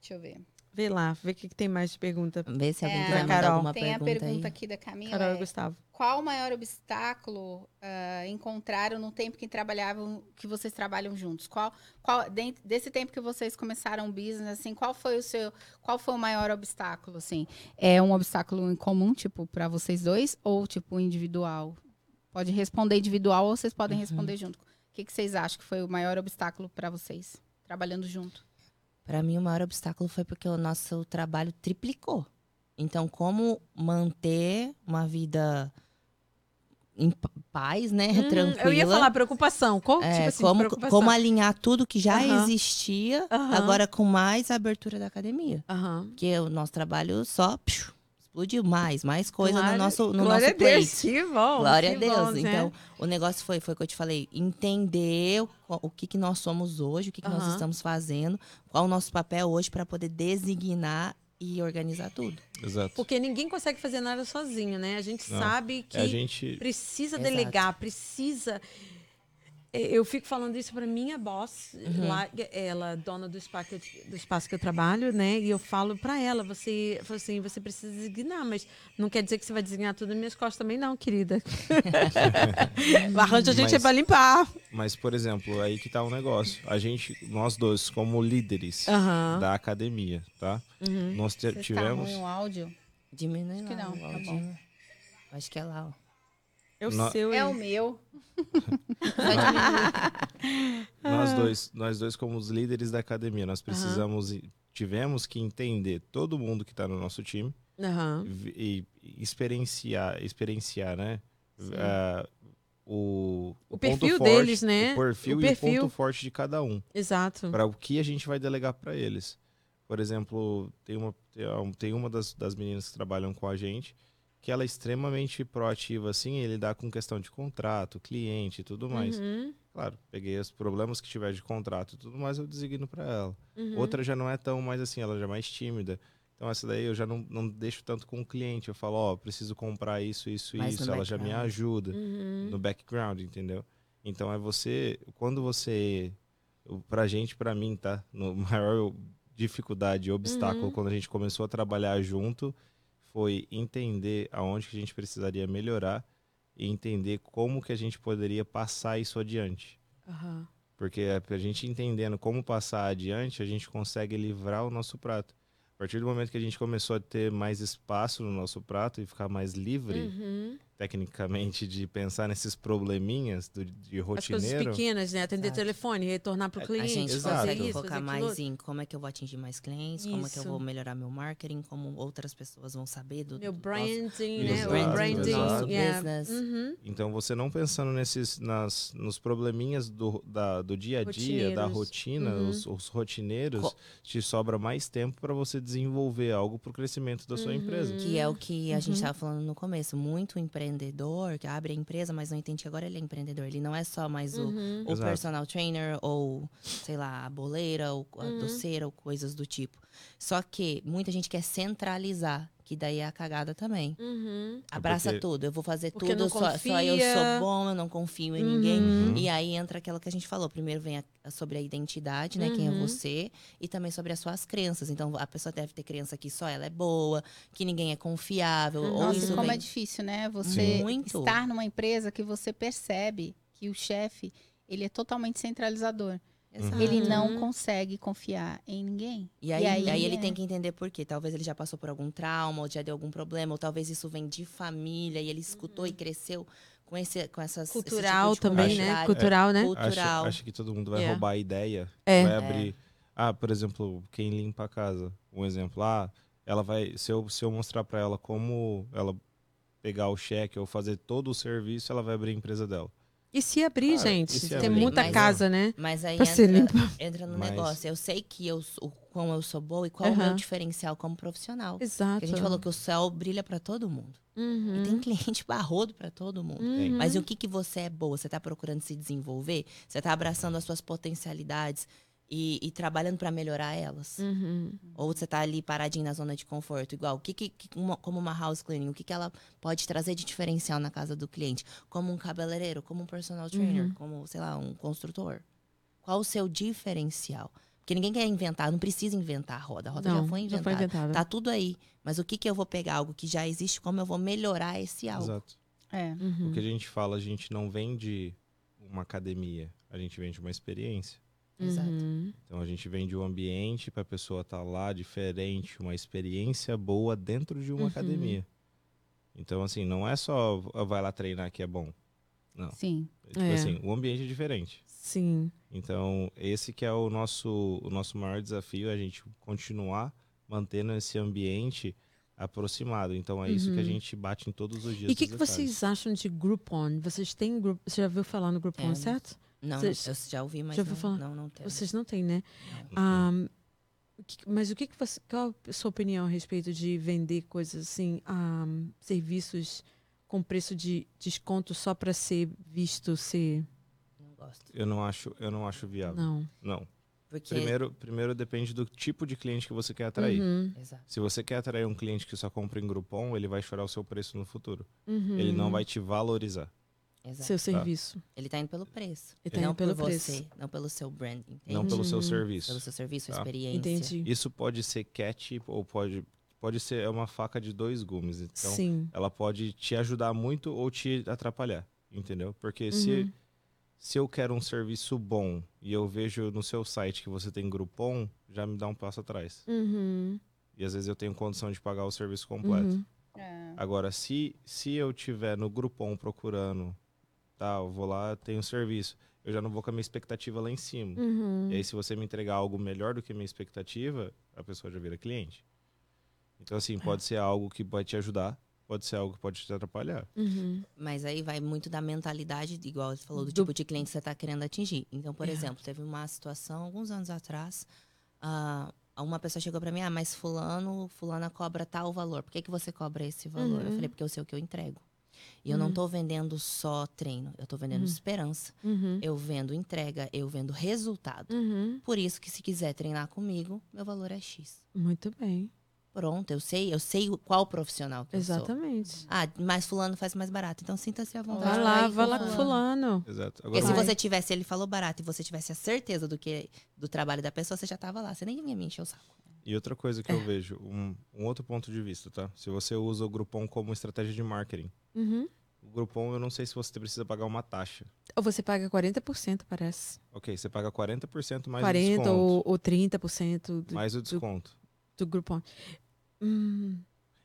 Speaker 1: Deixa eu ver.
Speaker 2: Vê lá, vê o que, que tem mais de pergunta.
Speaker 3: Vê se alguém
Speaker 1: É,
Speaker 3: quiser mandar
Speaker 2: Carol.
Speaker 3: alguma
Speaker 1: Tem a
Speaker 3: pergunta,
Speaker 1: pergunta
Speaker 3: aí.
Speaker 1: aqui da Camila.
Speaker 2: Carol e
Speaker 1: é,
Speaker 2: Gustavo.
Speaker 1: qual o maior obstáculo ah, encontraram no tempo que trabalhavam, que vocês trabalham juntos? Qual, qual dentro desse tempo que vocês começaram o business, assim, qual foi o seu, qual foi o maior obstáculo, assim? É um obstáculo em comum, tipo, para vocês dois, ou tipo individual? Pode responder individual ou vocês podem
Speaker 3: Uhum.
Speaker 1: responder junto. O que, que vocês acham que foi o maior obstáculo para vocês trabalhando junto?
Speaker 3: Pra mim, o maior obstáculo foi porque o nosso trabalho triplicou. Então, como manter uma vida em paz, né?
Speaker 2: Hum,
Speaker 3: Tranquila.
Speaker 2: eu ia falar preocupação. Qual
Speaker 3: É,
Speaker 2: tipo assim,
Speaker 3: como,
Speaker 2: preocupação?
Speaker 3: como alinhar tudo que já
Speaker 2: Aham.
Speaker 3: existia,
Speaker 2: Aham.
Speaker 3: agora com mais abertura da academia.
Speaker 2: Aham.
Speaker 3: Porque o nosso trabalho só psiu, explodiu mais, mais coisa
Speaker 2: Glória-
Speaker 3: no nosso, no
Speaker 2: Glória
Speaker 3: nosso
Speaker 2: a Deus,
Speaker 3: plate.
Speaker 2: que bom.
Speaker 3: Glória
Speaker 2: que
Speaker 3: a Deus.
Speaker 2: bom, né?
Speaker 3: Então, o negócio foi, foi o que eu te falei, entender o, o que, que nós somos hoje, o que, que nós estamos fazendo, qual o nosso papel hoje para poder designar e organizar tudo.
Speaker 4: Exato.
Speaker 2: Porque ninguém consegue fazer nada sozinho, né? A gente
Speaker 4: Não.
Speaker 2: sabe que
Speaker 4: É, a gente.
Speaker 2: precisa
Speaker 3: Exato.
Speaker 2: delegar, precisa. É, Eu fico falando isso para minha boss,
Speaker 3: Uhum.
Speaker 2: lá, ela é dona do espaço, que eu, do espaço que eu trabalho, né? E eu falo para ela, você, assim, você precisa designar, mas não quer dizer que você vai designar tudo nas minhas costas também não, querida. (laughs) Arranja a gente
Speaker 4: Mas-
Speaker 2: para limpar.
Speaker 4: Mas, por exemplo, aí que tá o negócio. A gente, nós dois, como líderes
Speaker 2: Aham.
Speaker 4: da academia, tá?
Speaker 2: Uhum.
Speaker 4: Nós
Speaker 1: Vocês tá
Speaker 4: tivemos.
Speaker 1: ruim o áudio?
Speaker 3: Diminui
Speaker 1: Acho que não,
Speaker 3: o
Speaker 1: tá
Speaker 3: áudio. Acho que é lá, ó.
Speaker 2: É o
Speaker 4: No-
Speaker 2: seu.
Speaker 1: É
Speaker 2: hein?
Speaker 1: o meu. (laughs)
Speaker 4: Nós
Speaker 2: Ah.
Speaker 4: dois, nós dois como os líderes da academia, nós precisamos e tivemos que entender todo mundo que está no nosso time
Speaker 2: Aham.
Speaker 4: e, e experienciar, experienciar, né? Ah, o,
Speaker 2: O
Speaker 4: ponto
Speaker 2: perfil
Speaker 4: forte,
Speaker 2: deles, né?
Speaker 4: O perfil,
Speaker 2: O
Speaker 4: e o
Speaker 2: perfil.
Speaker 4: ponto forte de cada um.
Speaker 2: Exato.
Speaker 4: Para o que a gente vai delegar para eles. Por exemplo, tem uma, tem um- tem uma das, das meninas que trabalham com a gente que ela é extremamente proativa, assim, em lidar com questão de contrato, cliente e tudo mais.
Speaker 2: Uhum,
Speaker 4: Claro, peguei os problemas que tiver de contrato e tudo mais, eu designo para ela.
Speaker 2: uhum.
Speaker 4: Outra já não é tão mais assim, ela já é mais tímida. Então essa daí eu já não, não deixo tanto com o cliente. Eu falo, ó, preciso comprar isso, isso,
Speaker 3: Mais
Speaker 4: isso. Ela já me
Speaker 3: background.
Speaker 4: ajuda
Speaker 2: Uhum.
Speaker 4: no background, entendeu? Então é você, quando você, pra gente, pra mim, tá? No (laughs) maior dificuldade, obstáculo,
Speaker 2: Uhum.
Speaker 4: quando a gente começou a trabalhar junto, foi entender aonde que a gente precisaria melhorar e entender como que a gente poderia passar isso adiante.
Speaker 2: Aham.
Speaker 4: Porque é a gente entendendo como passar adiante, a gente consegue livrar o nosso prato. A partir do momento que a gente começou a ter mais espaço no nosso prato e ficar mais livre,
Speaker 2: Uhum.
Speaker 4: Tecnicamente, de pensar nesses probleminhas do, de
Speaker 2: As coisas
Speaker 4: rotineiro.
Speaker 2: pequenas, né? Atender
Speaker 3: Exato.
Speaker 2: telefone, retornar pro
Speaker 4: A- a
Speaker 2: cliente,
Speaker 3: A gente
Speaker 4: Exato.
Speaker 3: consegue
Speaker 2: isso,
Speaker 3: focar
Speaker 2: fazer
Speaker 3: mais em como é que eu vou atingir mais clientes, como é que eu
Speaker 2: Isso.
Speaker 3: vou melhorar meu marketing, como outras pessoas vão saber do,
Speaker 2: Meu
Speaker 3: do
Speaker 2: branding,
Speaker 3: nosso,
Speaker 2: né?
Speaker 4: Exato,
Speaker 2: O
Speaker 3: branding, nosso
Speaker 2: yeah.
Speaker 3: business.
Speaker 2: Uhum.
Speaker 4: Então, você não pensando nesses, nas, nos probleminhas do, da- do dia a dia, da rotina,
Speaker 2: Uhum.
Speaker 4: os, os rotineiros,
Speaker 3: Co-
Speaker 4: te sobra mais tempo para você desenvolver algo para o crescimento da sua
Speaker 2: Uhum.
Speaker 4: empresa.
Speaker 3: Que é o que a gente
Speaker 2: Uhum.
Speaker 3: estava falando no começo. Muito empreendedor que abre a empresa, mas não entende que agora ele é empreendedor. Ele não é só mais o,
Speaker 2: Uhum.
Speaker 3: o
Speaker 4: Exato.
Speaker 3: personal trainer ou, sei lá, a boleira ou a
Speaker 2: Uhum.
Speaker 3: doceira ou coisas do tipo. Só que muita gente quer centralizar, que daí é a cagada também.
Speaker 2: Uhum.
Speaker 3: Abraça
Speaker 4: porque-
Speaker 3: tudo, eu vou fazer
Speaker 2: Porque
Speaker 3: tudo, só, só eu sou bom, eu não confio em ninguém.
Speaker 2: Uhum.
Speaker 3: E aí entra aquilo que a gente falou. Primeiro vem a- a- sobre a identidade, né? Quem é
Speaker 2: Uhum.
Speaker 3: você. E também sobre as suas crenças. Então, a pessoa deve ter crença que só ela é boa, que ninguém é confiável. Ou
Speaker 1: Nossa,
Speaker 3: isso
Speaker 1: como
Speaker 3: vem...
Speaker 1: é difícil, né? Você
Speaker 3: Muito.
Speaker 1: estar numa empresa que você percebe que o chefe, ele é totalmente centralizador.
Speaker 3: Exato.
Speaker 1: Ele
Speaker 2: Uhum.
Speaker 1: não consegue confiar em ninguém.
Speaker 3: E aí, e aí, ele
Speaker 1: é-
Speaker 3: tem que entender por quê. Talvez ele já passou por algum trauma, ou já deu algum problema, ou talvez isso vem de família e ele escutou e cresceu com, esse, com essas. esse tipo
Speaker 2: Cultural
Speaker 3: de
Speaker 2: também, né? Cultural, né?
Speaker 4: Acha,
Speaker 3: Cultural.
Speaker 4: acha que todo mundo vai
Speaker 2: Yeah.
Speaker 4: roubar a ideia,
Speaker 2: É.
Speaker 4: vai abrir. Ah, por exemplo, quem limpa a casa. Um exemplo. Ah, ela vai. Se eu, se eu mostrar para ela como ela pegar o cheque ou fazer todo o serviço, ela vai abrir a empresa dela.
Speaker 2: E se abrir, gente?
Speaker 4: se
Speaker 2: Tem
Speaker 3: abrir?
Speaker 2: muita
Speaker 3: Mas-
Speaker 2: casa, né?
Speaker 3: Mas aí entra, entra no
Speaker 4: Mas-
Speaker 3: negócio. Eu sei que eu, sou- o quão eu sou boa e qual o meu diferencial como profissional.
Speaker 2: Uhum. Exato.
Speaker 3: Porque a gente falou que o céu brilha para todo mundo.
Speaker 2: Uhum.
Speaker 3: E tem cliente barrodo para todo mundo.
Speaker 2: Uhum.
Speaker 3: Mas e o que, que você é boa? Você tá procurando se desenvolver? Você tá abraçando as suas potencialidades e, e trabalhando para melhorar elas?
Speaker 2: Uhum.
Speaker 3: Ou você tá ali paradinho na zona de conforto? Igual, o que, que uma- como uma house cleaning, o que, que ela pode trazer de diferencial na casa do cliente? Como um cabeleireiro, como um personal trainer,
Speaker 2: Uhum.
Speaker 3: como, sei lá, um construtor. Qual o seu diferencial? Porque ninguém quer inventar, não precisa inventar a roda. A roda
Speaker 2: Não,
Speaker 3: já foi
Speaker 2: já foi
Speaker 3: inventada.
Speaker 2: inventada.
Speaker 3: Tá tudo aí. Mas o que, que eu vou pegar? Algo que já existe, como eu vou melhorar esse algo?
Speaker 4: Exato.
Speaker 1: É.
Speaker 2: Uhum.
Speaker 4: O que a gente fala, a gente não vende uma academia, a gente vende uma experiência.
Speaker 3: Exato.
Speaker 2: Uhum.
Speaker 4: Então a gente vende o ambiente para a pessoa estar lá diferente, uma experiência boa dentro de uma
Speaker 2: Uhum.
Speaker 4: academia. Então assim, não é só "Ah, vai lá treinar que é bom. Não.
Speaker 1: Sim.
Speaker 4: Tipo
Speaker 2: É.
Speaker 4: assim, o ambiente é diferente.
Speaker 2: Sim.
Speaker 4: Então, esse que é o nosso o nosso maior desafio, é a gente continuar mantendo esse ambiente aproximado. Então é isso que a
Speaker 2: Uhum.
Speaker 4: gente bate em todos os dias.
Speaker 2: E o que, que vocês acham de Groupon? Vocês têm? Você já viu falar no Groupon,
Speaker 3: Temos.
Speaker 2: certo?
Speaker 3: Não,
Speaker 2: Vocês-
Speaker 3: eu já ouvi, mas
Speaker 2: já
Speaker 3: não,
Speaker 2: falar?
Speaker 3: não, não temos.
Speaker 2: Vocês não têm, né?
Speaker 3: Não.
Speaker 2: Ah, que- mas o que, que você. Qual a sua opinião a respeito de vender coisas assim, ah, serviços com preço de desconto só para ser visto ser.
Speaker 3: Não gosto.
Speaker 4: Eu não acho, eu não acho viável.
Speaker 2: Não.
Speaker 4: Não.
Speaker 3: Porque.
Speaker 4: Primeiro, primeiro depende do tipo de cliente que você quer atrair.
Speaker 2: Uhum,
Speaker 3: Exato.
Speaker 4: Se você quer atrair um cliente que só compra em Groupon, ele vai chorar o seu preço no futuro.
Speaker 2: uhum.
Speaker 4: Ele não vai te valorizar.
Speaker 3: Exato.
Speaker 2: Seu serviço.
Speaker 3: Ele tá indo pelo preço.
Speaker 2: Ele tá
Speaker 3: não
Speaker 2: indo pelo
Speaker 3: por
Speaker 2: preço.
Speaker 3: você, não pelo seu brand, entende?
Speaker 4: Não pelo seu
Speaker 2: Uhum.
Speaker 4: serviço.
Speaker 3: Pelo seu serviço,
Speaker 4: Tá.
Speaker 3: experiência.
Speaker 2: Entendi.
Speaker 4: Isso pode ser catch ou pode, pode ser é uma faca de dois gumes. Então,
Speaker 2: Sim.
Speaker 4: ela pode te ajudar muito ou te atrapalhar, entendeu? Porque se,
Speaker 2: Uhum.
Speaker 4: se eu quero um serviço bom e eu vejo no seu site que você tem Groupon, já me dá um passo atrás.
Speaker 2: Uhum.
Speaker 4: E às vezes eu tenho condição de pagar o serviço completo.
Speaker 2: Uhum.
Speaker 1: É.
Speaker 4: Agora, se, se eu tiver no Groupon procurando, tá, eu vou lá, tenho serviço, eu já não vou com a minha expectativa lá em cima.
Speaker 2: Uhum.
Speaker 4: E aí, se você me entregar algo melhor do que a minha expectativa, a pessoa já vira cliente. Então, assim, pode ser algo que pode te ajudar, pode ser algo que pode te atrapalhar.
Speaker 2: Uhum.
Speaker 3: Mas aí vai muito da mentalidade, igual você falou, do,
Speaker 2: Do-
Speaker 3: tipo de cliente que você está querendo atingir. Então, por
Speaker 2: É.
Speaker 3: exemplo, teve uma situação alguns anos atrás, ah, uma pessoa chegou para mim, ah, mas fulano, fulana cobra tal valor. Por que, que você cobra esse valor? Eu
Speaker 2: Uhum.
Speaker 3: falei, porque eu sei o que eu entrego. E eu não
Speaker 2: Uhum.
Speaker 3: tô vendendo só treino, eu tô vendendo
Speaker 2: Uhum.
Speaker 3: esperança,
Speaker 2: Uhum.
Speaker 3: eu vendo entrega, eu vendo resultado.
Speaker 2: Uhum.
Speaker 3: Por isso que se quiser treinar comigo, meu valor é X.
Speaker 2: Muito bem.
Speaker 3: Pronto, eu sei, eu sei o- qual profissional que eu sou.
Speaker 2: Exatamente.
Speaker 3: Ah, mas fulano faz mais barato, então sinta-se à vontade.
Speaker 2: Vai lá, vai lá com fulano.
Speaker 4: Exato.
Speaker 3: Porque
Speaker 4: Agora,
Speaker 3: se
Speaker 2: Vai.
Speaker 3: você tivesse, ele falou barato, e você tivesse a certeza do que do trabalho da pessoa, você já tava lá. Você nem ia me encher o saco.
Speaker 4: E outra coisa que eu vejo, um, um outro ponto de vista, tá? Se você usa o Groupon como estratégia de marketing,
Speaker 2: Uhum.
Speaker 4: o Groupon, eu não sei se você precisa pagar uma taxa.
Speaker 2: Ou você paga 40%, parece.
Speaker 4: Ok, você paga 40% mais o
Speaker 2: 40%
Speaker 4: desconto.
Speaker 2: ou, ou 30% do,
Speaker 4: mais o desconto.
Speaker 2: do Groupon. Hum,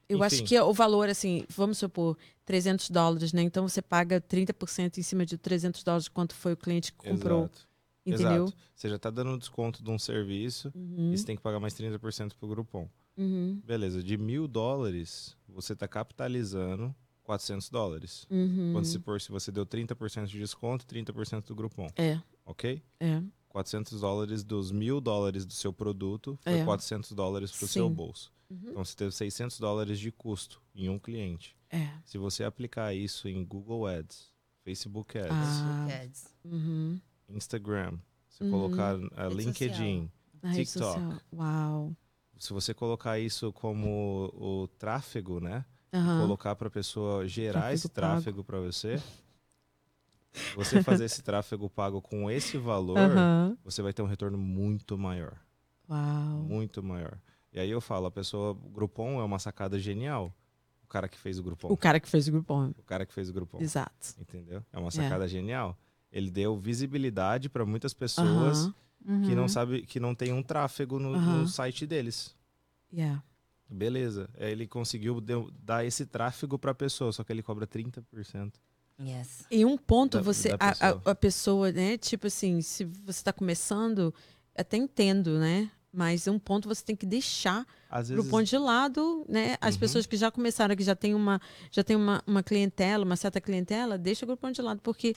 Speaker 2: Eu acho
Speaker 4: Enfim.
Speaker 2: que o valor, assim, vamos supor, 300 dólares, né? Então você paga 30% em cima de 300 dólares quanto foi o cliente que comprou.
Speaker 4: Exato.
Speaker 2: Entendeu?
Speaker 4: Exato. Você já tá dando um desconto de um serviço
Speaker 2: Uhum,
Speaker 4: e você tem que pagar mais 30% pro Groupon.
Speaker 2: uhum,
Speaker 4: Beleza, de mil dólares, você tá capitalizando 400 dólares.
Speaker 2: uhum.
Speaker 4: Quando se for, se você deu 30% de desconto, 30% do Groupon,
Speaker 2: É,
Speaker 4: ok?
Speaker 2: é.
Speaker 4: 400 dólares dos mil dólares do seu produto foi
Speaker 2: É.
Speaker 4: 400 dólares pro seu
Speaker 2: Sim.
Speaker 4: bolso.
Speaker 2: Uhum.
Speaker 4: Então você teve 600 dólares de custo em um cliente.
Speaker 2: É.
Speaker 4: Se você aplicar isso em Google Ads, Facebook Ads,
Speaker 2: Ah.
Speaker 3: Ads.
Speaker 2: Uhum.
Speaker 4: Instagram, se
Speaker 2: Uhum.
Speaker 4: colocar uh, LinkedIn,
Speaker 2: Na rede
Speaker 4: TikTok.
Speaker 2: social. Uau.
Speaker 4: se você colocar isso como o tráfego, né?
Speaker 2: Aham.
Speaker 4: Colocar para a pessoa gerar
Speaker 2: Tráfego
Speaker 4: esse tráfego para você. (laughs) Você fazer esse tráfego pago com esse valor,
Speaker 2: Aham.
Speaker 4: você vai ter um retorno muito maior.
Speaker 2: Uau.
Speaker 4: Muito maior. E aí eu falo, a pessoa, o Groupon é uma sacada genial. O cara que fez o Groupon.
Speaker 2: O cara que fez o Groupon.
Speaker 4: O cara que fez o Groupon.
Speaker 2: Exato.
Speaker 4: Entendeu? É uma sacada genial. Ele deu visibilidade para muitas pessoas
Speaker 2: Aham.
Speaker 4: que não
Speaker 1: Uhum.
Speaker 4: sabe que não tem um tráfego no,
Speaker 2: Aham.
Speaker 4: no site deles.
Speaker 2: Yeah.
Speaker 4: Beleza. Aí ele conseguiu deu- dar esse tráfego para a pessoa, só que ele cobra 30%.
Speaker 3: Yes.
Speaker 2: Em um ponto,
Speaker 4: Da-
Speaker 2: você,
Speaker 4: da
Speaker 2: a,
Speaker 4: pessoa.
Speaker 2: a, a pessoa, né? Tipo assim, se você está começando, até entendo, né? Mas em um ponto você tem que deixar
Speaker 4: Às
Speaker 2: o
Speaker 4: vezes
Speaker 2: Groupon de lado, né? As
Speaker 4: Uhum.
Speaker 2: pessoas que já começaram, que já tem uma, já tem uma, uma clientela, uma certa clientela, deixa o Groupon de lado, porque,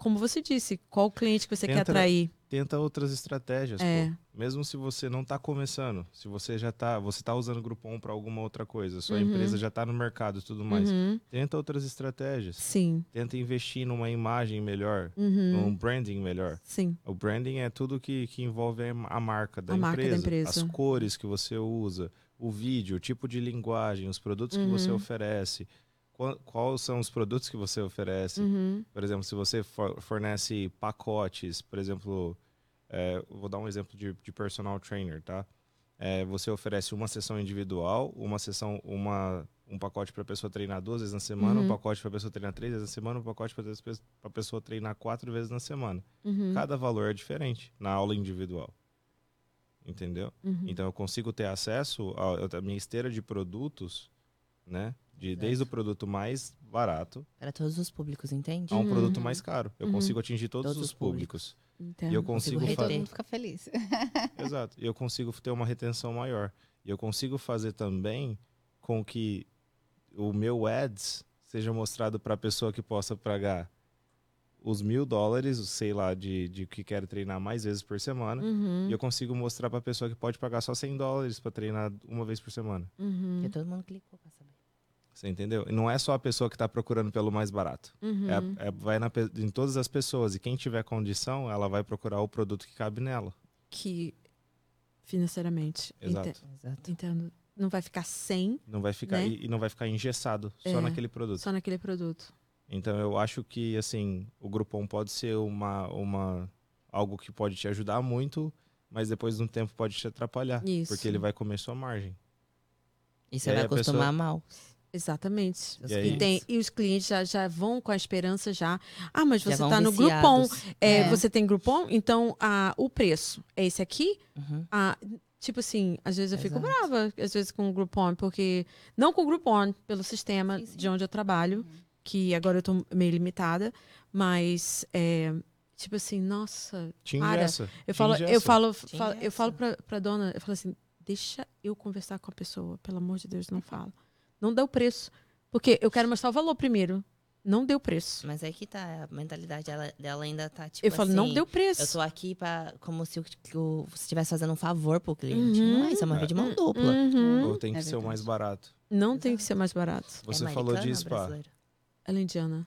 Speaker 2: como você disse, qual cliente que você quer
Speaker 4: Entra-
Speaker 2: atrair?
Speaker 4: tenta outras estratégias,
Speaker 2: É.
Speaker 4: Mesmo se você não tá começando, se você já tá, você tá usando o Groupon para alguma outra coisa, sua
Speaker 2: Uhum.
Speaker 4: empresa já tá no mercado e tudo mais,
Speaker 2: Uhum.
Speaker 4: tenta outras estratégias.
Speaker 2: Sim.
Speaker 4: Tenta investir numa imagem melhor,
Speaker 2: Uhum.
Speaker 4: num branding melhor.
Speaker 2: Sim.
Speaker 4: O branding é tudo que, que envolve a marca da,
Speaker 2: A marca da
Speaker 4: empresa,
Speaker 2: empresa.
Speaker 4: as cores que você usa, o vídeo, o tipo de linguagem, os produtos que você
Speaker 2: Uhum.
Speaker 4: oferece. Qual, quais são os produtos que você oferece?
Speaker 2: Uhum.
Speaker 4: Por exemplo, se você for- fornece pacotes, por exemplo, é, vou dar um exemplo de, de personal trainer, tá? É, você oferece uma sessão individual, uma sessão, uma, um pacote para a pessoa treinar duas vezes na semana,
Speaker 2: Uhum.
Speaker 4: um pacote para a pessoa treinar três vezes na semana, um pacote para a pessoa treinar quatro vezes na semana.
Speaker 2: Uhum.
Speaker 4: Cada valor é diferente na aula individual. Entendeu?
Speaker 2: Uhum.
Speaker 4: Então eu consigo ter acesso à minha esteira de produtos, né? De,
Speaker 3: Exato.
Speaker 4: desde o produto mais barato
Speaker 3: Para todos os públicos, entende?
Speaker 4: a um
Speaker 2: Uhum.
Speaker 4: produto mais caro. Eu
Speaker 2: Uhum.
Speaker 4: consigo atingir todos,
Speaker 3: Todos
Speaker 4: os
Speaker 3: os públicos.
Speaker 4: públicos.
Speaker 2: Entendo.
Speaker 4: E eu
Speaker 3: Consigo
Speaker 4: consigo fazer.
Speaker 1: fica feliz. (laughs) (laughs)
Speaker 4: Exato. E eu consigo ter uma retenção maior. E eu consigo fazer também com que o meu ads seja mostrado para a pessoa que possa pagar os mil dólares, sei lá, de, de que quer treinar mais vezes por semana.
Speaker 2: Uhum.
Speaker 4: E eu consigo mostrar para a pessoa que pode pagar só 100 dólares para treinar uma vez por semana.
Speaker 2: Uhum.
Speaker 3: Porque todo mundo clicou saber.
Speaker 4: Você entendeu? E não é só a pessoa que está procurando pelo mais barato.
Speaker 2: Uhum.
Speaker 4: É, é- vai na em todas as pessoas. E quem tiver condição, ela vai procurar o produto que cabe nela.
Speaker 2: Que financeiramente.
Speaker 4: Exato.
Speaker 2: Ente-
Speaker 3: Exato.
Speaker 2: Entendo. Não vai ficar sem
Speaker 4: Não vai ficar
Speaker 2: Né?
Speaker 4: e, e não vai ficar engessado
Speaker 2: É.
Speaker 4: só naquele produto.
Speaker 2: só naquele produto.
Speaker 4: Então eu acho que assim o Groupon pode ser uma, uma algo que pode te ajudar muito, mas depois de um tempo pode te atrapalhar,
Speaker 2: Isso.
Speaker 4: porque ele vai comer sua margem.
Speaker 3: E
Speaker 4: E
Speaker 3: você
Speaker 4: aí
Speaker 3: vai
Speaker 4: a pessoa-
Speaker 3: acostumar mal.
Speaker 2: Exatamente.
Speaker 4: E
Speaker 3: clientes.
Speaker 2: tem, e os clientes já, já vão com a esperança já. Ah, mas você está no. Groupon. É,
Speaker 1: É.
Speaker 2: Você tem Groupon? Então ah, o preço é esse aqui?
Speaker 3: Uhum.
Speaker 2: Ah, tipo assim, às vezes eu fico
Speaker 3: Exato.
Speaker 2: brava, às vezes com o Groupon, porque. Não com o Groupon, pelo sistema
Speaker 3: Sim, sim.
Speaker 2: de onde eu trabalho, que agora eu tô meio limitada, mas. é, tipo assim, nossa.
Speaker 4: Te
Speaker 2: Para.
Speaker 4: ingessa.
Speaker 2: Eu falo, eu falo, falo- eu falo pra, pra dona, eu falo assim, deixa eu conversar com a pessoa, pelo amor de Deus, não fala. Não o preço. Porque eu quero mostrar o valor primeiro. Não deu preço.
Speaker 3: Mas aí que tá, a mentalidade dela, dela ainda tá tipo
Speaker 2: eu falo,
Speaker 3: assim,
Speaker 2: não deu preço.
Speaker 3: Eu tô aqui pra, como se o- você estivesse fazendo um favor pro cliente.
Speaker 2: Uhum.
Speaker 3: Não é isso, é uma via de mão dupla.
Speaker 2: Uhum.
Speaker 4: Ou tem que
Speaker 1: É
Speaker 4: ser o mais barato.
Speaker 2: Não tem que
Speaker 3: Exato.
Speaker 2: ser mais barato.
Speaker 4: Você
Speaker 3: é
Speaker 4: falou de spa.
Speaker 3: brasileira?
Speaker 2: Ela é indiana.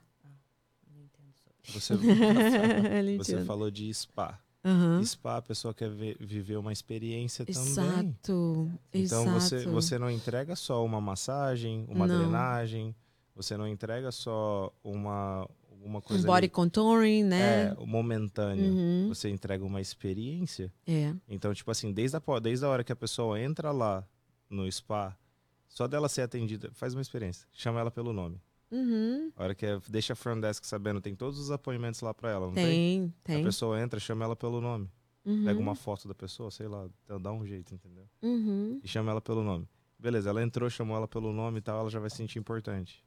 Speaker 3: Não entendo sobre.
Speaker 4: Você, (laughs)
Speaker 2: é (laughs)
Speaker 4: você falou de spa.
Speaker 2: Aham.
Speaker 4: Spa, a pessoa quer ver- viver uma experiência também.
Speaker 2: Exato.
Speaker 4: Então você, você não entrega só uma massagem, uma
Speaker 2: Não.
Speaker 4: drenagem, você não entrega só uma, uma
Speaker 2: Um
Speaker 4: coisa
Speaker 2: body
Speaker 4: ali,
Speaker 2: contouring, né?
Speaker 4: é, momentâneo.
Speaker 2: Uhum.
Speaker 4: Você entrega uma experiência.
Speaker 2: É.
Speaker 4: Então, tipo assim, desde a, desde a hora que a pessoa entra lá no spa, só dela ser atendida, faz uma experiência. Chama ela pelo nome.
Speaker 2: Uhum.
Speaker 4: A hora que é, deixa a front desk sabendo, tem todos os apoiamentos lá pra ela, não tem?
Speaker 2: Tem,
Speaker 4: A
Speaker 2: tem.
Speaker 4: pessoa entra, chama ela pelo nome.
Speaker 2: Uhum.
Speaker 4: Pega uma foto da pessoa, sei lá, dá um jeito, entendeu?
Speaker 2: Uhum.
Speaker 4: E chama ela pelo nome. beleza, ela entrou, chamou ela pelo nome e tal, ela já vai se sentir importante.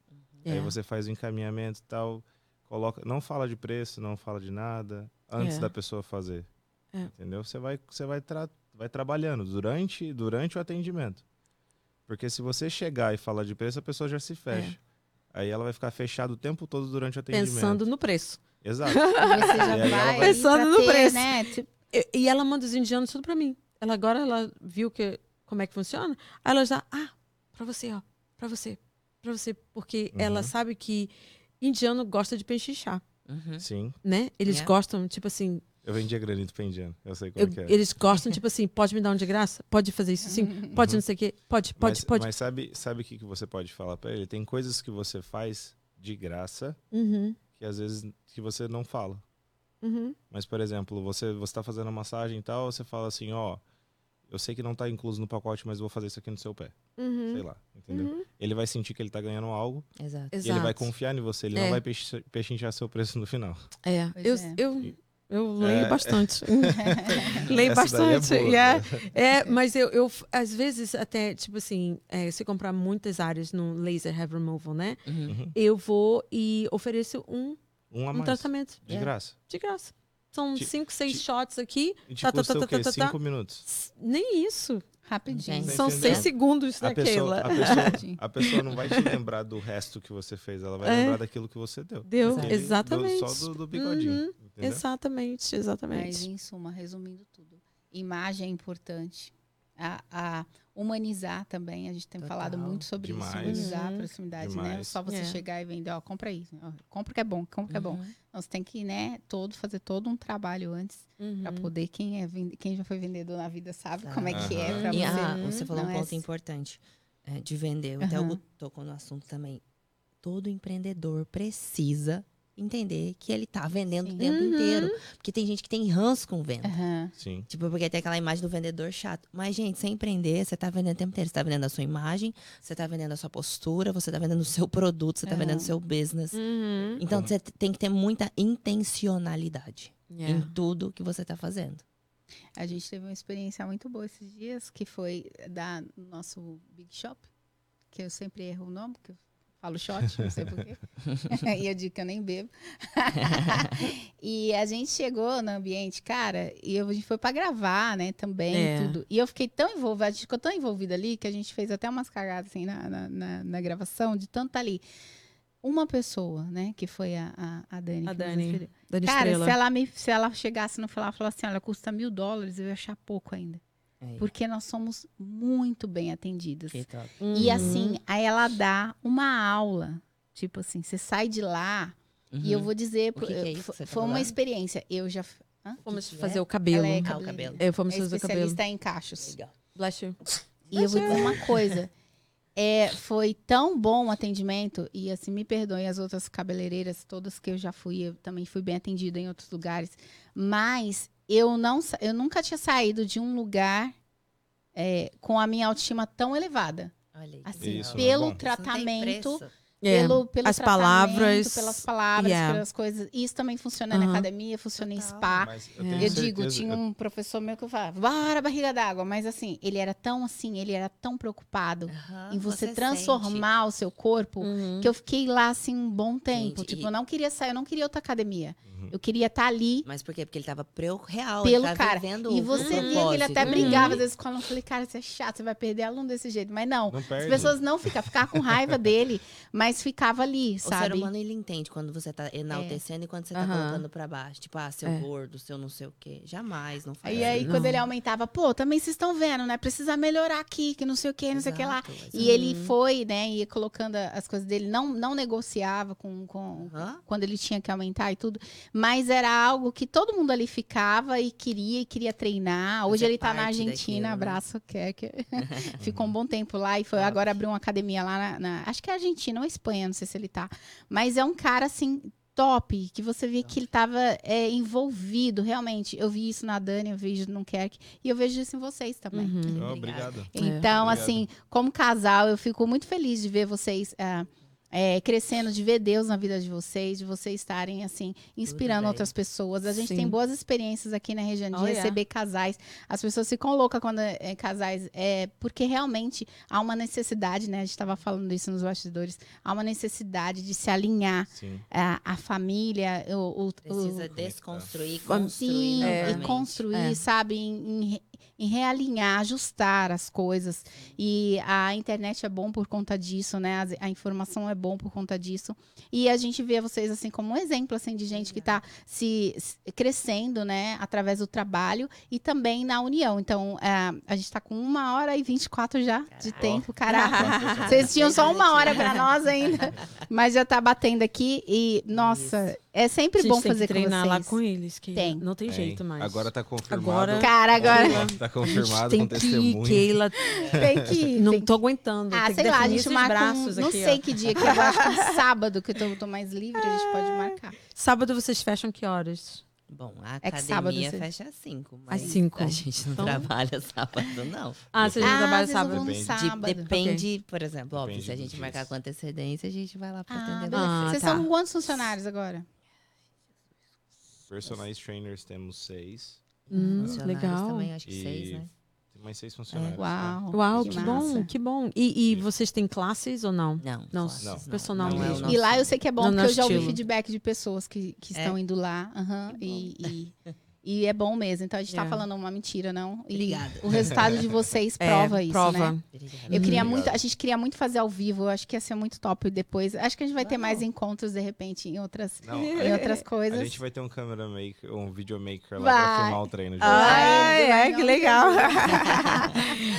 Speaker 4: Aí
Speaker 2: É.
Speaker 4: você faz o encaminhamento e tal, coloca, não fala de preço, não fala de nada antes
Speaker 2: É.
Speaker 4: da pessoa fazer.
Speaker 2: É.
Speaker 4: Entendeu? Você vai você vai tra vai trabalhando durante durante o atendimento. Porque se você chegar e falar de preço, a pessoa já se fecha. Aí ela vai ficar fechada o tempo todo durante o atendimento.
Speaker 2: Pensando no preço.
Speaker 4: Exato. (laughs)
Speaker 1: Você já vai
Speaker 4: vai-
Speaker 2: Pensando no
Speaker 1: ter,
Speaker 2: preço.
Speaker 1: né? Tipo,
Speaker 2: E, e ela manda os indianos tudo pra mim. Ela agora ela viu que como é que funciona. Aí ela já, ah, pra você, ó, pra você, pra você, porque
Speaker 4: Uhum.
Speaker 2: ela sabe que indiano gosta de pechinchar,
Speaker 3: Uhum.
Speaker 4: Sim.
Speaker 2: né? Eles
Speaker 3: É.
Speaker 2: gostam, tipo assim,
Speaker 4: Eu vendia granito pra indiano. Eu sei como
Speaker 2: eu-
Speaker 4: que é.
Speaker 2: eles gostam, tipo assim, pode me dar um de graça? Pode fazer isso sim? Pode não sei o quê? Pode, pode,
Speaker 4: mas,
Speaker 2: pode.
Speaker 4: mas sabe, sabe o que, que você pode falar pra ele? Tem coisas que você faz de graça
Speaker 2: Uhum,
Speaker 4: que às vezes que você não fala.
Speaker 2: uhum,
Speaker 4: Mas, por exemplo, você você tá fazendo a massagem e tal, você fala assim, ó, eu sei que não tá incluso no pacote, mas eu vou fazer isso aqui no seu pé.
Speaker 2: uhum,
Speaker 4: Sei lá, entendeu?
Speaker 2: uhum.
Speaker 4: Ele vai sentir que ele tá ganhando algo
Speaker 3: Exato.
Speaker 4: e ele vai
Speaker 2: Exato.
Speaker 4: confiar em você, ele
Speaker 2: É.
Speaker 4: não vai pechin- pechinchar seu preço no final.
Speaker 2: É,
Speaker 1: Pois
Speaker 2: eu,
Speaker 1: é.
Speaker 2: eu, eu leio
Speaker 4: É.
Speaker 2: bastante. (laughs) leio
Speaker 4: Essa é
Speaker 2: bastante. é-
Speaker 4: né?
Speaker 2: É, mas eu, eu, às vezes, até, tipo assim, é, se comprar muitas áreas no laser hair removal, né?
Speaker 3: Uhum.
Speaker 4: Uhum.
Speaker 2: Eu vou e ofereço um,
Speaker 4: Um
Speaker 2: um tratamento
Speaker 4: de
Speaker 3: É.
Speaker 4: graça.
Speaker 2: de graça. São cinco, seis shots aqui.
Speaker 4: E te
Speaker 2: Tá, tá,
Speaker 4: custa
Speaker 2: tá,
Speaker 4: o quê?
Speaker 2: tá, tá, tá.
Speaker 4: Cinco minutos.
Speaker 2: Nem isso.
Speaker 1: rapidinho.
Speaker 2: São seis segundos
Speaker 4: A pessoa,
Speaker 2: daquela.
Speaker 4: a, pessoa, a pessoa não vai te lembrar do resto que você fez, ela vai
Speaker 2: É.
Speaker 4: lembrar daquilo que você deu.
Speaker 2: Deu,
Speaker 3: Exato.
Speaker 4: Aquele do-
Speaker 2: exatamente.
Speaker 4: só do, do bigodinho.
Speaker 2: Uhum.
Speaker 4: Entendeu?
Speaker 2: Exatamente,
Speaker 1: Mas,
Speaker 2: exatamente.
Speaker 1: em suma, resumindo tudo, imagem é importante. A, a humanizar também, a gente tem
Speaker 3: Total.
Speaker 1: falado muito sobre isso,
Speaker 4: Demais.
Speaker 1: humanizar
Speaker 2: Uhum.
Speaker 1: a proximidade, né?
Speaker 4: Demais.
Speaker 1: Só você
Speaker 2: É.
Speaker 1: chegar e vender, ó, compra isso, ó, compra que é bom, compra que é bom.
Speaker 3: Uhum.
Speaker 1: Então, você tem que, né, todo, fazer todo um trabalho antes
Speaker 2: Uhum.
Speaker 1: pra poder, quem, é, quem já foi vendedor na vida sabe
Speaker 3: Sabe.
Speaker 1: como é que é pra
Speaker 3: E
Speaker 1: você.
Speaker 3: ah, você falou
Speaker 1: Não
Speaker 3: um
Speaker 1: é
Speaker 3: ponto
Speaker 1: assim.
Speaker 3: importante é, de vender. Até o
Speaker 1: Aham.
Speaker 3: Gu tocou no assunto também. Todo empreendedor precisa entender que ele tá vendendo
Speaker 1: Sim.
Speaker 3: o tempo
Speaker 2: Uhum.
Speaker 3: inteiro. Porque tem gente que tem ranço com venda.
Speaker 1: Aham.
Speaker 4: Sim.
Speaker 3: Tipo, porque tem aquela imagem do vendedor chato. Mas, gente, sem empreender, você tá vendendo o tempo inteiro. Você tá vendendo a sua imagem, você tá vendendo a sua postura, você tá vendendo o seu produto, você tá vendendo o seu business.
Speaker 2: Uhum.
Speaker 3: Então, você tem que ter muita intencionalidade
Speaker 2: Yeah.
Speaker 3: em tudo que você tá fazendo.
Speaker 1: A gente teve uma experiência muito boa esses dias, que foi da nosso Big Shop, que eu sempre erro o nome, porque eu falo shot, não sei porquê. (laughs) (laughs) e eu digo que eu nem bebo. (laughs) e a gente chegou no ambiente, cara, e a gente foi pra gravar, né, também,
Speaker 2: É.
Speaker 1: tudo. E eu fiquei tão envolvida, a gente ficou tão envolvida ali, que a gente fez até umas cagadas, assim, na, na, na- na gravação, de tanto tá ali. Uma pessoa, né, que foi a, a, a Dani.
Speaker 2: A Dani. Dani
Speaker 1: Cara,
Speaker 2: Estrela.
Speaker 1: se ela, me, se ela chegasse no final e falasse assim, olha, custa mil dólares, eu ia achar pouco ainda.
Speaker 3: É,
Speaker 1: Porque nós somos muito bem atendidas.
Speaker 3: que top.
Speaker 1: E
Speaker 2: Uhum.
Speaker 1: assim, aí ela dá uma aula. Tipo assim, você sai de lá e eu
Speaker 3: Uhum.
Speaker 1: vou dizer,
Speaker 3: que que é isso que você tá
Speaker 1: foi uma
Speaker 3: falando?
Speaker 1: experiência. Eu já. Hã?
Speaker 2: Fomos
Speaker 3: que que
Speaker 2: fazer
Speaker 3: é?
Speaker 2: o cabelo.
Speaker 1: Ela é
Speaker 3: Ah, o cabelo.
Speaker 2: É, fomos
Speaker 1: É
Speaker 2: fazer o cabelo.
Speaker 1: especialista em cachos.
Speaker 3: Legal.
Speaker 2: Bless you.
Speaker 1: E eu vou dizer uma coisa. (laughs) É, foi tão bom o atendimento, e assim, me perdoem as outras cabeleireiras, todas que eu já fui, eu também fui bem atendida em outros lugares, mas eu não eu nunca tinha saído de um lugar é, com a minha autoestima tão elevada.
Speaker 3: Olha aí.
Speaker 1: Assim,
Speaker 4: Isso, é
Speaker 1: pelo
Speaker 4: bom.
Speaker 1: tratamento,
Speaker 2: É,
Speaker 1: pelo, pelo
Speaker 2: as palavras,
Speaker 1: pelas palavras,
Speaker 2: yeah.
Speaker 1: pelas coisas. Isso também funciona na academia, funciona em
Speaker 3: Total.
Speaker 1: spa.
Speaker 4: Mas
Speaker 2: É.
Speaker 4: tenho
Speaker 1: Eu digo, tinha um professor meu que eu falava, bora barriga d'água, mas assim, ele era tão assim, ele era tão preocupado em você,
Speaker 3: sente.
Speaker 1: transformar o seu corpo,
Speaker 2: Uhum.
Speaker 1: que eu fiquei lá assim um bom tempo.
Speaker 3: Gente,
Speaker 1: tipo,
Speaker 3: e-
Speaker 1: eu não queria sair, eu não queria outra academia.
Speaker 4: Uhum.
Speaker 1: Eu queria estar ali
Speaker 3: Mas por quê? Porque ele tava preo real.
Speaker 1: pelo cara.
Speaker 3: vivendo
Speaker 1: E
Speaker 3: o
Speaker 1: você via que ele até
Speaker 2: Uhum.
Speaker 1: brigava às vezes com aluno. Eu falei, cara, você é chato, você vai perder aluno desse jeito. Mas não,
Speaker 4: Não
Speaker 1: as pessoas não ficam, ficava com raiva dele, mas (laughs) ficava ali,
Speaker 3: O ser
Speaker 1: sabe?
Speaker 3: humano, ele entende quando você tá enaltecendo e quando você tá
Speaker 2: Aham.
Speaker 3: colocando pra baixo. Tipo, ah, seu
Speaker 2: É.
Speaker 3: gordo, seu não sei o quê. Jamais, não faz
Speaker 1: E aí,
Speaker 2: Não.
Speaker 1: quando ele aumentava, pô, também vocês estão vendo, né? Precisa melhorar aqui, que não sei o que, não sei o que lá.
Speaker 3: Exato, exato.
Speaker 1: E ele foi, né, ia colocando as coisas dele, não, não negociava com, com
Speaker 3: Aham.
Speaker 1: quando ele tinha que aumentar e tudo, mas era algo que todo mundo ali ficava e queria e queria treinar. Hoje
Speaker 3: Fazer
Speaker 1: ele tá na Argentina,
Speaker 3: daquilo, né?
Speaker 1: abraço, quer que (laughs) (laughs) ficou um bom tempo lá e foi agora abriu uma academia lá na, na- acho que é Argentina ou Espanha, não sei se ele tá, mas é um cara assim top, que você via que ele tava é, envolvido, realmente. Eu vi isso na Dani, eu vejo no Kerk e eu vejo isso em vocês também.
Speaker 2: Uhum.
Speaker 4: Oh, obrigado.
Speaker 1: Então,
Speaker 4: Obrigado.
Speaker 1: assim, como casal, eu fico muito feliz de ver vocês ah, é, crescendo, de ver Deus na vida de vocês, de vocês estarem, assim, inspirando outras pessoas. A gente
Speaker 2: Sim.
Speaker 1: tem boas experiências aqui na região de
Speaker 2: Oh,
Speaker 1: receber casais. As pessoas ficam loucas quando é, é casais, é, porque realmente há uma necessidade, né? A gente estava falando isso nos bastidores, há uma necessidade de se alinhar a, a família, o, o-
Speaker 3: Precisa
Speaker 1: o,
Speaker 3: desconstruir,
Speaker 2: Sim,
Speaker 3: construir
Speaker 1: Sim, e construir,
Speaker 2: É.
Speaker 1: sabe, em, em em realinhar, ajustar as coisas. E a internet é bom por conta disso, né? A, informação é bom por conta disso. E a gente vê vocês assim como um exemplo assim de gente que está se, se crescendo, né, através do trabalho e também na união. Então, é, a gente está com uma hora e 24 já de tempo, caraca. Vocês tinham só uma hora para nós ainda, mas já tá batendo aqui e nossa, é sempre
Speaker 2: A gente
Speaker 1: bom
Speaker 2: tem
Speaker 1: fazer
Speaker 2: que treinar
Speaker 1: com
Speaker 2: lá com eles. Que
Speaker 1: Tem.
Speaker 2: Não tem
Speaker 4: Tem.
Speaker 2: jeito mais.
Speaker 4: Agora tá confirmado.
Speaker 2: Agora-
Speaker 1: Cara, agora
Speaker 4: Tá
Speaker 2: A
Speaker 4: confirmado
Speaker 2: gente
Speaker 4: com
Speaker 2: tem que ir,
Speaker 4: testemunho.
Speaker 2: Keila.
Speaker 1: tem que ir.
Speaker 2: Não
Speaker 1: tem
Speaker 2: tô aguentando.
Speaker 1: Ah,
Speaker 2: tem que
Speaker 1: sei lá, a gente marca um,
Speaker 2: braços
Speaker 1: não
Speaker 2: aqui,
Speaker 1: sei
Speaker 2: ó.
Speaker 1: que dia que eu acho que é sábado que eu tô, tô mais livre, a gente pode marcar.
Speaker 2: Sábado vocês fecham que horas?
Speaker 3: Bom, a
Speaker 1: É que sábado
Speaker 3: academia
Speaker 1: você-
Speaker 3: fecha às 5. Mas
Speaker 2: cinco.
Speaker 3: A gente não
Speaker 2: Então-
Speaker 3: trabalha sábado, não.
Speaker 2: Ah, vocês não
Speaker 1: ah,
Speaker 2: trabalham sábado?
Speaker 4: Depende.
Speaker 3: De-
Speaker 1: sábado.
Speaker 3: depende, por exemplo, óbvio,
Speaker 4: Depende
Speaker 3: se a gente
Speaker 4: dias.
Speaker 3: marcar com antecedência, a gente vai lá pra
Speaker 1: Ah,
Speaker 3: atender.
Speaker 2: Ah,
Speaker 1: Vocês
Speaker 2: tá.
Speaker 1: são quantos funcionários agora?
Speaker 4: Personagens trainers temos seis.
Speaker 2: Hum, legal.
Speaker 3: também, acho que
Speaker 4: E-
Speaker 3: seis, né?
Speaker 4: Tem mais seis funcionários.
Speaker 1: Uau.
Speaker 2: Uau,
Speaker 1: que
Speaker 2: que, bom, que bom. E, e vocês têm classes ou não?
Speaker 3: Não,
Speaker 2: Não,
Speaker 3: classes,
Speaker 2: personal
Speaker 3: não é
Speaker 2: mesmo.
Speaker 3: nosso-
Speaker 1: E lá eu sei que é bom, porque eu já ouvi
Speaker 2: estilo.
Speaker 1: feedback de pessoas que, que
Speaker 3: É?
Speaker 1: estão indo lá. aham, e, e, (laughs) e é bom mesmo. Então a gente tá
Speaker 2: É.
Speaker 1: falando uma mentira, não? E
Speaker 3: Obrigada.
Speaker 1: O resultado de vocês (laughs)
Speaker 2: É,
Speaker 1: prova isso,
Speaker 2: prova.
Speaker 1: né?
Speaker 3: Obrigada.
Speaker 1: Eu queria
Speaker 4: Obrigado.
Speaker 1: muito, a gente queria muito fazer ao vivo, eu acho que ia ser muito top depois. Acho que a gente vai ter
Speaker 3: Vamos.
Speaker 1: mais encontros de repente em outras,
Speaker 4: Não,
Speaker 1: em outras
Speaker 4: a
Speaker 1: coisas.
Speaker 4: gente vai ter um camera maker, um videomaker lá
Speaker 1: Vai.
Speaker 4: pra filmar o treino. de
Speaker 2: Ai,
Speaker 1: Vai,
Speaker 2: ai,
Speaker 1: não
Speaker 2: que legal. (laughs)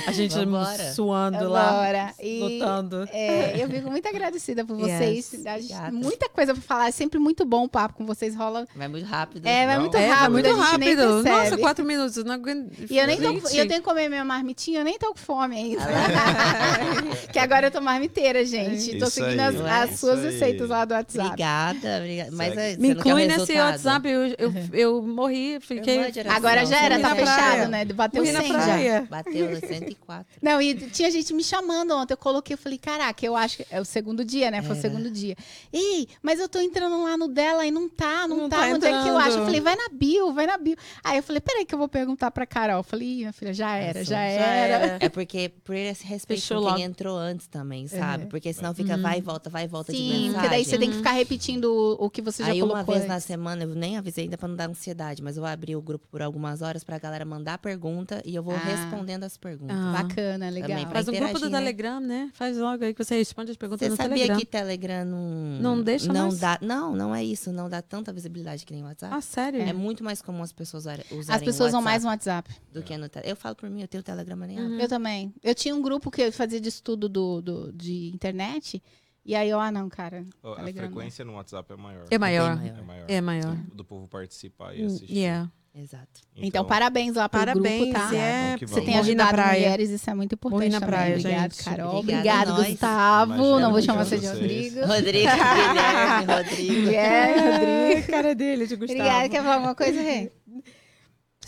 Speaker 2: A gente
Speaker 3: Vambora.
Speaker 2: suando lá,
Speaker 1: Agora. E,
Speaker 2: lutando.
Speaker 1: é, eu fico muito agradecida por vocês.
Speaker 2: Yes.
Speaker 1: A gente- muita coisa pra falar. É sempre muito bom o papo com vocês. Rola.
Speaker 3: Vai muito rápido.
Speaker 1: É, vai
Speaker 4: Não.
Speaker 1: muito
Speaker 2: É,
Speaker 1: rápido.
Speaker 2: muito
Speaker 1: a nem
Speaker 2: rápido. Nossa, quatro minutos. eu Não aguento.
Speaker 1: E eu nem tô, eu tenho que comer minha marmitinha, eu nem tô com fome ainda. (laughs) que agora eu tô marmiteira, gente. tô
Speaker 4: Isso
Speaker 1: seguindo
Speaker 4: aí,
Speaker 1: as,
Speaker 3: é
Speaker 1: as
Speaker 4: isso
Speaker 1: suas
Speaker 4: aí.
Speaker 1: receitas lá do WhatsApp.
Speaker 3: Obrigada, obrigada. Mas é, você
Speaker 2: Me
Speaker 3: não quer
Speaker 2: inclui nesse
Speaker 3: resultado?
Speaker 2: WhatsApp. Eu, eu, eu morri, fiquei.
Speaker 3: oração.
Speaker 1: Agora já era, tá fechado, né? Bateu
Speaker 2: Morri na
Speaker 1: 100 já.
Speaker 3: Bateu (laughs) 104.
Speaker 1: Não, e tinha gente me chamando ontem. Eu coloquei, eu falei, caraca, eu acho que é o segundo dia, né? Foi o
Speaker 3: Era.
Speaker 1: segundo dia. Ei, mas eu tô entrando lá no dela e não tá, não,
Speaker 2: Não
Speaker 1: tá.
Speaker 2: tá
Speaker 1: Onde é que eu acho? Eu falei, vai na bio, vai na bio. Aí eu falei, peraí que eu vou perguntar pra Carol. Eu falei, Ih, minha filha, já era, já,
Speaker 3: Já
Speaker 1: era. (laughs)
Speaker 3: É porque por esse respeito
Speaker 2: Fechou
Speaker 3: com quem entrou antes também, sabe? Porque senão fica
Speaker 2: Uhum.
Speaker 3: vai e volta, vai e volta de
Speaker 1: Sim,
Speaker 3: mensagem.
Speaker 1: porque daí você tem que ficar repetindo o, o que você já
Speaker 3: Aí uma
Speaker 1: colocou.
Speaker 3: vez na
Speaker 1: antes.
Speaker 3: semana, eu nem avisei ainda pra não dar ansiedade, mas eu abri o grupo por algumas horas pra galera mandar pergunta e eu vou
Speaker 1: Ah.
Speaker 3: respondendo as perguntas.
Speaker 2: Ah.
Speaker 1: Bacana, legal.
Speaker 3: Também pra
Speaker 2: Faz um grupo do
Speaker 3: né?
Speaker 2: Telegram, né? Faz logo aí que você responde as perguntas
Speaker 3: Você
Speaker 2: no
Speaker 3: sabia
Speaker 2: Telegram.
Speaker 3: que Telegram não
Speaker 2: Não deixa
Speaker 3: não
Speaker 2: mais?
Speaker 3: dá, não, não é isso, não dá tanta visibilidade que nem o WhatsApp.
Speaker 2: Ah, sério?
Speaker 3: É muito mais comum as pessoas usarem,
Speaker 1: As pessoas
Speaker 3: o
Speaker 1: vão mais no WhatsApp.
Speaker 3: do que no Telegram. Eu falo por mim, eu tenho o Telegram nem abro.
Speaker 2: Uhum.
Speaker 1: Eu também. Eu tinha um grupo que eu fazia de estudo do, do- de internet. E aí eu, ah, não, cara.
Speaker 4: Ó, A frequência no WhatsApp é maior.
Speaker 2: É maior.
Speaker 4: É maior.
Speaker 2: É maior.
Speaker 4: Do povo participar e assistir.
Speaker 2: Yeah.
Speaker 3: Exato.
Speaker 1: Então, parabéns lá pro
Speaker 2: Parabéns.
Speaker 1: grupo, tá?
Speaker 2: É,
Speaker 4: que
Speaker 1: Você
Speaker 4: vamos.
Speaker 1: tem ajudado
Speaker 2: praia.
Speaker 1: mulheres, isso é muito importante
Speaker 2: Morri na
Speaker 1: também.
Speaker 2: praia,
Speaker 1: Obrigada,
Speaker 2: gente.
Speaker 1: Carol.
Speaker 3: Obrigada
Speaker 1: Obrigado. Gustavo.
Speaker 4: Imagina,
Speaker 1: não vou
Speaker 4: muito
Speaker 1: chamar você de. Rodrigo.
Speaker 3: Rodrigo, Guilherme, Rodrigo. (laughs)
Speaker 1: Guilherme, Rodrigo.
Speaker 2: cara dele, de Gustavo.
Speaker 1: Obrigada. Quer falar alguma coisa, Rê?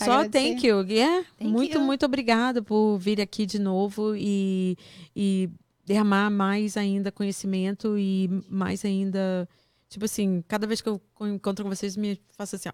Speaker 2: Só
Speaker 1: Agradecer?
Speaker 2: thank you. Yeah.
Speaker 3: Thank
Speaker 2: muito,
Speaker 3: you.
Speaker 2: muito obrigada por vir aqui de novo e, e derramar mais ainda conhecimento e mais ainda. Tipo assim, cada vez que eu encontro com vocês, me faço assim, ó,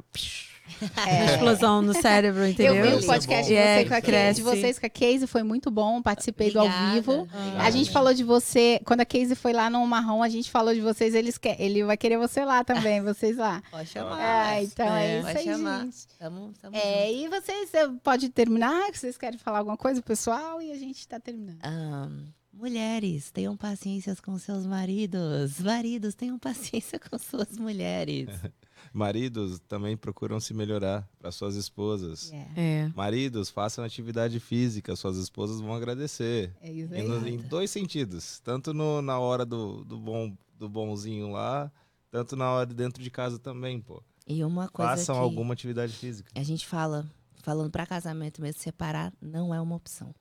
Speaker 2: uma explosão no cérebro, entendeu?
Speaker 1: É. Eu vi o
Speaker 4: é
Speaker 1: podcast de, você
Speaker 2: É,
Speaker 1: com a,
Speaker 2: cresce.
Speaker 1: de vocês com a Casey, foi muito bom. Participei do ao
Speaker 3: Obrigada.
Speaker 1: vivo.
Speaker 2: Ah.
Speaker 1: A gente falou de você, quando a Casey foi lá no Marrom, a gente falou de vocês, eles quer, ele vai querer você lá também, (laughs) vocês lá.
Speaker 3: Pode chamar.
Speaker 1: Ah, então é,
Speaker 2: É.
Speaker 1: isso
Speaker 3: Pode
Speaker 1: aí,
Speaker 3: chamar.
Speaker 1: gente.
Speaker 3: Tamo, tamo
Speaker 1: É,
Speaker 3: junto.
Speaker 1: e vocês eh, pode terminar, que vocês querem falar alguma coisa, pessoal, e a gente tá terminando.
Speaker 3: Ahn, mulheres, tenham paciência com seus maridos. Maridos, tenham paciência com suas mulheres. (laughs)
Speaker 4: Maridos também procuram se melhorar para suas esposas.
Speaker 2: É.
Speaker 4: Maridos, façam atividade física, suas esposas vão agradecer.
Speaker 1: É isso
Speaker 4: Em,
Speaker 1: aí.
Speaker 4: no- em dois sentidos. Tanto no- na hora do, do, bom, do bonzinho lá, tanto na hora de dentro de casa também, pô.
Speaker 3: E uma coisa
Speaker 4: Façam
Speaker 3: que
Speaker 4: alguma atividade física.
Speaker 3: a gente fala, falando pra casamento mesmo, separar não é uma opção.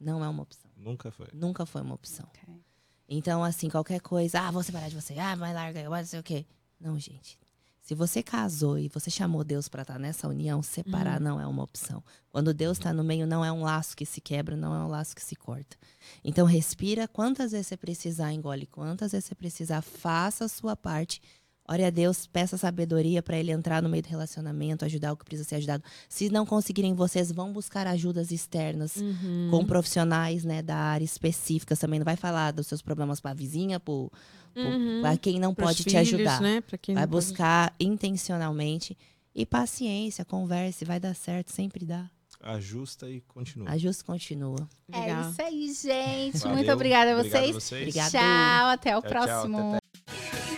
Speaker 3: Não é uma opção.
Speaker 4: Nunca foi.
Speaker 3: Nunca foi uma opção.
Speaker 1: Ok.
Speaker 3: Então, assim, qualquer coisa, ah, vou separar de você, ah, vai larga, eu não sei o quê. Não, gente. Se você casou e você chamou Deus para estar nessa união, separar
Speaker 2: Uhum.
Speaker 3: não é uma opção. Quando Deus está no meio, não é um laço que se quebra, não é um laço que se corta. Então respira, quantas vezes você precisar, engole, quantas vezes você precisar, faça a sua parte. Ore a Deus, peça sabedoria para ele entrar no meio do relacionamento, ajudar o que precisa ser ajudado. Se não conseguirem, vocês vão buscar ajudas externas
Speaker 2: Uhum.
Speaker 3: com profissionais, né, da área específica também. Não vai falar dos seus problemas para a vizinha,
Speaker 2: Uhum.
Speaker 3: para quem não
Speaker 2: Pros
Speaker 3: pode te
Speaker 2: filhos,
Speaker 3: ajudar.
Speaker 2: Né?
Speaker 3: Vai
Speaker 2: não pode-
Speaker 3: buscar intencionalmente e paciência, converse, vai dar certo, sempre dá.
Speaker 4: Ajusta e continua.
Speaker 3: A Jus continua.
Speaker 1: É
Speaker 2: Legal.
Speaker 1: isso aí, gente.
Speaker 4: Valeu.
Speaker 1: Muito obrigada a
Speaker 4: Obrigado
Speaker 1: vocês.
Speaker 4: vocês.
Speaker 3: Obrigada.
Speaker 1: Tchau, até o
Speaker 4: Tchau, tchau,
Speaker 1: próximo.
Speaker 4: até, até.